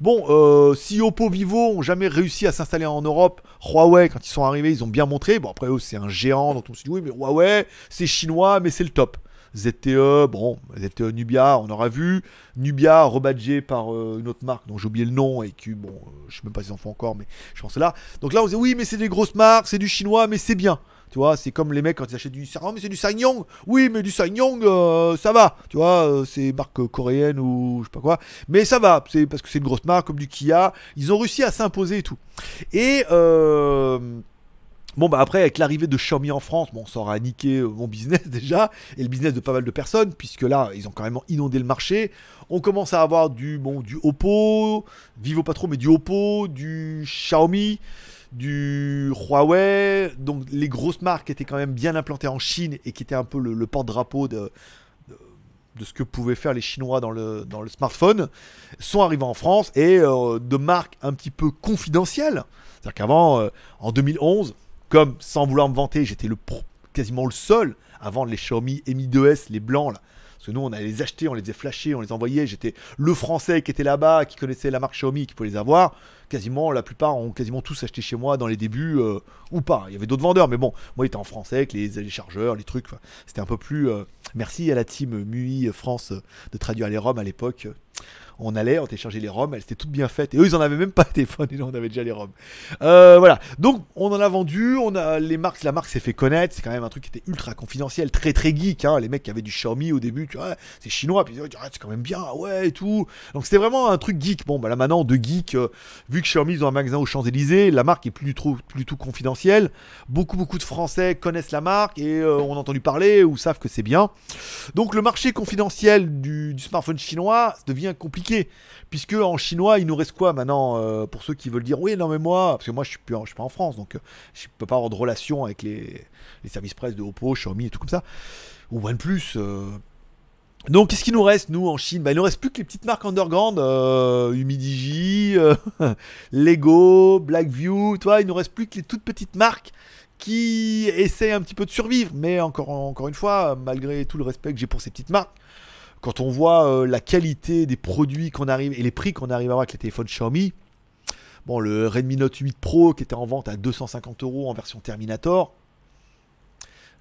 Bon, euh, si Oppo, Vivo ont jamais réussi à s'installer en Europe, Huawei, quand ils sont arrivés, ils ont bien montré. Bon, après eux, c'est un géant, donc on se dit oui, mais Huawei, c'est chinois, mais c'est le top. ZTE, bon, ZTE Nubia, on aura vu. Nubia rebadgé par euh, une autre marque dont j'ai oublié le nom et qui, bon, euh, je sais même pas s'ils en font encore, mais je pense là. Donc là, on dit oui, mais c'est des grosses marques, c'est du chinois, mais c'est bien. Tu vois, c'est comme les mecs quand ils achètent du oh, mais c'est du Sangyong. Oui, mais du Sangyong, euh, ça va. Tu vois, euh, c'est marque coréenne ou je sais pas quoi. Mais ça va, c'est parce que c'est une grosse marque comme du Kia. Ils ont réussi à s'imposer et tout. Et euh, Bon bah après avec l'arrivée de Xiaomi en France, bon ça aura niqué euh, mon business déjà et le business de pas mal de personnes puisque là ils ont carrément inondé le marché. On commence à avoir du bon du Oppo, Vivo pas trop mais du Oppo, du Xiaomi, du Huawei, donc les grosses marques étaient quand même bien implantées en Chine et qui étaient un peu le, porte-drapeau de, de, de ce que pouvaient faire les Chinois dans le, dans le smartphone, sont arrivés en France et euh, de marques un petit peu confidentielles. C'est-à-dire qu'avant, euh, en 2011, comme sans vouloir me vanter, j'étais le quasiment le seul à vendre les Xiaomi Mi 2S, les blancs là. Parce que nous, on allait les acheter, on les faisait flasher, on les envoyait. J'étais le français qui était là-bas, qui connaissait la marque Xiaomi, qui pouvait les avoir. Quasiment, la plupart ont quasiment tous acheté chez moi dans les débuts, euh, ou pas. Il y avait d'autres vendeurs, mais bon, moi, il était en français avec les, chargeurs, les trucs. C'était un peu plus. euh, Merci à la team MUI France de traduire les ROM à l'époque. On allait, on téléchargeait les ROM, elles étaient toutes bien faites. Et eux, ils en avaient même pas de téléphone, et nous, on avait déjà les ROM. Euh, voilà. Donc, on en a vendu, on a les marques, la marque s'est fait connaître. C'est quand même un truc qui était ultra confidentiel, très très geek. Hein. Les mecs qui avaient du Xiaomi au début, tu vois, c'est chinois, puis ils disaient, Ah, c'est quand même bien, ouais, et tout. Donc, c'était vraiment un truc geek. Bon, bah là maintenant, de geek, euh, vu que Xiaomi, ils ont un magasin aux Champs-Élysées, la marque est plus du tout, confidentielle. Beaucoup, beaucoup de Français connaissent la marque et euh, ont entendu parler ou savent que c'est bien. Donc, le marché confidentiel du smartphone chinois devient compliqué. Puisque en chinois, il nous reste quoi maintenant euh, Pour ceux qui veulent dire, oui, non, mais moi, parce que moi, je suis, plus en- je pas en France, donc euh, je peux pas avoir de relation avec les, services presse de Oppo, Xiaomi et tout comme ça, ou OnePlus. euh. Donc, qu'est-ce qu'il nous reste, nous, en Chine? Bah, Il nous reste plus que les petites marques underground, euh, Humidigi, euh, Lego, Blackview, tu vois, il nous reste plus que les toutes petites marques qui essaient un petit peu de survivre. Mais encore, encore une fois, malgré tout le respect que j'ai pour ces petites marques, quand on voit euh, la qualité des produits qu'on arrive et les prix qu'on arrive à avoir avec les téléphones Xiaomi, bon, le Redmi Note 8 Pro qui était en vente à 250 euros en version Terminator,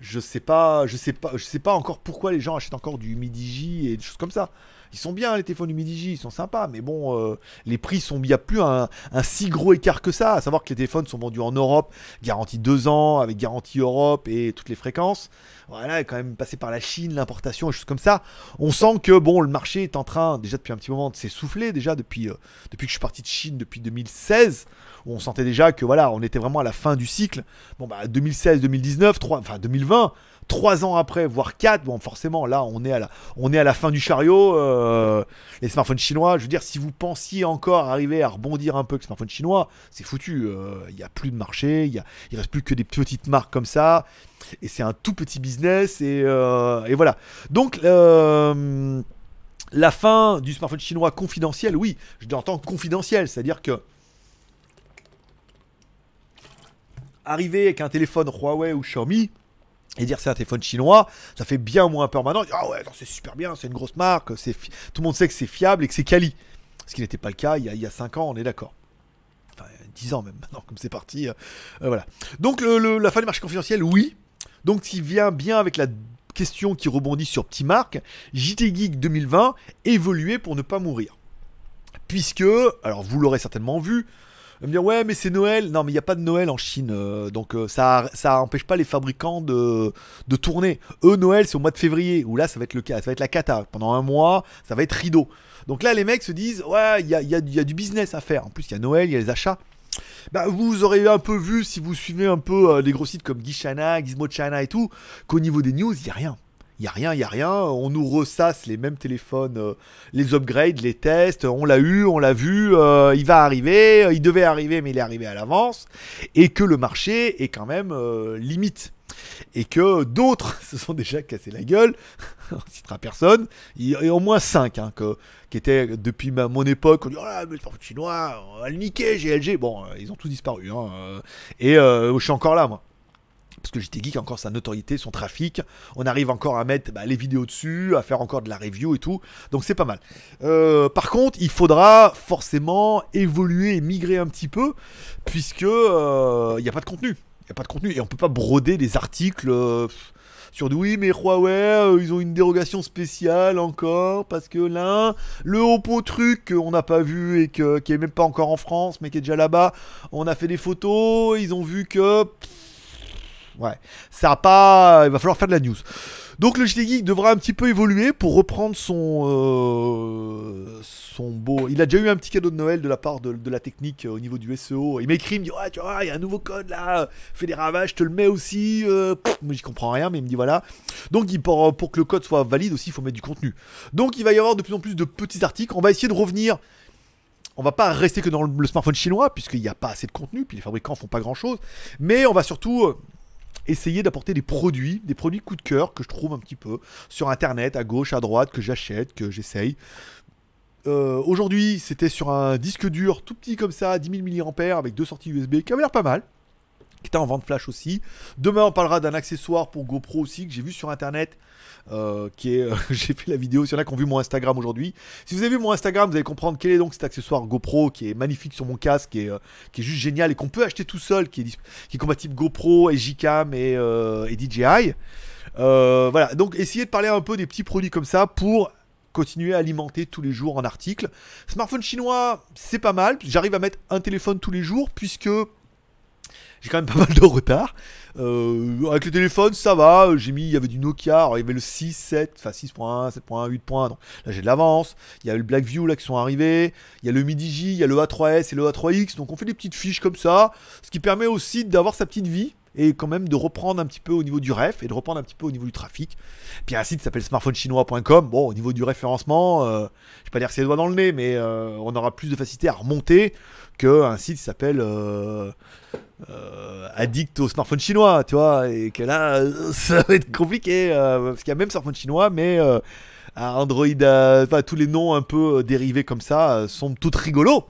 je sais pas, je sais pas, je sais pas encore pourquoi les gens achètent encore du Midigi et des choses comme ça. Ils sont bien les téléphones du Midigi, ils sont sympas, mais bon, euh, les prix sont, il n'y a plus un, un si gros écart que ça. À savoir que les téléphones sont vendus en Europe, garantie 2 ans, avec garantie Europe et toutes les fréquences. Voilà, quand même passé par la Chine, l'importation et choses comme ça. On sent que bon, le marché est en train, déjà depuis un petit moment, de s'essouffler, déjà depuis, euh, depuis que je suis parti de Chine depuis 2016, où on sentait déjà que voilà, on était vraiment à la fin du cycle. Bon, bah 2016, 2019, 3, enfin 2020, trois ans après, voire quatre, bon, forcément, là, on est à la, on est à la fin du chariot. euh, les smartphones chinois, je veux dire, si vous pensiez encore arriver à rebondir un peu avec les smartphones chinois, c'est foutu. euh, Il n'y a plus de marché, il il reste plus que des petites marques comme ça, et c'est un tout petit business, et, euh, voilà. Donc, la fin du smartphone chinois confidentiel, oui, je l'entends confidentiel, c'est-à-dire que arriver avec un téléphone Huawei ou Xiaomi et dire c'est un téléphone chinois, ça fait bien moins peur maintenant. Ah ouais, c'est super bien, c'est une grosse marque, tout le monde sait que c'est fiable et que c'est quali. Ce qui n'était pas le cas il y a, il y a 5 ans, on est d'accord. Enfin, 10 ans même maintenant, comme c'est parti. euh, euh, voilà. Donc la fin du marché confidentiel, oui. Donc qui vient bien avec la question qui rebondit sur Petit Marc, JT Geek 2020, évoluer pour ne pas mourir. Puisque, alors vous l'aurez certainement vu, me dire ouais mais c'est Noël. Non mais il n'y a pas de Noël en Chine, euh, donc euh, ça ça empêche pas les fabricants de, de tourner. Eux Noël c'est au mois de février où là ça va être le ça va être la cata. Pendant un mois ça va être rideau. Donc là les mecs se disent ouais il y a, y y du business à faire. En plus il y a Noël, il y a les achats. Bah, vous aurez un peu vu si vous suivez un peu euh, les gros sites comme Gishana, Gizmo China et tout, qu'au niveau des news, il n'y a rien. Il n'y a rien, il n'y a rien. On nous ressasse les mêmes téléphones, euh, les upgrades, les tests. On l'a eu, on l'a vu. euh, il va arriver. euh, Il devait arriver, mais il est arrivé à l'avance. Et que le marché est quand même limite. Et que d'autres se sont déjà cassés la gueule. on citera personne. Il y a au moins 5 qui étaient depuis mon époque. On dit Oh là, mais le chinois, on va GLG. Bon, ils ont tous disparu. hein, et je suis encore là, moi parce que JT Geek a encore sa notoriété, son trafic. On arrive encore à mettre bah, les vidéos dessus, à faire encore de la review et tout. Donc c'est pas mal. Euh, par contre, il faudra forcément évoluer et migrer un petit peu, puisque euh, il n'y a pas de contenu. Il n'y a pas de contenu et on peut pas broder des articles. euh, sur du oui, mais Huawei, euh, ils ont une dérogation spéciale encore parce que là, le Oppo truc qu'on n'a pas vu et qui est même pas encore en France, mais qui est déjà là-bas, on a fait des photos, ils ont vu que. Ouais, ça a pas. Il va falloir faire de la news. Donc le JT Geek devra un petit peu évoluer pour reprendre son euh, son beau. Il a déjà eu un petit cadeau de Noël de la part de, de la technique euh, au niveau du SEO. Il m'écrit, il me dit ouais tu vois il y a un nouveau code là, fais des ravages, je te le mets aussi. Euh, pff, moi j'y comprends rien mais il me dit voilà. Donc il, pour pour que le code soit valide aussi il faut mettre du contenu. Donc il va y avoir de plus en plus de petits articles. On va essayer de revenir. On va pas rester que dans le, le smartphone chinois puisqu'il n'y a pas assez de contenu puis les fabricants font pas grand chose. Mais on va surtout euh, essayer d'apporter des produits, des produits coup de cœur que je trouve un petit peu sur internet, à gauche, à droite, que j'achète, que j'essaye. Euh, Aujourd'hui, c'était sur un disque dur tout petit comme ça, 10 000 mAh avec deux sorties USB, qui avait l'air pas mal. Qui était en vente flash aussi. Demain, on parlera d'un accessoire pour GoPro aussi que j'ai vu sur internet. euh, qui est, euh, j'ai fait la vidéo. S'il y en a qui ont vu mon Instagram aujourd'hui, si vous avez vu mon Instagram, vous allez comprendre quel est donc cet accessoire GoPro qui est magnifique sur mon casque, qui est, euh, qui est juste génial et qu'on peut acheter tout seul, qui est, qui est compatible GoPro et Gcam et, et DJI. Voilà, donc essayez de parler un peu des petits produits comme ça pour continuer à alimenter tous les jours en articles. Smartphone chinois, c'est pas mal. J'arrive à mettre un téléphone tous les jours puisque j'ai quand même pas mal de retard. Euh, avec le téléphone, ça va. J'ai mis, il y avait du Nokia, il y avait le 6, 7, enfin 6.1, 7.1, 8.1. Donc là, j'ai de l'avance. Il y a le Blackview là qui sont arrivés. Il y a le Midi J, il y a le A3S et le A3X. Donc on fait des petites fiches comme ça, ce qui permet aussi d'avoir sa petite vie et quand même de reprendre un petit peu au niveau du ref et de reprendre un petit peu au niveau du trafic. Puis un site s'appelle smartphonechinois.com. Bon, au niveau du référencement, euh, je vais pas dire les doigts dans le nez, mais euh, on aura plus de facilité à remonter qu'un site s'appelle euh, euh, Addict au smartphone chinois, tu vois, et que là, ça va être compliqué, parce qu'il y a même smartphone chinois, mais Android, enfin tous les noms un peu dérivés comme ça sont tous rigolos,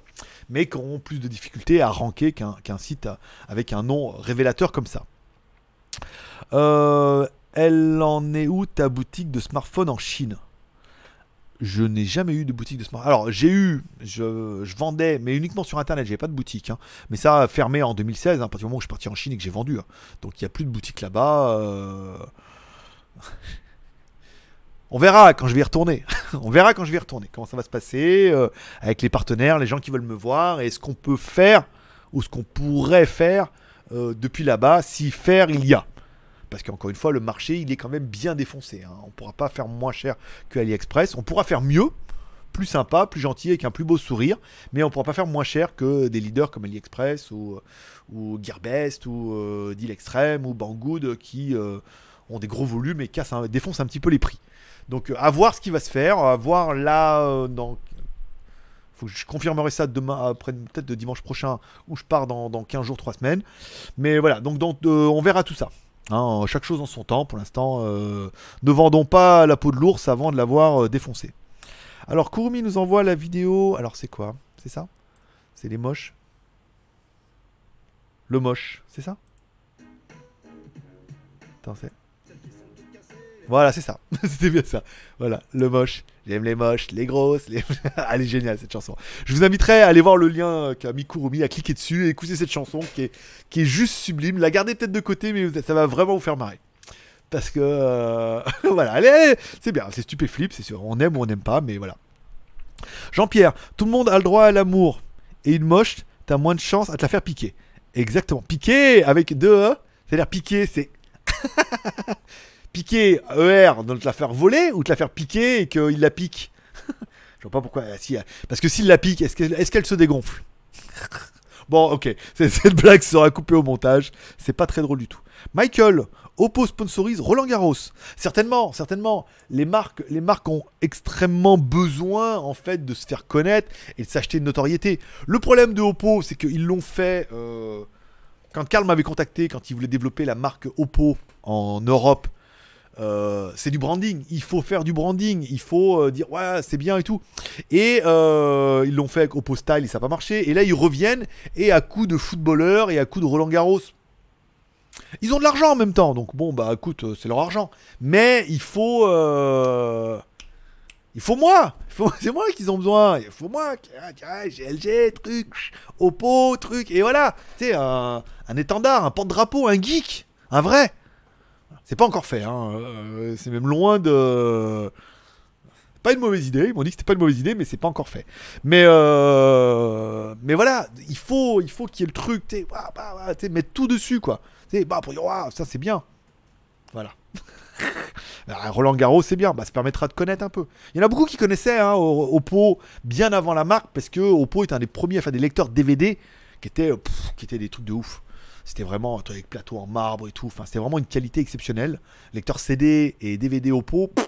mais qui auront plus de difficultés à ranker qu'un site avec un nom révélateur comme ça. Euh, elle en est où ta boutique de smartphone en Chine? Je n'ai jamais eu de boutique de smartphone. Alors, j'ai eu, je, je vendais, mais uniquement sur internet, j'avais pas de boutique. hein. Mais ça a fermé en 2016, hein, à partir du moment où je suis parti en Chine et que j'ai vendu. hein. Donc, il n'y a plus de boutique là-bas. euh. On verra quand je vais y retourner. On verra quand je vais retourner. Comment ça va se passer euh, avec les partenaires, les gens qui veulent me voir, et ce qu'on peut faire ou ce qu'on pourrait faire euh, depuis là-bas, si faire il y a? Parce qu'encore une fois, le marché, il est quand même bien défoncé. hein. On ne pourra pas faire moins cher que AliExpress. On pourra faire mieux, plus sympa, plus gentil, avec un plus beau sourire. Mais on ne pourra pas faire moins cher que des leaders comme AliExpress ou, Gearbest ou euh, ou Banggood qui euh, ont des gros volumes et cassent un- défoncent un petit peu les prix. Donc euh, à voir ce qui va se faire, à voir là euh, je confirmerai ça demain, après peut-être de dimanche prochain, où je pars dans, dans 15 jours, 3 semaines. Mais voilà, donc, euh, on verra tout ça. Hein, chaque chose en son temps. Pour l'instant, ne vendons pas la peau de l'ours avant de l'avoir euh, défoncé. Alors, Kurumi nous envoie la vidéo. Alors, c'est quoi? C'est ça? C'est les moches? Le moche, c'est ça? Attends, c'est. Voilà, c'est ça. C'était bien ça. Voilà, le moche. J'aime les moches, les grosses. Les... Elle est géniale cette chanson. Je vous inviterai à aller voir le lien euh, qu'a mis Kurumi, à cliquer dessus et écouter cette chanson qui est, qui est juste sublime. La gardez peut-être de côté, mais ça va vraiment vous faire marrer. Parce que euh, voilà, allez, c'est bien, c'est stupéflip, c'est sûr. On aime ou on n'aime pas, mais voilà. Jean-Pierre, tout le monde a le droit à l'amour. Et une moche, t'as moins de chance à te la faire piquer. Exactement. Piquer avec deux E, c'est-à-dire piquer, c'est piquer ER, donc te la faire voler ou te la faire piquer et qu'il la pique? Je vois pas pourquoi. ah, si, parce que s'il la pique, est-ce qu'elle est qu'elle se dégonfle? Bon, ok. Cette blague sera coupée au montage. C'est pas très drôle du tout. Michael, Oppo sponsorise Roland Garros. Certainement, certainement. Les marques, les marques ont extrêmement besoin en fait de se faire connaître et de s'acheter une notoriété. Le problème de Oppo, c'est qu'ils l'ont fait. euh, Quand Karl m'avait contacté, quand il voulait développer la marque Oppo en Europe, euh, c'est du branding. Il faut faire du branding. Il faut euh, dire ouais c'est bien et tout. Et euh, ils l'ont fait avec Oppo Style et ça n'a pas marché. Et là ils reviennent et à coup de footballeurs et à coup de Roland Garros. Ils ont de l'argent en même temps, donc bon bah écoute, c'est leur argent. Mais il faut, il faut moi, c'est moi qu'ils ont besoin. Il faut moi, ah, GLG, truc, Oppo, truc, et voilà. Sais un, un étendard, un porte-drapeau, un geek, un vrai. C'est pas encore fait, hein. euh, c'est même loin de. Pas une mauvaise idée, ils m'ont dit que c'était pas une mauvaise idée, mais c'est pas encore fait. Mais, euh, mais voilà, il faut il faut qu'il y ait le truc, tu bah, bah, bah, mettre tout dessus, quoi. Tu bah, pour dire, ça c'est bien. Voilà. Ah, Roland Garros, c'est bien, bah, ça permettra de connaître un peu. Il y en a beaucoup qui connaissaient hein, Oppo bien avant la marque, parce que Oppo est un des premiers à faire des lecteurs DVD qui étaient, qui étaient des trucs de ouf. C'était vraiment avec plateau en marbre et tout. Enfin, c'était vraiment une qualité exceptionnelle. Lecteur CD et DVD pff,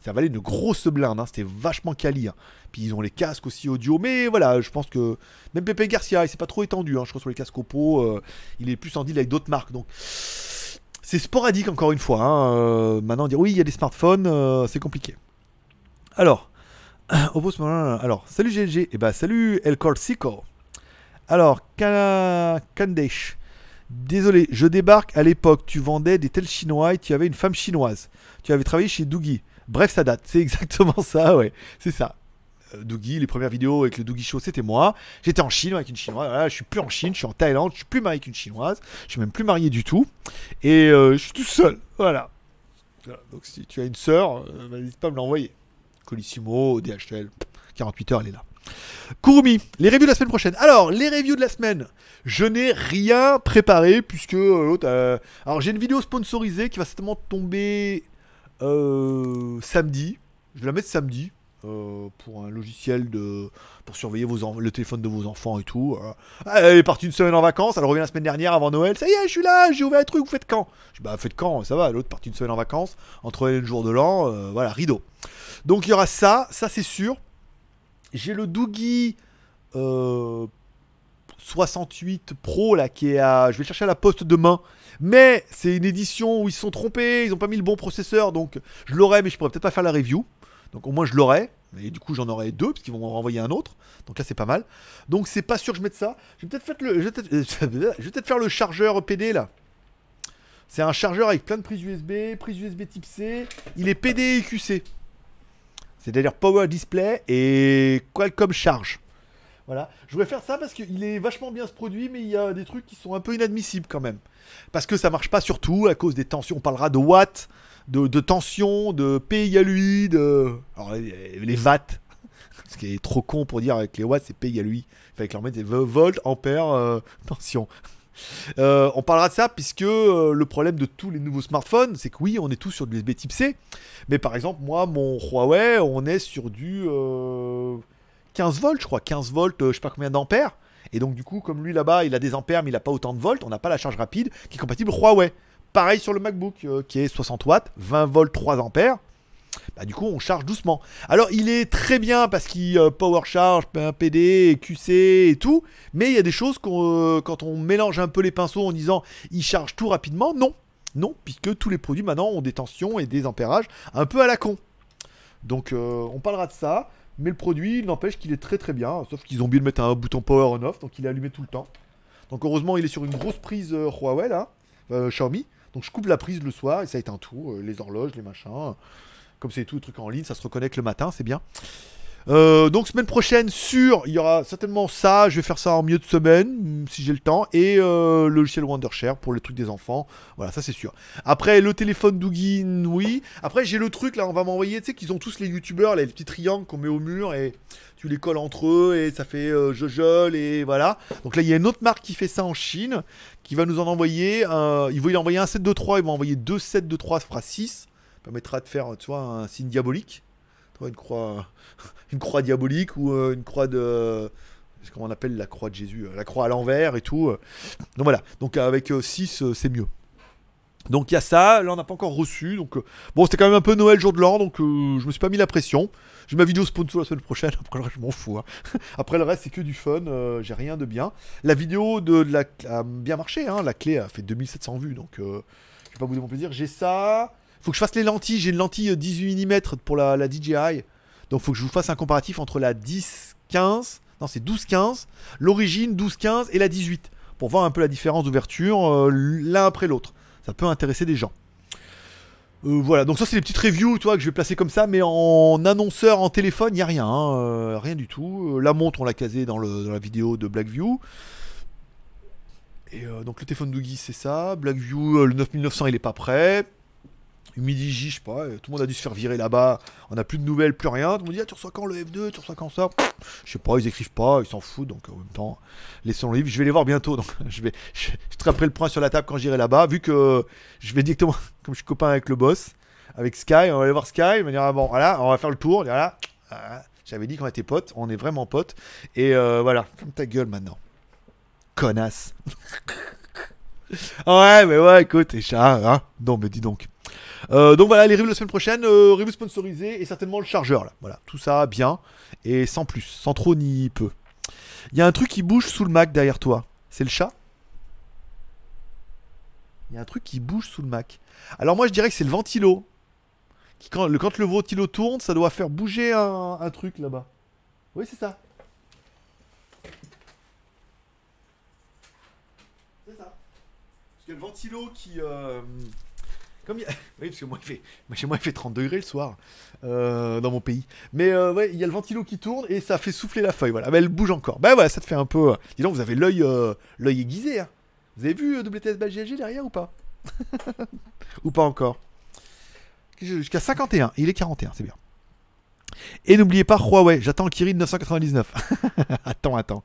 ça valait une grosse blinde. hein. C'était vachement quali. hein. Puis ils ont les casques aussi audio. Mais voilà, je pense que même Pepe Garcia, il s'est pas trop étendu. hein, je crois sur les casques Oppo, euh, il est plus en deal avec d'autres marques. Donc c'est sporadique encore une fois. hein. Euh, maintenant dire oui, il y a des smartphones, euh, c'est compliqué. Alors, smartphone- alors salut GLG. Et bah salut El Corsico. Alors, Ka- Kandesh. Désolé, je débarque à l'époque. Tu vendais des tels chinois et tu avais une femme chinoise. Tu avais travaillé chez Doogie. Bref, ça date. C'est exactement ça, ouais. C'est ça. Euh, Doogie, les premières vidéos avec le Doogie Show, c'était moi. J'étais en Chine avec une chinoise. Voilà, je suis plus en Chine, je suis en Thaïlande. Je suis plus marié avec une chinoise. Je suis même plus marié du tout. Et euh, je suis tout seul. Voilà. Donc si tu as une sœur, euh, n'hésite pas à me l'envoyer. Colissimo, DHL. 48 heures, elle est là. Kurumi, les reviews de la semaine prochaine. Alors, les reviews de la semaine, je n'ai rien préparé puisque euh, l'autre. euh, alors, j'ai une vidéo sponsorisée qui va certainement tomber euh, samedi. Je vais la mettre samedi pour un logiciel de pour surveiller vos le téléphone de vos enfants et tout. Ah, Elle est partie une semaine en vacances. Elle revient la semaine dernière avant Noël. Ça y est, je suis là, j'ai ouvert un truc. Vous faites quand? Je dis bah faites quand Ça va. L'autre partie une semaine en vacances entre le jour de l'an. voilà, rideau. Donc il y aura ça, ça c'est sûr. J'ai le Doogie euh, 68 Pro là qui est à. Je vais chercher à la poste demain. Mais c'est une édition où ils se sont trompés, ils ont pas mis le bon processeur, donc je l'aurai, mais je pourrais peut-être pas faire la review. Donc au moins je l'aurai. Et du coup j'en aurai deux, parce qu'ils vont m'en renvoyer un autre. Donc là c'est pas mal. Donc c'est pas sûr que je mette ça. Je vais peut-être faire le, chargeur PD là. C'est un chargeur avec plein de prises USB, prise USB type C. Il est PD et QC. C'est-à-dire Power Display et Qualcomm Charge. Voilà. Je voudrais faire ça parce qu'il est vachement bien ce produit, mais il y a des trucs qui sont un peu inadmissibles quand même. Parce que ça marche pas sur tout à cause des tensions. On parlera de watts, de, de tension, de P égale UI, de. Les, watts. Ce qui est trop con pour dire avec les watts, c'est P égale UI. Il fallait que leur mettre des volts, ampères, euh, tension. Euh, on parlera de ça puisque euh, le problème de tous les nouveaux smartphones, c'est que oui, on est tous sur du USB type C. Mais par exemple, moi, mon Huawei, on est sur du euh, 15 volts, je crois. 15 volts, euh, je sais pas combien d'ampères. Et donc, du coup, comme lui là-bas, il a des ampères, mais il n'a pas autant de volts, on n'a pas la charge rapide qui est compatible Huawei. Pareil sur le MacBook, euh, qui est 60 watts, 20 volts, 3 ampères. Bah, du coup, on charge doucement. Alors, il est très bien parce qu'il euh, power charge, PD, QC et tout. Mais il y a des choses euh, quand on mélange un peu les pinceaux en disant il charge tout rapidement, non. Non, puisque tous les produits maintenant ont des tensions et des ampérages un peu à la con. Donc, euh, on parlera de ça. Mais le produit, il n'empêche qu'il est très très bien. Sauf qu'ils ont oublié de mettre un bouton power on off, donc il est allumé tout le temps. Donc, heureusement, il est sur une grosse prise Huawei là, Xiaomi. Donc, je coupe la prise le soir et ça éteint tout, les horloges, les machins. Comme c'est tout le truc en ligne, ça se reconnecte le matin, c'est bien. Euh, donc semaine prochaine sur, il y aura certainement ça, je vais faire ça en milieu de semaine mm, si j'ai le temps et euh, le logiciel Wondershare pour les trucs des enfants. Voilà, ça c'est sûr. Après le téléphone Douguin, oui. Après j'ai le truc là, on va m'envoyer, tu sais qu'ils ont tous les youtubeurs, les petits triangles qu'on met au mur et tu les colles entre eux et ça fait euh, jojol et voilà. Donc là il y a une autre marque qui fait ça en Chine qui va nous en envoyer. euh, ils vont y envoyer un set de 3, ils vont envoyer deux sets de 3, ça fera 6. Permettra de faire, tu vois, un signe diabolique. Tu une croix, diabolique ou euh, une croix de. Comment on appelle la croix de Jésus euh, La croix à l'envers et tout. euh. Donc voilà. Donc avec 6, c'est mieux. Donc il y a ça. Là, on n'a pas encore reçu. Donc bon, c'était quand même un peu Noël, jour de l'an. Donc euh, je me suis pas mis la pression. J'ai ma vidéo sponsor la semaine prochaine. Après le je m'en fous. hein. Après le reste, c'est que du fun. euh, J'ai rien de bien. La vidéo de, de la a bien marché. Hein. La clé a fait 2700 vues. Donc euh, je vais pas vous dire mon plaisir. J'ai ça. Faut que je fasse les lentilles. J'ai une lentille euh, 18 mm pour la, DJI. Donc faut que je vous fasse un comparatif entre la 10-15. Non, c'est 12-15. L'origine 12-15 et la 18. Pour voir un peu la différence d'ouverture euh, l'un après l'autre. Ça peut intéresser des gens. Euh, voilà, donc ça c'est les petites reviews toi, que je vais placer comme ça, mais en annonceur en téléphone, il n'y a rien, hein, euh, rien du tout. Euh, la montre, on l'a casée dans, la vidéo de Blackview. Et euh, donc le téléphone Doogie, c'est ça. Blackview, euh, le 9900, il est pas prêt. Midi J, je sais pas, tout le monde a dû se faire virer là-bas, on n'a plus de nouvelles, plus rien. Tout le monde dit, ah, tu reçois quand le F2, tu reçois quand ça? Je sais pas, ils écrivent pas, ils s'en foutent, donc en même temps, laissons le livre. Je vais les voir bientôt, je vais, je, le point sur la table quand j'irai là-bas, vu que je vais directement, comme je suis copain avec le boss, avec Sky, on va aller voir Sky, il va dire, ah, bon, voilà, on va faire le tour, voilà, voilà. j'avais dit qu'on était potes, on est vraiment potes, et euh, voilà, ferme ta gueule maintenant. Connasse. ouais, mais ouais, écoute, et hein Non, mais dis donc. Euh, donc voilà, les reviews la semaine prochaine, euh, review sponsorisée et certainement le chargeur là. Voilà, tout ça bien et sans plus, sans trop ni peu. Il y a un truc qui bouge sous le Mac derrière toi. C'est le chat? Il y a un truc qui bouge sous le Mac. Alors moi je dirais que c'est le ventilo. Quand, le, ventilo tourne, ça doit faire bouger un, un truc là-bas. Oui, c'est ça. C'est ça. Parce que le ventilo qui. euh, comme Oui, parce que moi, il fait... chez moi, il fait 30 degrés le soir euh, dans mon pays. Mais euh, ouais, il y a le ventilo qui tourne et ça fait souffler la feuille. Voilà, mais elle bouge encore. Bah voilà, ça te fait un peu. euh, Dis donc, vous avez l'œil aiguisé. Hein. Vous avez vu WTS GLG derrière ou pas? Ou pas encore? Jusqu'à 51. Il est 41, c'est bien. Et n'oubliez pas Huawei. J'attends le Kirin 999. attends, attends.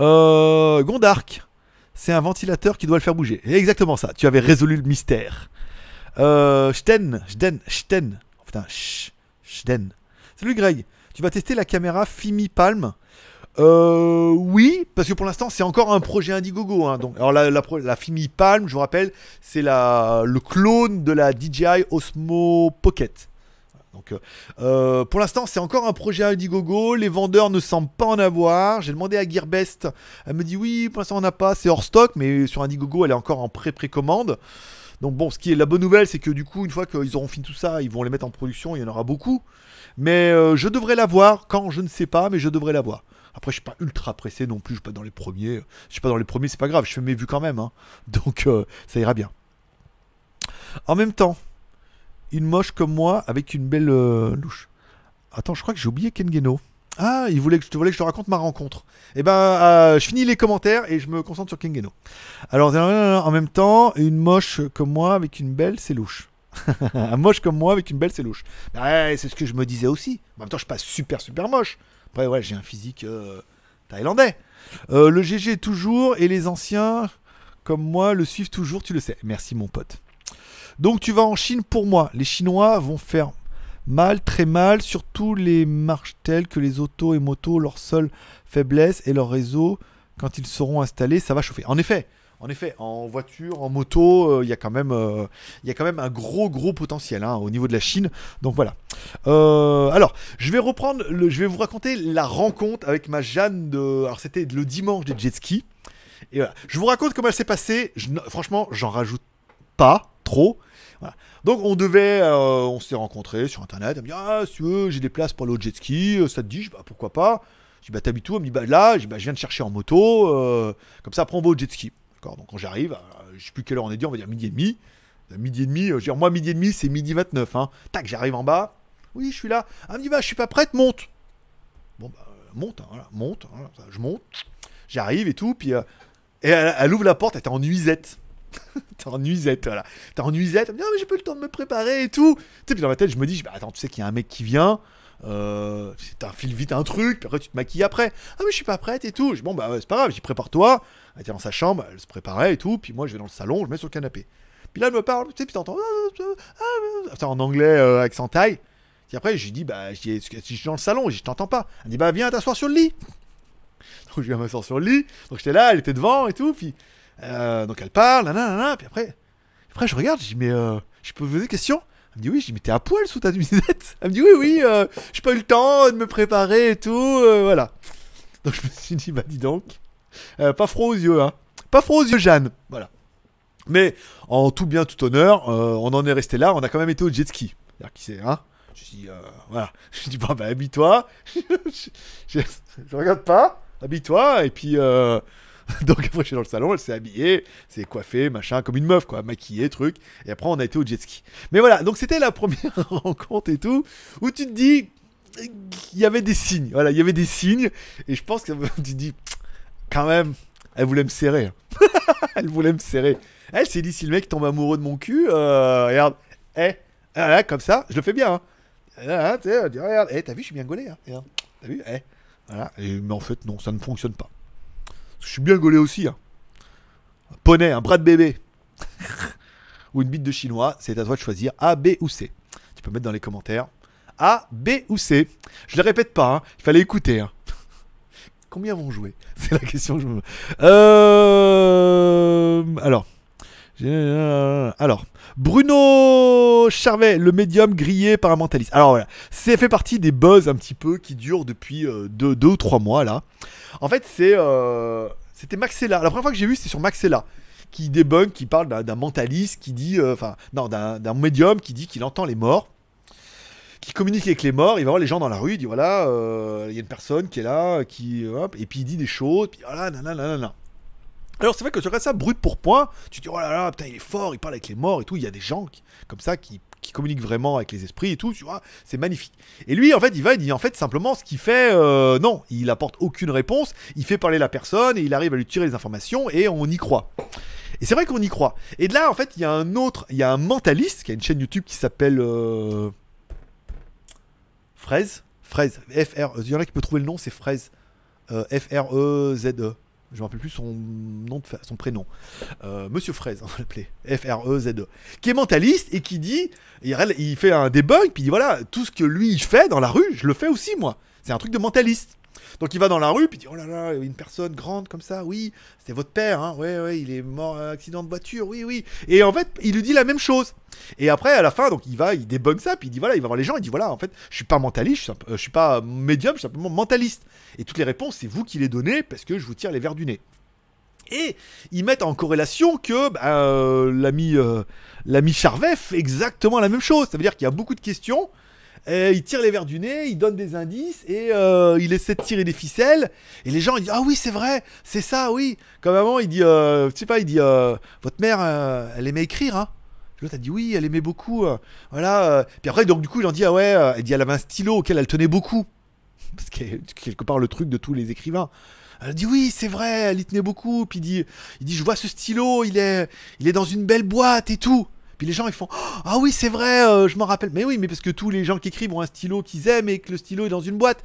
Euh, Gondark. C'est un ventilateur qui doit le faire bouger. Exactement ça. Tu avais résolu le mystère. Euh, Sten, Sten, Sten. Oh, putain, Sh- Sten. Salut Greg. Tu vas tester la caméra Fimi Palm? Euh, oui, parce que pour l'instant c'est encore un projet Indiegogo. Hein, donc, alors la, la, Fimi Palm, je vous rappelle, c'est le clone de la DJI Osmo Pocket. Donc, euh, euh, pour l'instant, c'est encore un projet Indiegogo. Les vendeurs ne semblent pas en avoir. J'ai demandé à Gearbest. Elle me dit oui, pour l'instant, on n'a pas. C'est hors stock, mais sur Indiegogo, elle est encore en pré-précommande. Donc, bon, ce qui est la bonne nouvelle, c'est que du coup, une fois qu'ils auront fini tout ça, ils vont les mettre en production. Il y en aura beaucoup. Mais euh, je devrais l'avoir. Quand je ne sais pas, mais je devrais l'avoir. Après, je suis pas ultra pressé non plus. Je suis pas dans les premiers. Je suis pas dans les premiers, c'est pas grave. Je fais mes vues quand même. hein. Donc, ça ira bien. En même temps, une moche comme moi avec une belle euh, louche. Attends, je crois que j'ai oublié Kengeno. Ah, il voulait que je te, voulais je te raconte ma rencontre. Eh ben, euh, je finis les commentaires et je me concentre sur Kengeno. Alors, en même temps, une moche comme moi avec une belle, c'est louche. un moche comme moi avec une belle, c'est louche. Ouais, c'est ce que je me disais aussi. En même temps, je suis pas super, super moche. Après, ouais, j'ai un physique euh, thaïlandais. Le GG toujours et les anciens comme moi le suivent toujours, tu le sais. Merci, mon pote. Donc tu vas en Chine pour moi. Les Chinois vont faire mal, très mal, surtout les marches telles que les autos et motos, leur seule faiblesse et leur réseau, quand ils seront installés, ça va chauffer. En effet, en voiture, en moto, euh, il y a quand même, euh, il y a quand même un gros, gros potentiel hein, au niveau de la Chine. Donc voilà. Euh, alors, je vais reprendre, je vais vous raconter la rencontre avec ma Jeanne de. Alors c'était le dimanche des jet ski. Et voilà. Je vous raconte comment elle s'est passée. Franchement, j'en rajoute pas trop. Donc on devait, euh, on s'est rencontrés sur internet. Elle me dit ah si tu j'ai des places pour le jet ski, euh, ça te dit? Je bah pourquoi pas? Je dis bah t'habites où? Elle me dit bah là, je, bah, je viens de chercher en moto, euh, comme ça après on au jet ski. D'accord. Donc quand j'arrive, je sais plus quelle heure on est dit, on va dire midi et demi. Midi et demi, je veux dire moi midi et demi c'est midi 29. Hein. Tac, j'arrive en bas. Oui, je suis là. Elle me dit bah je suis pas prête, monte. Bon bah monte, hein, monte, hein, je monte. J'arrive et tout, puis et elle, elle ouvre la porte, elle était en nuisette. T'es en nuisette, voilà. T'es en nuisette, ah, mais j'ai pas le temps de me préparer et tout. Tu sais, puis dans ma tête, je me dis, bah, attends, tu sais qu'il y a un mec qui vient, euh, t'enfiles vite un truc, puis après tu te maquilles après. Ah, mais je suis pas prête et tout. Bon, bah, c'est pas grave, j'y prépare-toi. Elle était dans sa chambre, elle se préparait et tout, puis moi, je vais dans le salon, je me mets sur le canapé. Puis là, elle me parle, tu sais, puis t'entends, ah, ah, ah, en anglais, euh, accent taille. Puis après, je lui dis, bah, je suis dans le salon, je t'entends pas. Elle me dit, bah, viens t'asseoir sur le lit. Donc, je viens m'asseoir sur le lit. Donc, j'étais là, elle était devant et tout, puis. Euh, donc elle parle, nanana, puis après, après je regarde, je dis mais euh, je peux vous poser une question Elle me dit oui, je dis mais t'es à poil sous ta nuisette Elle me dit oui, oui, euh, j'ai pas eu le temps de me préparer et tout, voilà. Donc je me suis dit bah dis donc, pas froid aux yeux, hein, pas froid aux yeux Jeanne, voilà. Mais en tout bien, tout honneur, on en est resté là, on a quand même été au jet ski. C'est-à-dire qui c'est, hein? Je dis voilà, je dis bon bah habille-toi, je regarde pas, habille-toi. Et puis. Donc après, je suis dans le salon, elle s'est habillée, s'est coiffée, machin, comme une meuf, quoi, maquillée, truc. Et après, on a été au jet ski. Mais voilà, donc c'était la première rencontre et tout, où tu te dis, il y avait des signes. Voilà, il y avait des signes. Et je pense que tu te dis, quand même, elle voulait me serrer. elle voulait me serrer. Elle s'est dit si le mec tombe amoureux de mon cul, euh, regarde, eh, ah, là, comme ça, je le fais bien. Hein. Elle dit, regarde, eh, t'as vu, je suis bien gaulé. Hein. T'as vu, eh, voilà. Mais en fait, non, ça ne fonctionne pas. Je suis bien gaulé aussi. Hein. Un poney, un bras de bébé. ou une bite de chinois, c'est à toi de choisir A, B ou C. Tu peux mettre dans les commentaires A, B ou C. Je le répète pas, hein. il fallait écouter. hein. Combien vont jouer? C'est la question que je me. Euh... Alors. Euh, Alors. Bruno Charvet, le médium grillé par un mentaliste. Alors voilà, c'est fait partie des buzz un petit peu qui durent depuis euh, deux, ou trois mois là. En fait, c'est euh, c'était Maxella. La première fois que j'ai vu, c'était sur Maxella qui débunk, qui parle d'un mentaliste qui dit, euh, enfin non, d'un médium qui dit qu'il entend les morts, qui communique avec les morts. Il va voir les gens dans la rue, il dit voilà, il y a une personne qui est là, qui hop, et puis il dit des choses, puis voilà, nanana, nanana. Alors c'est vrai que tu regardes ça brut pour point, tu te dis oh là là, putain il est fort, il parle avec les morts et tout, il y a des gens comme ça qui, communiquent vraiment avec les esprits et tout, tu vois, c'est magnifique. Et lui en fait il va, il dit en fait simplement ce qu'il fait, euh, non, il apporte aucune réponse, il fait parler la personne et il arrive à lui tirer les informations et on y croit. Et c'est vrai qu'on y croit. Et de là en fait il y a un autre, il y a un mentaliste qui a une chaîne YouTube qui s'appelle euh... Fraise, Fraise, F-R, il y en a qui peut trouver le nom, c'est Fraise, Euh, F-R-E-Z-E. Je me rappelle plus son nom, de son prénom. Euh, Monsieur Fraise, on va. F-R-E-Z-E. Qui est mentaliste et qui dit, il fait un debug, puis il dit voilà, tout ce que lui il fait dans la rue, je le fais aussi moi. C'est un truc de mentaliste. Donc il va dans la rue, puis il dit oh là là, une personne grande comme ça, oui, c'était votre père, hein, ouais, ouais, il est mort à accident de voiture, oui, oui. Et en fait, il lui dit la même chose. Et après, à la fin, donc il va, il débug ça, puis il dit voilà, il va voir les gens, il dit voilà, en fait, je suis pas mentaliste, je suis, euh, suis pas médium, je suis simplement mentaliste. Et toutes les réponses, c'est vous qui les donnez parce que je vous tire les verres du nez. Et ils mettent en corrélation que bah, euh, euh, l'ami Charvet fait exactement la même chose. Ça veut dire qu'il y a beaucoup de questions. Et il tire les verres du nez, il donne des indices et euh, il essaie de tirer des ficelles. Et les gens ils disent ah oui c'est vrai, c'est ça oui. Comme avant il dit euh, je sais pas il dit euh, votre mère euh, elle aimait écrire hein. L'autre a dit oui elle aimait beaucoup. euh, voilà. euh. Puis après donc du coup il en dit ah ouais euh, elle dit elle avait un stylo auquel elle tenait beaucoup parce que quelque part le truc de tous les écrivains. Elle dit oui, c'est vrai, elle y tenait beaucoup. Puis il dit, il dit, je vois ce stylo, il est, il est dans une belle boîte et tout. Puis les gens ils font, ah oui, c'est vrai, euh, je m'en rappelle. Mais oui, mais parce que tous les gens qui écrivent ont un stylo qu'ils aiment et que le stylo est dans une boîte.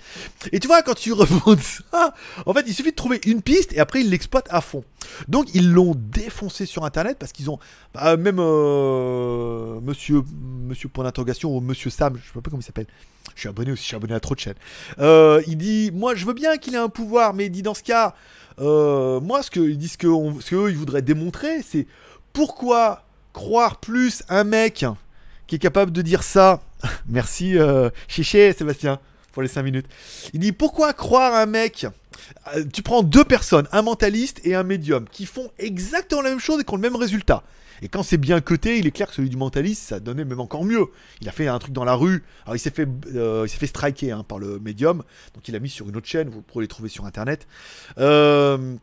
Et tu vois, quand tu remontes ça, en fait, il suffit de trouver une piste et après ils l'exploitent à fond. Donc ils l'ont défoncé sur Internet parce qu'ils ont, bah, même euh, Monsieur, Monsieur point d'interrogation ou Monsieur Sam, je sais pas comment il s'appelle. Je suis abonné aussi, je suis abonné à trop de chaînes. Euh, il dit, moi je veux bien qu'il ait un pouvoir, mais il dit dans ce cas, moi ce dit ce que, ce que eux, ils voudraient démontrer, c'est pourquoi croire plus un mec qui est capable de dire ça. Merci euh, Chiché Sébastien pour les 5 minutes. Il dit pourquoi croire un mec euh, Tu prends deux personnes, un mentaliste et un médium, qui font exactement la même chose et qui ont le même résultat. Et quand c'est bien coté, il est clair que celui du mentaliste, ça donnait même encore mieux. Il a fait un truc dans la rue. Alors il s'est fait, euh, il s'est fait striker hein, par le médium. Donc il a mis sur une autre chaîne. Vous pourrez les trouver sur internet. Euh,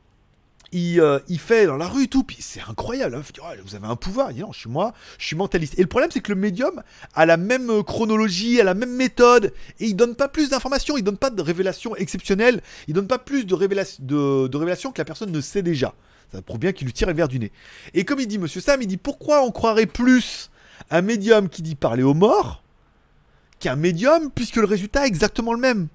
il, euh, il fait dans la rue et tout, puis c'est incroyable. hein. Oh, vous avez un pouvoir. Il non, je suis moi, je suis mentaliste. Et le problème, c'est que le médium a la même chronologie, a la même méthode, et il donne pas plus d'informations, il donne pas de révélations exceptionnelles, il donne pas plus de, révélations de, de révélations que la personne ne sait déjà. Ça prouve bien qu'il lui tire le verre du nez. Et comme il dit Monsieur Sam, il dit pourquoi on croirait plus un médium qui dit parler aux morts qu'un médium, puisque le résultat est exactement le même.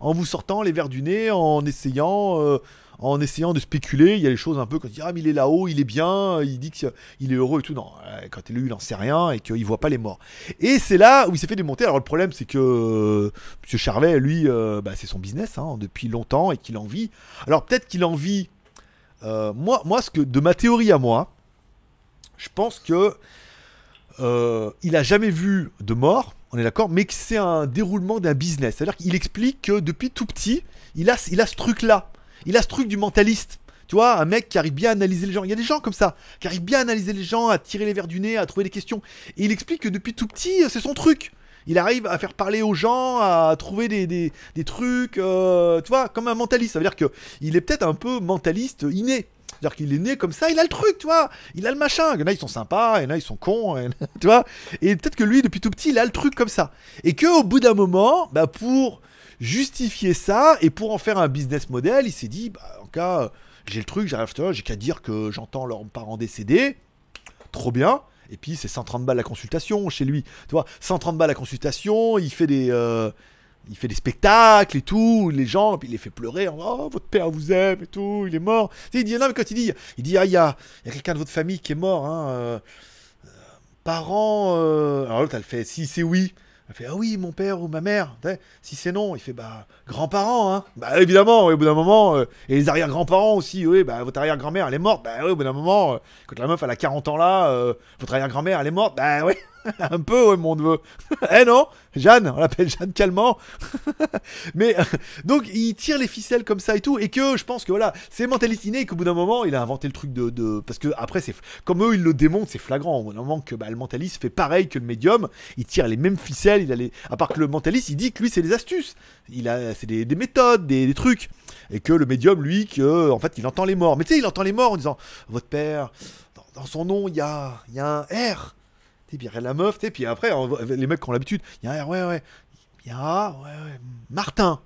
En vous sortant les verres du nez, en essayant, euh, en essayant de spéculer, il y a les choses un peu quand il dit ah mais il est là-haut, il est bien, il dit qu'il est heureux et tout. Non, euh, quand lui il en sait rien et qu'il voit pas les morts. Et c'est là où il s'est fait démonter. Alors le problème c'est que euh, Monsieur Charvet, lui, euh, bah, c'est son business hein, depuis longtemps et qu'il en vit. Alors peut-être qu'il en vit. moi, moi, ce que de ma théorie à moi, je pense que euh, il a jamais vu de mort, on est d'accord, mais que c'est un déroulement d'un business. C'est-à-dire qu'il explique que depuis tout petit, il a, il a ce truc-là. Il a ce truc du mentaliste. Tu vois, un mec qui arrive bien à analyser les gens. Il y a des gens comme ça, qui arrivent bien à analyser les gens, à tirer les verres du nez, à trouver des questions. Et il explique que depuis tout petit, c'est son truc. Il arrive à faire parler aux gens, à trouver des, des, des trucs, euh, tu vois, comme un mentaliste. Ça veut dire que il est peut-être un peu mentaliste inné. C'est-à-dire qu'il est né comme ça, il a le truc, tu vois. Il a le machin. Il y en a, ils sont sympas, il y en a, ils sont cons, tu vois. Et peut-être que lui, depuis tout petit, il a le truc comme ça. Et qu'au bout d'un moment, bah, pour justifier ça et pour en faire un business model, il s'est dit, bah, en cas, j'ai le truc, j'arrive, j'ai qu'à dire que j'entends leurs parents décédés. trop bien. Et puis c'est 130 balles la consultation chez lui. Tu vois, 130 balles la consultation, il fait des, euh, il fait des spectacles et tout, les gens, puis il les fait pleurer. Oh, votre père vous aime et tout, il est mort. Il dit, non, mais quand il dit, il dit, ah, il y a, il y a quelqu'un de votre famille qui est mort, hein, euh, euh, parents. euh, Alors l'autre, elle fait, si c'est oui. Elle fait, ah oui, mon père ou ma mère. Si c'est non, il fait, bah, grands-parents, hein. Bah, évidemment, oui, au bout d'un moment. euh, et les arrière-grands-parents aussi, oui, bah, votre arrière-grand-mère, elle est morte. Bah, oui, au bout d'un moment, euh, quand la meuf, elle a 40 ans là, euh, votre arrière-grand-mère, elle est morte. Bah, oui, un peu, ouais, mon neveu. eh non, Jeanne, on l'appelle Jeanne Calment. Mais, donc, il tire les ficelles comme ça et tout. Et que je pense que voilà, c'est mentaliste inné et qu'au bout d'un moment, il a inventé le truc de. parce que après, c'est comme eux, ils le démontent, c'est flagrant. Au bout d'un moment, que bah, le mentaliste fait pareil que le médium. Il tire les mêmes ficelles. Il a. À part que le mentaliste, il dit que lui, c'est des astuces. Il a, c'est des, des méthodes, des, trucs. Et que le médium, lui, que, en fait, il entend les morts. Mais tu sais, il entend les morts en disant Votre père, dans, son nom, il y a, y a un R. Sais, puis il la meuf, sais, puis après, les mecs qui ont l'habitude, il y a un ouais, ouais. Il y A, ouais, ouais. Martin.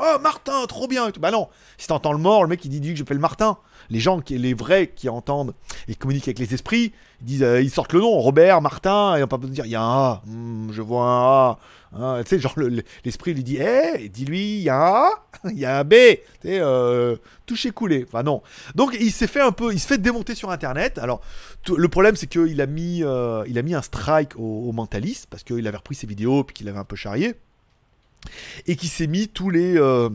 Oh, Martin, trop bien. tout. Bah non, si t'entends le mort, le mec il dit, dit que j'appelle Martin. Les gens, qui, les vrais qui entendent et communiquent avec les esprits, ils disent, euh, ils sortent le nom, Robert, Martin, et on peut pas dire, il y a un A, Hmm, je vois un A. Hein, tu sais, genre le- le- l'esprit lui dit, hé, dis-lui, il y a un A, il y a un B. Tu sais, euh, coulé. Enfin non. Donc il s'est fait un peu, il se fait démonter sur Internet. Alors le problème c'est qu'il a mis, euh, il a mis un strike au, au mentaliste parce qu'il avait repris ses vidéos puis qu'il avait un peu charrié et qui s'est mis tous les euh,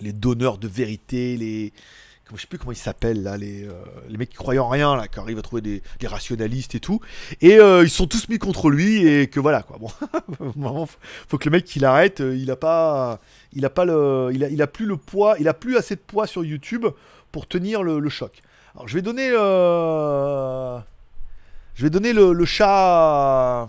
les donneurs de vérité, les je sais plus comment ils s'appellent là, les, euh, les mecs qui croyaient en rien là, qui arrivent à trouver des, rationalistes et tout, et euh, ils sont tous mis contre lui et que voilà quoi. Bon, faut- que le mec qu'il arrête, il a pas, il a pas le, il a, il plus le poids, il a plus assez de poids sur YouTube pour tenir le, choc. Alors je vais donner, je vais donner le, le chat.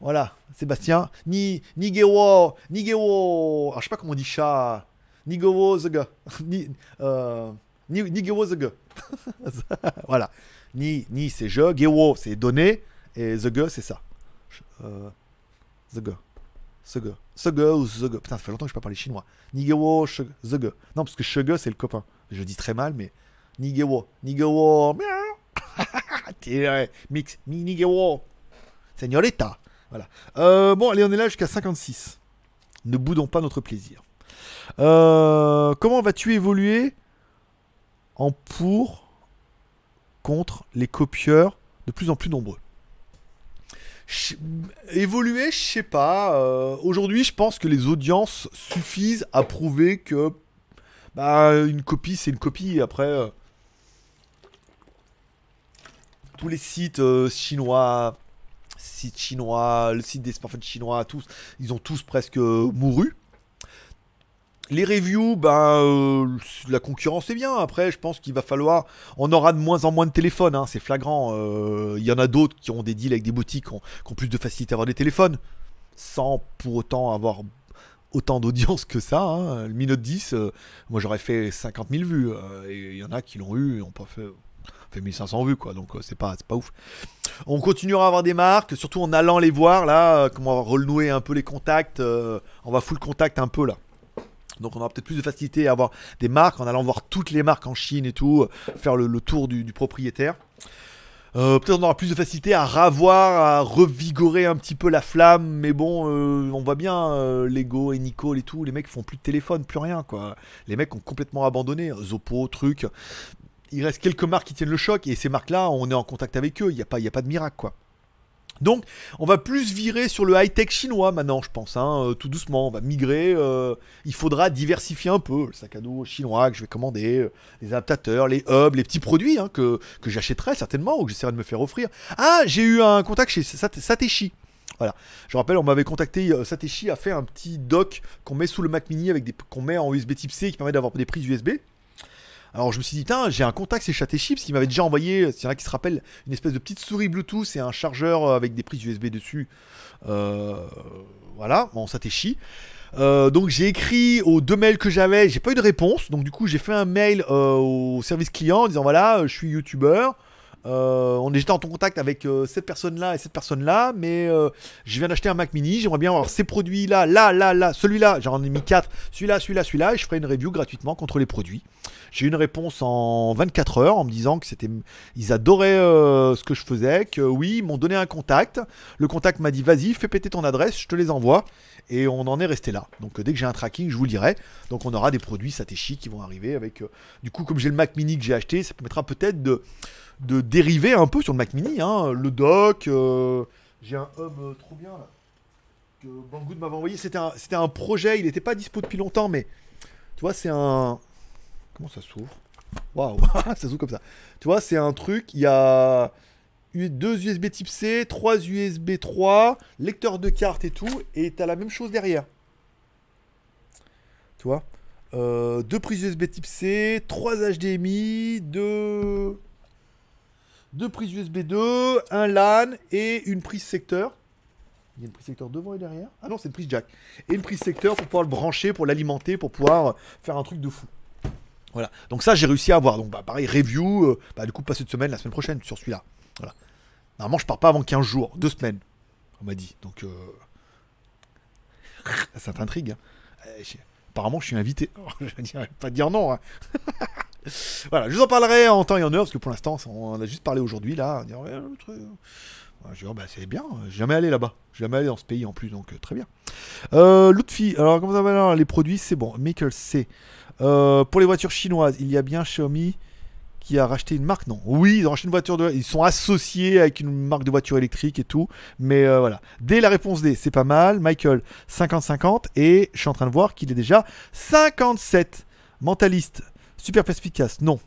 Voilà, Sébastien. Ni Nigewo, Nigewo. Alors je sais pas comment on dit chat. Nigewo the gars. Ni euh, Ni- Nigewo the gars. voilà. Ni ni c'est je, Gewo c'est donné et the gars c'est ça. Euh, gars. The gars ou gars. Putain, ça fait longtemps que je peux pas parler chinois. Nigewo sh- the gars. Non, parce que Shege c'est le copain. Je dis très mal mais Nigewo, Nigewo. Miaou. T'es, ouais, Mix, Mi- Nigewo. Señorita. Voilà. Euh, bon, allez, on est là jusqu'à 56. Ne boudons pas notre plaisir. Euh, comment vas-tu évoluer en pour contre les copieurs de plus en plus nombreux? Évoluer, je sais pas. euh, Aujourd'hui, je pense que les audiences suffisent à prouver que bah, une copie, c'est une copie. Après, tous les sites chinois, sites chinois, le site des smartphones chinois, tous, ils ont tous presque euh, mouru. Les reviews, ben, euh, la concurrence est bien. Après, je pense qu'il va falloir. On aura de moins en moins de téléphones, hein, c'est flagrant. Euh, Il y en a d'autres qui ont des deals avec des boutiques, qui ont, plus de facilité à avoir des téléphones, sans pour autant avoir autant d'audience que ça. hein. Le Mi Note 10, euh, moi j'aurais fait 50 000 vues. et il y en a qui l'ont eu et ont pas fait, fait 1500 vues, quoi. Donc euh, c'est pas, ouf. On continuera à avoir des marques, surtout en allant les voir là, euh, comment on va renouer un peu les contacts. euh, on va full contact un peu là. Donc on aura peut-être plus de facilité à avoir des marques en allant voir toutes les marques en Chine et tout, faire le, tour du, propriétaire. Peut-être on aura plus de facilité à ravoir, à revigorer un petit peu la flamme, mais bon, on voit bien Lego et Nicole et tout, les mecs font plus de téléphone, plus rien quoi. Les mecs ont complètement abandonné, Zoppo, truc. Il reste quelques marques qui tiennent le choc et ces marques-là, on est en contact avec eux, il n'y a, pas- y a pas de miracle quoi. Donc, on va plus virer sur le high-tech chinois maintenant, je pense, hein, euh, tout doucement. On va migrer. euh, il faudra diversifier un peu le sac à dos chinois que je vais commander, euh, les adaptateurs, les hubs, les petits produits hein, que, j'achèterai certainement ou que j'essaierai de me faire offrir. Ah, j'ai eu un contact chez Sat- Satechi. Voilà. Je rappelle, on m'avait contacté. Satechi a fait un petit dock qu'on met sous le Mac Mini avec des qu'on met en USB Type C qui permet d'avoir des prises USB. Alors je me suis dit, tiens, j'ai un contact chez Chatechi parce qu'il m'avait déjà envoyé, s'il y en a qui se rappellent, une espèce de petite souris Bluetooth et un chargeur euh, avec des prises USB dessus. Euh, voilà, en Satechi. Euh, donc j'ai écrit aux deux mails que j'avais, j'ai pas eu de réponse. Donc du coup j'ai fait un mail au service client en disant voilà, je suis youtubeur. Euh, on est j'étais en contact avec euh, cette personne-là et cette personne-là, mais euh, je viens d'acheter un Mac Mini. J'aimerais bien avoir ces produits-là, là, là, là, celui-là. J'en ai mis 4, celui-là, celui-là, celui-là, et je ferai une review gratuitement contre les produits. J'ai eu une réponse en 24 heures en me disant que c'était, ils adoraient ce que je faisais, que oui, ils m'ont donné un contact. Le contact m'a dit vas-y, fais péter ton adresse, je te les envoie. Et on en est resté là. Donc dès que j'ai un tracking, je vous le dirai. Donc on aura des produits Satechi qui vont arriver avec. du coup, comme j'ai le Mac Mini que j'ai acheté, ça permettra peut-être de, de dériver un peu sur le Mac Mini. hein. Le dock, euh, j'ai un hub euh, trop bien là que Banggood m'avait envoyé. C'était un, projet, il n'était pas dispo depuis longtemps, mais tu vois, c'est un. Comment ça s'ouvre? Waouh, ça s'ouvre comme ça. Tu vois, c'est un truc, il y a deux USB type C, trois USB 3, lecteur de carte et tout, et t'as la même chose derrière. Tu vois? Euh, Deux prises USB type C, trois HDMI, deux... deux prises USB 2, un LAN et une prise secteur. Il y a une prise secteur devant et derrière. Ah non, c'est une prise jack. Et une prise secteur pour pouvoir le brancher, pour l'alimenter, pour pouvoir faire un truc de fou. Voilà. Donc ça, j'ai réussi à avoir. Donc bah, pareil, review. euh, bah, du coup, pas cette semaine, la semaine prochaine sur celui-là. Voilà. Normalement, je pars pas avant 15 jours, 2 semaines. On m'a dit. Donc euh... ça t'intrigue. hein. Euh, je- Apparemment, je suis invité. je vais pas dire non. hein. voilà, je vous en parlerai en temps et en heure parce que pour l'instant, on a juste parlé aujourd'hui là. On dit, ouais, le truc. Ouais, je dis, bah, c'est bien, jamais allé là-bas. Jamais allé dans ce pays en plus, donc euh, très bien. Euh, Lutfi, alors comment ça va alors Les produits, c'est bon. Maker C. Euh, pour les voitures chinoises, il y a bien Xiaomi qui a racheté une marque? Non. Oui, ils ont racheté une voiture de. Ils sont associés avec une marque de voiture électrique et tout. Mais euh, voilà. D, la réponse D, c'est pas mal. Michael, 50-50. Et je suis en train de voir qu'il est déjà 57. Mentaliste, super perspicace. Non.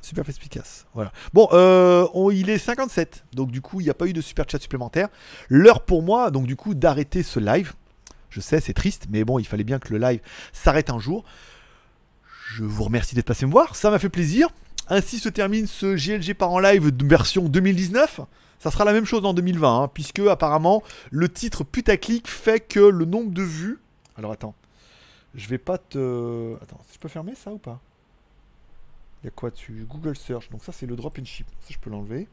Super perspicace. Voilà. Bon, euh, il est 57. Donc, du coup, il n'y a pas eu de super chat supplémentaire. L'heure pour moi, donc, du coup, d'arrêter ce live. Je sais, c'est triste, mais bon, il fallait bien que le live s'arrête un jour. Je vous remercie d'être passé me voir. Ça m'a fait plaisir. Ainsi se termine ce GLG par en live version 2019. Ça sera la même chose en 2020, hein, puisque apparemment le titre putaclic fait que le nombre de vues. Alors attends, je vais pas te. Attends, je peux fermer ça ou pas? Il y a quoi dessus? Google Search. Donc ça c'est le drop and ship. Ça je peux l'enlever.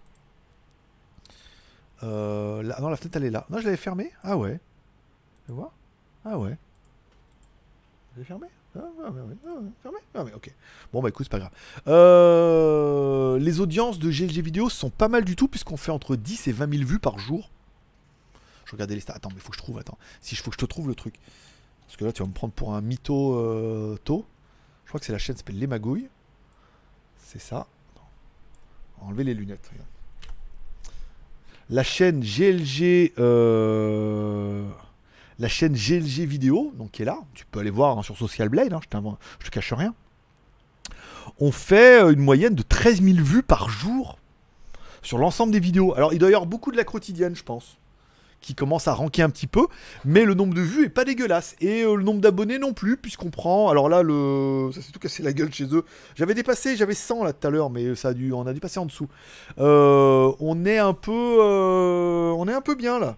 Euh, là, non, la fenêtre elle est là. Non, je l'avais fermée. Ah ouais. Tu vois? Ah ouais. Je l'ai fermé ah, ouais, ouais, ah, ouais, fermé Ah ouais, ok. Bon bah écoute, c'est pas grave. Euh, les audiences de GLG vidéo sont pas mal du tout puisqu'on fait entre 10 et 20 000 vues par jour. Je regardais les stats. Attends, mais faut que je trouve. Attends. Si je faut que je te trouve le truc. Parce que là, tu vas me prendre pour un mytho euh, tôt. Je crois que c'est la chaîne qui s'appelle Les Magouilles. C'est ça. Enlever les lunettes. regarde. La chaîne GLG. euh, La chaîne GLG vidéo, donc qui est là. Tu peux aller voir hein, sur Social Blade. hein, je, je te cache rien. On fait euh, une moyenne de 13 000 vues par jour sur l'ensemble des vidéos. Alors, il doit y avoir beaucoup de la quotidienne, je pense qui commence à ranker un petit peu, mais le nombre de vues est pas dégueulasse et euh, le nombre d'abonnés non plus puisqu'on prend. Alors là, ça s'est tout cassé la gueule chez eux. J'avais dépassé, j'avais 100 là tout à l'heure, mais ça a dû, on a dû passer en dessous. Euh, on est un peu, euh, on est un peu bien là.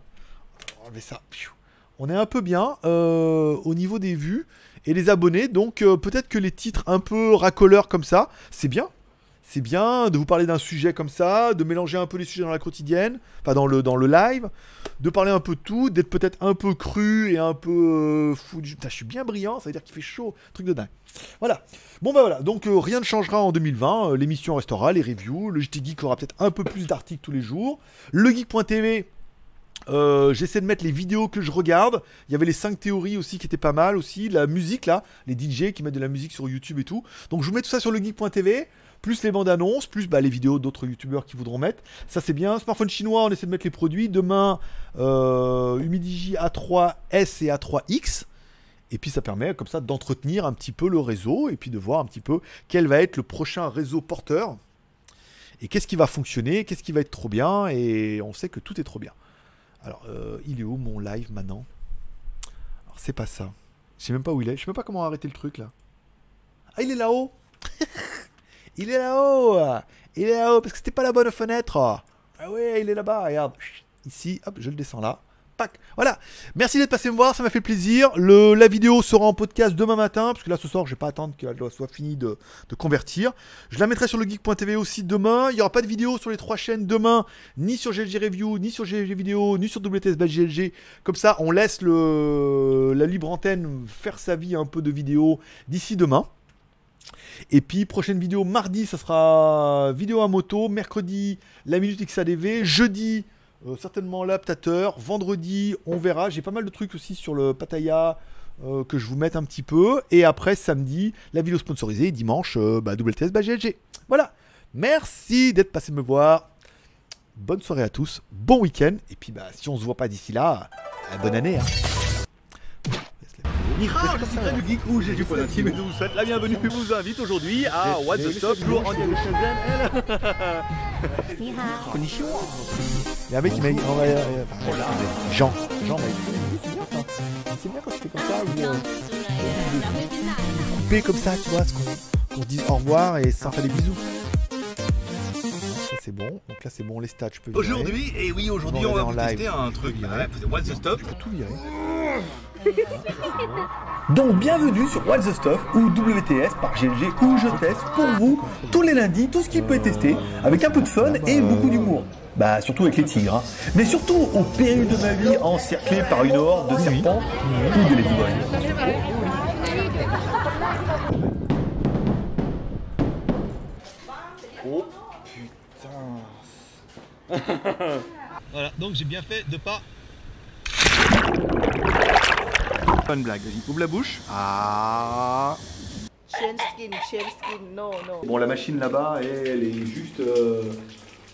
Piou. On est un peu bien au niveau des vues et les abonnés. Donc peut-être que les titres un peu racoleurs comme ça, c'est bien. C'est bien de vous parler d'un sujet comme ça, de mélanger un peu les sujets dans la quotidienne, enfin dans le, dans le live, de parler un peu de tout, d'être peut-être un peu cru et un peu euh, fou. du- je suis bien brillant, ça veut dire qu'il fait chaud, truc de dingue. Voilà. Bon bah voilà, donc euh, rien ne changera en 2020, euh, l'émission restera, les reviews, le JT Geek aura peut-être un peu plus d'articles tous les jours, le geek.tv j'essaie de mettre les vidéos que je regarde. Il y avait les 5 théories aussi qui étaient pas mal aussi. La musique là, les DJ qui mettent de la musique sur YouTube et tout. Donc je vous mets tout ça sur le geek.tv. Plus les bandes annonces, plus bah, les vidéos d'autres youtubeurs qui voudront mettre. Ça c'est bien. Smartphone chinois, on essaie de mettre les produits. Demain, euh, Humidigi A3S et A3X. Et puis ça permet comme ça d'entretenir un petit peu le réseau et puis de voir un petit peu quel va être le prochain réseau porteur. Et qu'est-ce qui va fonctionner, qu'est-ce qui va être trop bien. Et on sait que tout est trop bien. Alors, euh, il est où mon live maintenant? Alors, c'est pas ça. Je sais même pas où il est. Je sais même pas comment arrêter le truc là. Ah, il est là-haut Il est là-haut Il est là-haut parce que c'était pas la bonne fenêtre. Ah ouais, il est là-bas, regarde. Ici, hop, je le descends là. Voilà. Merci d'être passé me voir, ça m'a fait plaisir. La vidéo sera en podcast demain matin, parce que là ce soir, je vais pas attendre qu'elle soit finie de, de convertir. Je la mettrai sur le geek.tv aussi demain. Il y aura pas de vidéo sur les trois chaînes demain, ni sur GLG Review, ni sur GLG Vidéo, ni sur WTS by GLG. Comme ça, on laisse la libre antenne faire sa vie un peu de vidéo d'ici demain. Et puis prochaine vidéo mardi, ça sera vidéo à moto. Mercredi, la minute XADV. Jeudi, euh, certainement l'adaptateur. Vendredi, on verra. J'ai pas mal de trucs aussi sur le Pattaya euh, que je vous mette un petit peu. Et après, samedi, la vidéo sponsorisée. Dimanche, euh, bah, WTS bah, GLG. Voilà. Merci d'être passé me voir. Bonne soirée à tous. Bon week-end. Et puis, bah, si on se voit pas d'ici là, euh, bonne année. hein. Je suis du Geek Rouge et du Point Intime et je vous souhaite la bienvenue. Je vous invite aujourd'hui à What the Stop, toujours en direct de Shenzhen. Elle. Il y a un mec qui m'a envoyé. euh, Jean. Jean m'a dit. C'est bien ça. C'est bien quand tu fais comme ça. euh, couper comme ça, tu vois, ce qu'on qu'on se dise au revoir et sans faire des bisous. C'est bon. Donc là c'est bon, les stats, je peux. Aujourd'hui, et oui, aujourd'hui, On on va vous tester live. un truc. Oui, Ouais, c'est What the Stop. Je peux tout virer. Donc bienvenue sur What's the Stuff ou WTS par GLG où je teste pour vous tous les lundis tout ce qui peut être testé avec un peu de fun et beaucoup d'humour. Bah surtout avec les tigres. hein. Mais surtout au péril de ma vie encerclé par une horde de serpents ou de voilà, donc j'ai bien fait de pas. Pas une blague, vas-y, ouvre la bouche. Ah. Skin, skin, no, no. Bon, la machine là-bas, elle, elle est juste. euh,